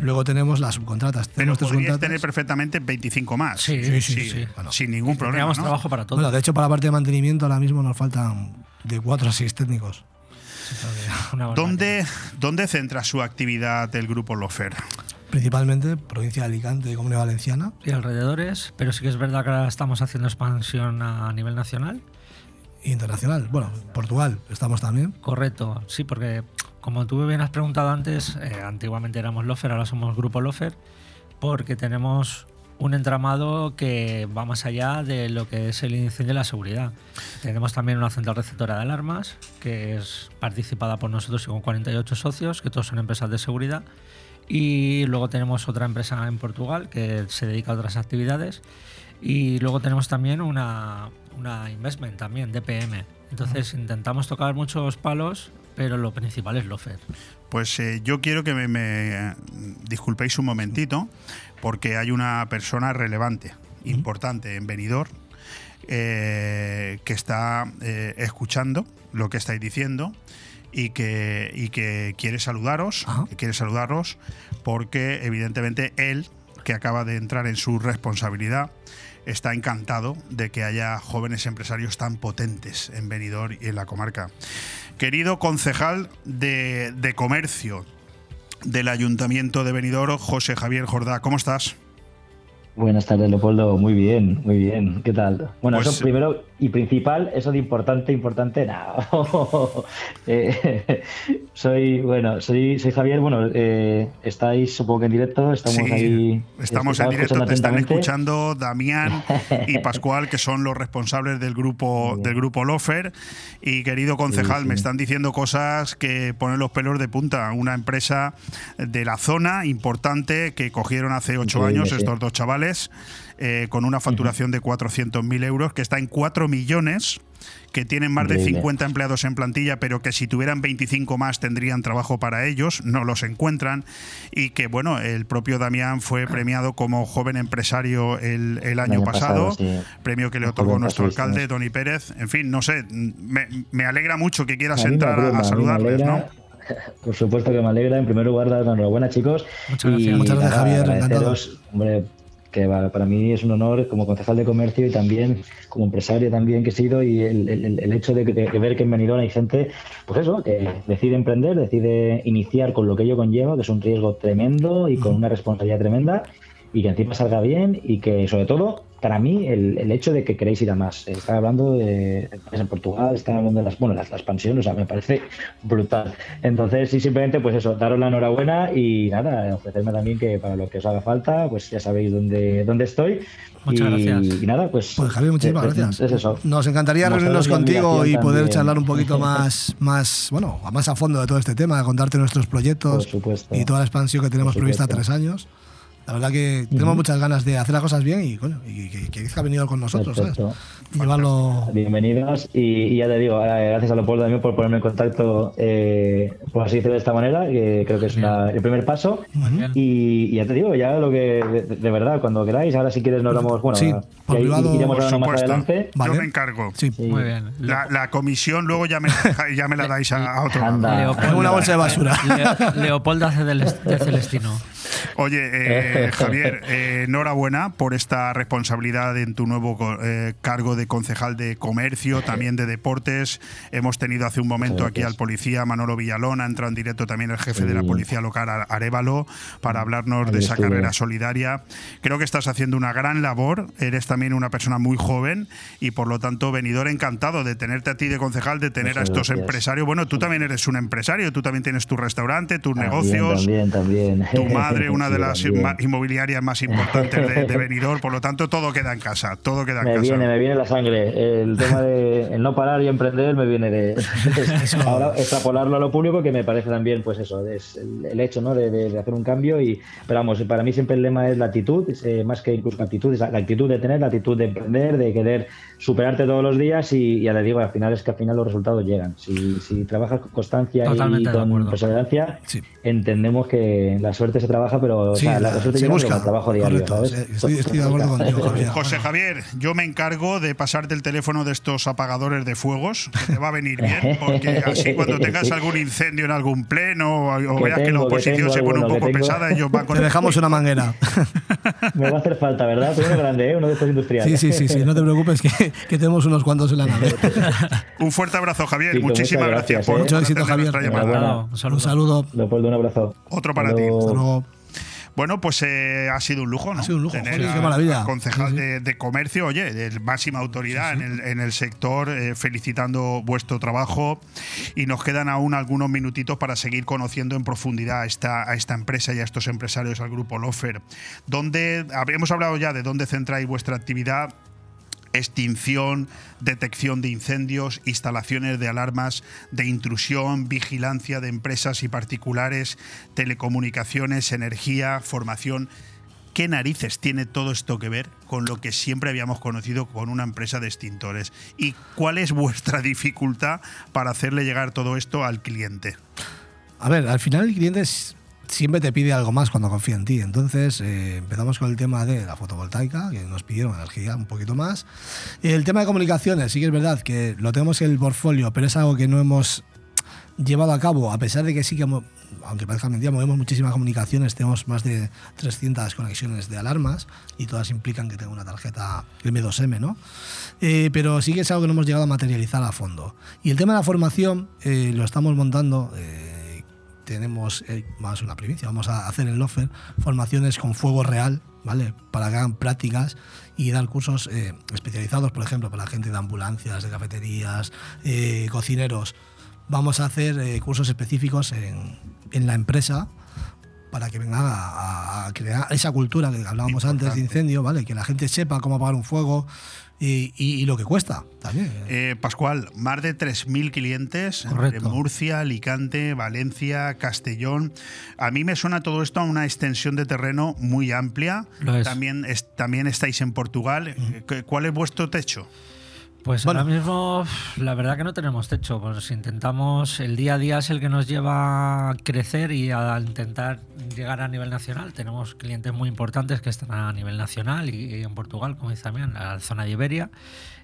Luego tenemos las subcontratas. Pero Tenemos subcontratas. tener perfectamente 25 más. Sí, sí, sí, sí. Bueno, sin ningún problema. ¿no? Bueno, de hecho, para la parte de mantenimiento ahora mismo nos faltan de 4 a 6 técnicos. ¿Dónde, ¿Dónde centra su actividad el grupo Lofer? Principalmente provincia de Alicante y Comunidad Valenciana. y alrededores, pero sí que es verdad que ahora estamos haciendo expansión a nivel nacional. Internacional. Bueno, Portugal estamos también. Correcto, sí, porque como tú bien has preguntado antes, eh, antiguamente éramos Lofer, ahora somos Grupo Lofer, porque tenemos un entramado que va más allá de lo que es el incendio y la seguridad. Tenemos también una central receptora de alarmas, que es participada por nosotros y con 48 socios, que todos son empresas de seguridad. Y luego tenemos otra empresa en Portugal que se dedica a otras actividades. Y luego tenemos también una, una investment también, DPM. Entonces intentamos tocar muchos palos, pero lo principal es Lofer. Pues eh, yo quiero que me, me, disculpéis un momentito, porque hay una persona relevante, importante en Benidorm, eh, que está eh, escuchando lo que estáis diciendo y que, y que quiere saludaros, que quiere saludaros, porque evidentemente él, que acaba de entrar en su responsabilidad, está encantado de que haya jóvenes empresarios tan potentes en Benidorm y en la comarca. Querido concejal de, de comercio del Ayuntamiento de Benidorm, José Javier Jordá, ¿cómo estás? Buenas tardes, Leopoldo. Muy bien, muy bien. ¿Qué tal? Bueno, Pues- eso primero y principal, eso de importante, importante, nada. [laughs] Eh, soy, bueno, soy, soy Javier. Bueno, eh, estáis supongo que en directo, estamos Sí, ahí. Estamos en directo, te están escuchando Damián y [laughs] Pascual, que son los responsables del grupo del grupo Lofer. Y querido concejal, sí. me están diciendo cosas que ponen los pelos de punta. Una empresa de la zona importante que cogieron hace ocho años estos dos chavales eh, con una facturación de 400.000 euros, que está en 4 millones que tienen más de Increíble. 50 empleados en plantilla, pero que si tuvieran 25 más tendrían trabajo para ellos, no los encuentran, y que, bueno, el propio Damián fue premiado como joven empresario el, el año, año pasado, pasado, sí. premio que le otorgó nuestro alcalde, Tony Pérez. En fin, no sé, me, me alegra mucho que quieras A mí me entrar a- alegra, a, saludarles, ¿no? [laughs] Por supuesto que me alegra. En primer lugar, dar la enhorabuena, chicos. Muchas gracias. Y Muchas gracias, nada, Javier, Hombre, que para mí es un honor como concejal de comercio y también como empresario también que he sido y el, el- el hecho de, que- de ver que en Benidorm hay gente, pues eso, que decide emprender, decide iniciar con lo que ello conlleva, que es un riesgo tremendo y con una responsabilidad tremenda y que encima salga bien y que sobre todo para mí el, el hecho de que queréis ir a más. Están hablando de en Portugal, están hablando de las, bueno, las, la expansión, o sea, me parece [laughs] brutal. Entonces, sí, simplemente, pues eso, daros la enhorabuena y nada, ofrecerme también que para lo que os haga falta, pues ya sabéis dónde, dónde estoy. Muchas y, gracias. y nada, pues. Pues Javier, muchísimas eh, gracias. Es eso. Nos encantaría reunirnos contigo y poder también. charlar un poquito [laughs] más, más, bueno, más a fondo de todo este tema, contarte nuestros proyectos Por supuesto. y toda la expansión que tenemos prevista a tres años. La verdad que tenemos muchas ganas de hacer las cosas bien y, coño, y que, que, que ha venido con nosotros, ¿sabes? Perfecto. Llevarlo. Bienvenidos y, y ya te digo, eh, gracias a Leopoldo también por ponerme en contacto, eh, por así decirlo de esta manera, que creo que es una- el primer paso. Y, y ya te digo, ya lo que, de, de verdad, cuando queráis, ahora si quieres nos damos, bueno, Sí, ya por i- privado, iremos Por hablando más supuesto, adelante. yo me encargo. Sí. Muy bien. La, la comisión luego ya me, [laughs] ya me la dais a, a otro Anda. lado. Leopoldo- una bolsa de basura. Le- Leopoldo hace del- de Celestino. Oye, eh, [laughs] Javier, eh, enhorabuena por esta responsabilidad en tu nuevo eh, cargo de concejal de comercio, también de deportes. Hemos tenido hace un momento aquí al policía Manolo Villalón, ha entrado en directo también el jefe de la Sí. policía local, Ar- Arevalo, para hablarnos de esa carrera solidaria. Creo que estás haciendo una gran labor, eres también una persona muy joven y por lo tanto, venidor encantado de tenerte a ti de concejal, de tener a estos gracias. empresarios. Bueno, tú también eres un empresario, tú también tienes tu restaurante, tus También, negocios También, también. tu madre, [laughs] una de Sí, las también. Inmobiliarias más importantes de, de Benidorm, por lo tanto todo queda en casa, todo queda en Me casa. viene, me viene la sangre. El tema de el no parar y emprender me viene de [laughs] ahora extrapolarlo a lo público, que me parece también, pues eso, es el, el hecho ¿no? de, de- de hacer un cambio. Y, pero vamos, para mí siempre el lema es la actitud, es, eh, más que incluso la actitud, es la, la actitud de tener, la actitud de emprender, de querer superarte todos los días. Y ya le digo, al final es que al final los resultados llegan. Si, si trabajas con constancia Totalmente y con perseverancia, entendemos que la suerte se trabaja, pero o sea, la, la- suerte se llega busca, con el trabajo diario, correcto, ¿sabes? sí, estoy- estoy de acuerdo contigo, Javier. José Javier, yo me encargo de pasarte el teléfono de estos apagadores de fuegos, que te va a venir bien, porque así [laughs] cuando tengas algún incendio en algún pleno o, Que veas que la que oposición se pone un poco pesada, ellos van [laughs] con Te dejamos una manguera. [laughs] Me va a hacer falta, ¿verdad? Tú uno grande, ¿eh? Uno de estos industriales. Sí, sí, sí, sí, no te preocupes que, que tenemos unos cuantos en la nave. Un fuerte abrazo, Javier. Chico, Muchísimas muchas gracias, gracias, por ¿eh? Mucho éxito, Javier. nuestra llamada. Enhorabuena. Un saludo. Un saludo. Leopoldo, un abrazo. Otro para Hasta ti. luego. Hasta luego. Bueno, pues eh, ha sido un lujo, ¿no? Ha sido un lujo, Tener joder, a- qué maravilla. concejal Sí, sí. De, de comercio, oye, de máxima autoridad En, el, en el sector, eh, felicitando vuestro trabajo. Y nos quedan aún algunos minutitos para seguir conociendo en profundidad a esta, a esta empresa y a estos empresarios, al grupo Lofer. Donde, hemos hablado ya de dónde centráis vuestra actividad extinción, detección de incendios, instalaciones de alarmas de intrusión, vigilancia de empresas y particulares, telecomunicaciones, energía, formación. ¿Qué narices tiene todo esto que ver con lo que siempre habíamos conocido con una empresa de extintores? ¿Y cuál es vuestra [laughs] dificultad para hacerle llegar todo esto al cliente? A ver, al final el cliente es- siempre te pide algo más cuando confía en ti. Entonces eh, empezamos con el tema de la fotovoltaica, que nos pidieron energía un poquito más. El tema de comunicaciones, sí que es verdad que lo tenemos en el portfolio, pero es algo que no hemos llevado a cabo, a pesar de que sí que, aunque parezca mentira, movemos muchísimas comunicaciones, tenemos más de 300 conexiones de alarmas y todas implican que tenga una tarjeta M2M, ¿no? Eh, pero sí que es algo que no hemos llegado a materializar a fondo. Y el tema de la formación eh, lo estamos montando. eh, tenemos eh, más una primicia, vamos a hacer en Lofer formaciones con fuego real, ¿vale? Para que hagan prácticas y dar cursos eh, especializados, por ejemplo, para la gente de ambulancias, de cafeterías, eh, cocineros. Vamos a hacer cursos específicos en, en la empresa para que vengan a, a crear esa cultura que hablábamos antes de incendio, ¿vale? Que la gente sepa cómo apagar un fuego, y, y, lo que cuesta también. Eh, Pascual, más de 3.000 clientes Correcto. en Murcia, Alicante, Valencia, Castellón. A mí me suena todo esto a una extensión de terreno muy amplia. Es. También, es- también estáis en Portugal. Eh, ¿Cuál es vuestro techo? Pues ahora mismo, la verdad que no tenemos techo. Pues intentamos, el día a día es el que nos lleva a crecer y a intentar llegar a nivel nacional. Tenemos clientes muy importantes que están a nivel nacional y, y en Portugal, como dice también, la zona de Iberia.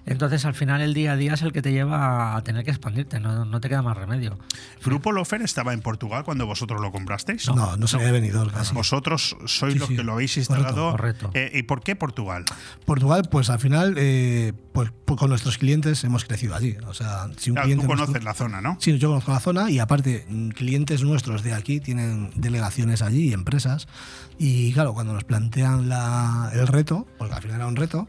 Entonces, al final, el día a día es el que te lleva a tener que expandirte, no, no te queda más remedio. ¿Grupo Lofer estaba en Portugal cuando vosotros lo comprasteis? No, no se había venido casi. Vosotros sois Sí, los sí. que lo habéis instalado. Correcto, Eh, ¿Y por qué Portugal? Portugal, pues al final, eh, pues, pues con nuestros clientes hemos crecido allí. O sea, si un Claro, cliente tú nuestro- conoces la zona, ¿no? Sí, yo conozco la zona y aparte, mm, clientes nuestros de aquí tienen delegaciones allí y empresas. Y claro, cuando nos plantean la- el reto, porque al final era un reto,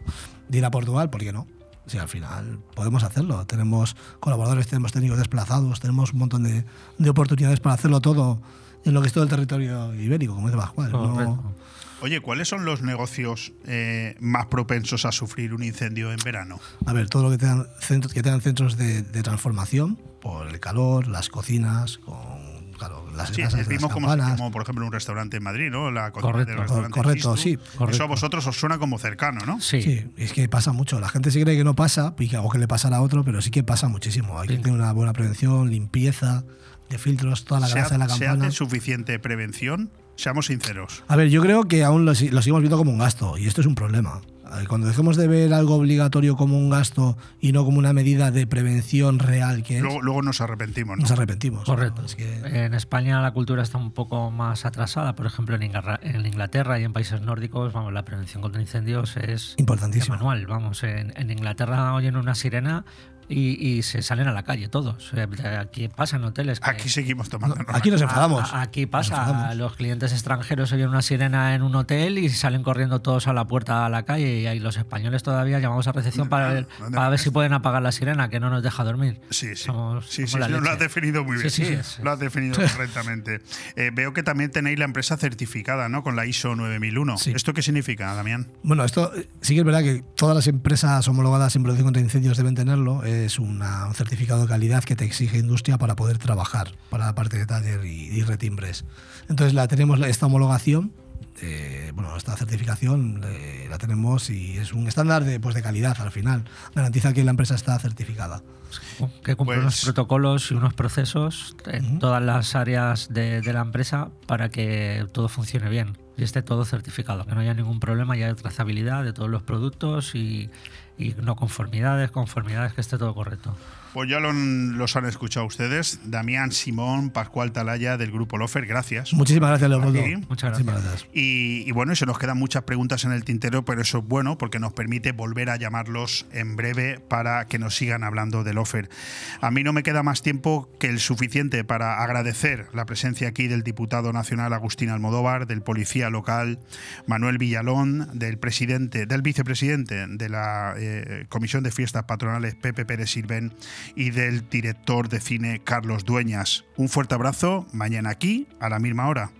de ir a Portugal, ¿por qué no? Sí, al final podemos hacerlo. Tenemos colaboradores, tenemos técnicos desplazados, tenemos un montón de, de oportunidades para hacerlo todo en lo que es todo el territorio ibérico, como dice Pascual. No-. Oye, ¿cuáles son los negocios eh, más propensos a sufrir un incendio en verano? A ver, todo lo que tengan centros, que tengan centros de, de transformación por el calor, las cocinas, con claro, las Sí, casas es de las como, campanas. como, por ejemplo un restaurante en Madrid, ¿no? La Correcto, del restaurante correcto, sí. Eso Correcto. a vosotros os suena como cercano, ¿no? Sí. es que pasa mucho. La gente se cree que no pasa y que, o que le pasará a otro, pero sí que pasa muchísimo. Hay que tener una buena prevención, limpieza de filtros, toda la ¿Se, grasa de la ha- ¿Se campana. hace suficiente prevención? Seamos sinceros. A ver, yo creo que aún lo, lo seguimos viendo como un gasto y esto es un problema. Eh, Cuando dejemos de ver algo obligatorio como un gasto y no como una medida de prevención real que es, Luego, luego nos arrepentimos, ¿no? nos arrepentimos. Correcto. Es que En España la cultura está un poco más atrasada. Por ejemplo, en Inglaterra, en Inglaterra y en países nórdicos, vamos, la prevención contra incendios es Importantísimo. manual. Vamos, en, en Inglaterra oyen una sirena y, y se salen a la calle todos. Eh, Aquí pasa en hoteles. que- Aquí seguimos tomando. aquí nos enfadamos. A- a- aquí pasa, enfadamos. los clientes extranjeros oyen una sirena en un hotel y salen corriendo todos a la puerta a la calle y ahí los españoles todavía llamamos a recepción para ver, ¿dónde para ver si pueden apagar la sirena, que no nos deja dormir. Sí, sí. Somos- Sí, sí, somos la sí, lo has definido muy bien. Sí, sí, es- Lo has definido correctamente. Eh, veo que también tenéis la empresa certificada, ¿no? Con la ISO 9001. ¿Esto qué significa, Damián? Bueno, esto eh, sí que es verdad que todas las empresas homologadas en protección contra incendios deben tenerlo. Es una- un certificado de calidad que te exige industria para poder trabajar para la parte de taller y, y retimbres. Entonces la tenemos esta homologación. eh, bueno, esta certificación eh, la tenemos y es un estándar de, pues, de calidad al final. Garantiza que la empresa está certificada. que cumple Pues unos protocolos y unos procesos en todas las áreas de, de la empresa para que todo funcione bien y esté todo certificado, que no haya ningún problema y haya trazabilidad de todos los productos y, y no conformidades, conformidades, que esté todo correcto. Pues ya lo los han escuchado ustedes. Damián Simón, Pascual Talaya del Grupo Lofer, gracias. Muchísimas gracias, Leopoldo. Muchas gracias. Y, y bueno, y se nos quedan muchas preguntas en el tintero, pero eso es bueno porque nos permite volver a llamarlos en breve para que nos sigan hablando del offer. A mí no me queda más tiempo que el suficiente para agradecer la presencia aquí del diputado nacional Agustín Almodóvar, del policía local Manuel Villalón, del presidente, del vicepresidente de la eh, Comisión de Fiestas Patronales Pepe Pérez Sirven y del director de cine Carlos Dueñas. Un fuerte abrazo, mañana aquí a la misma hora.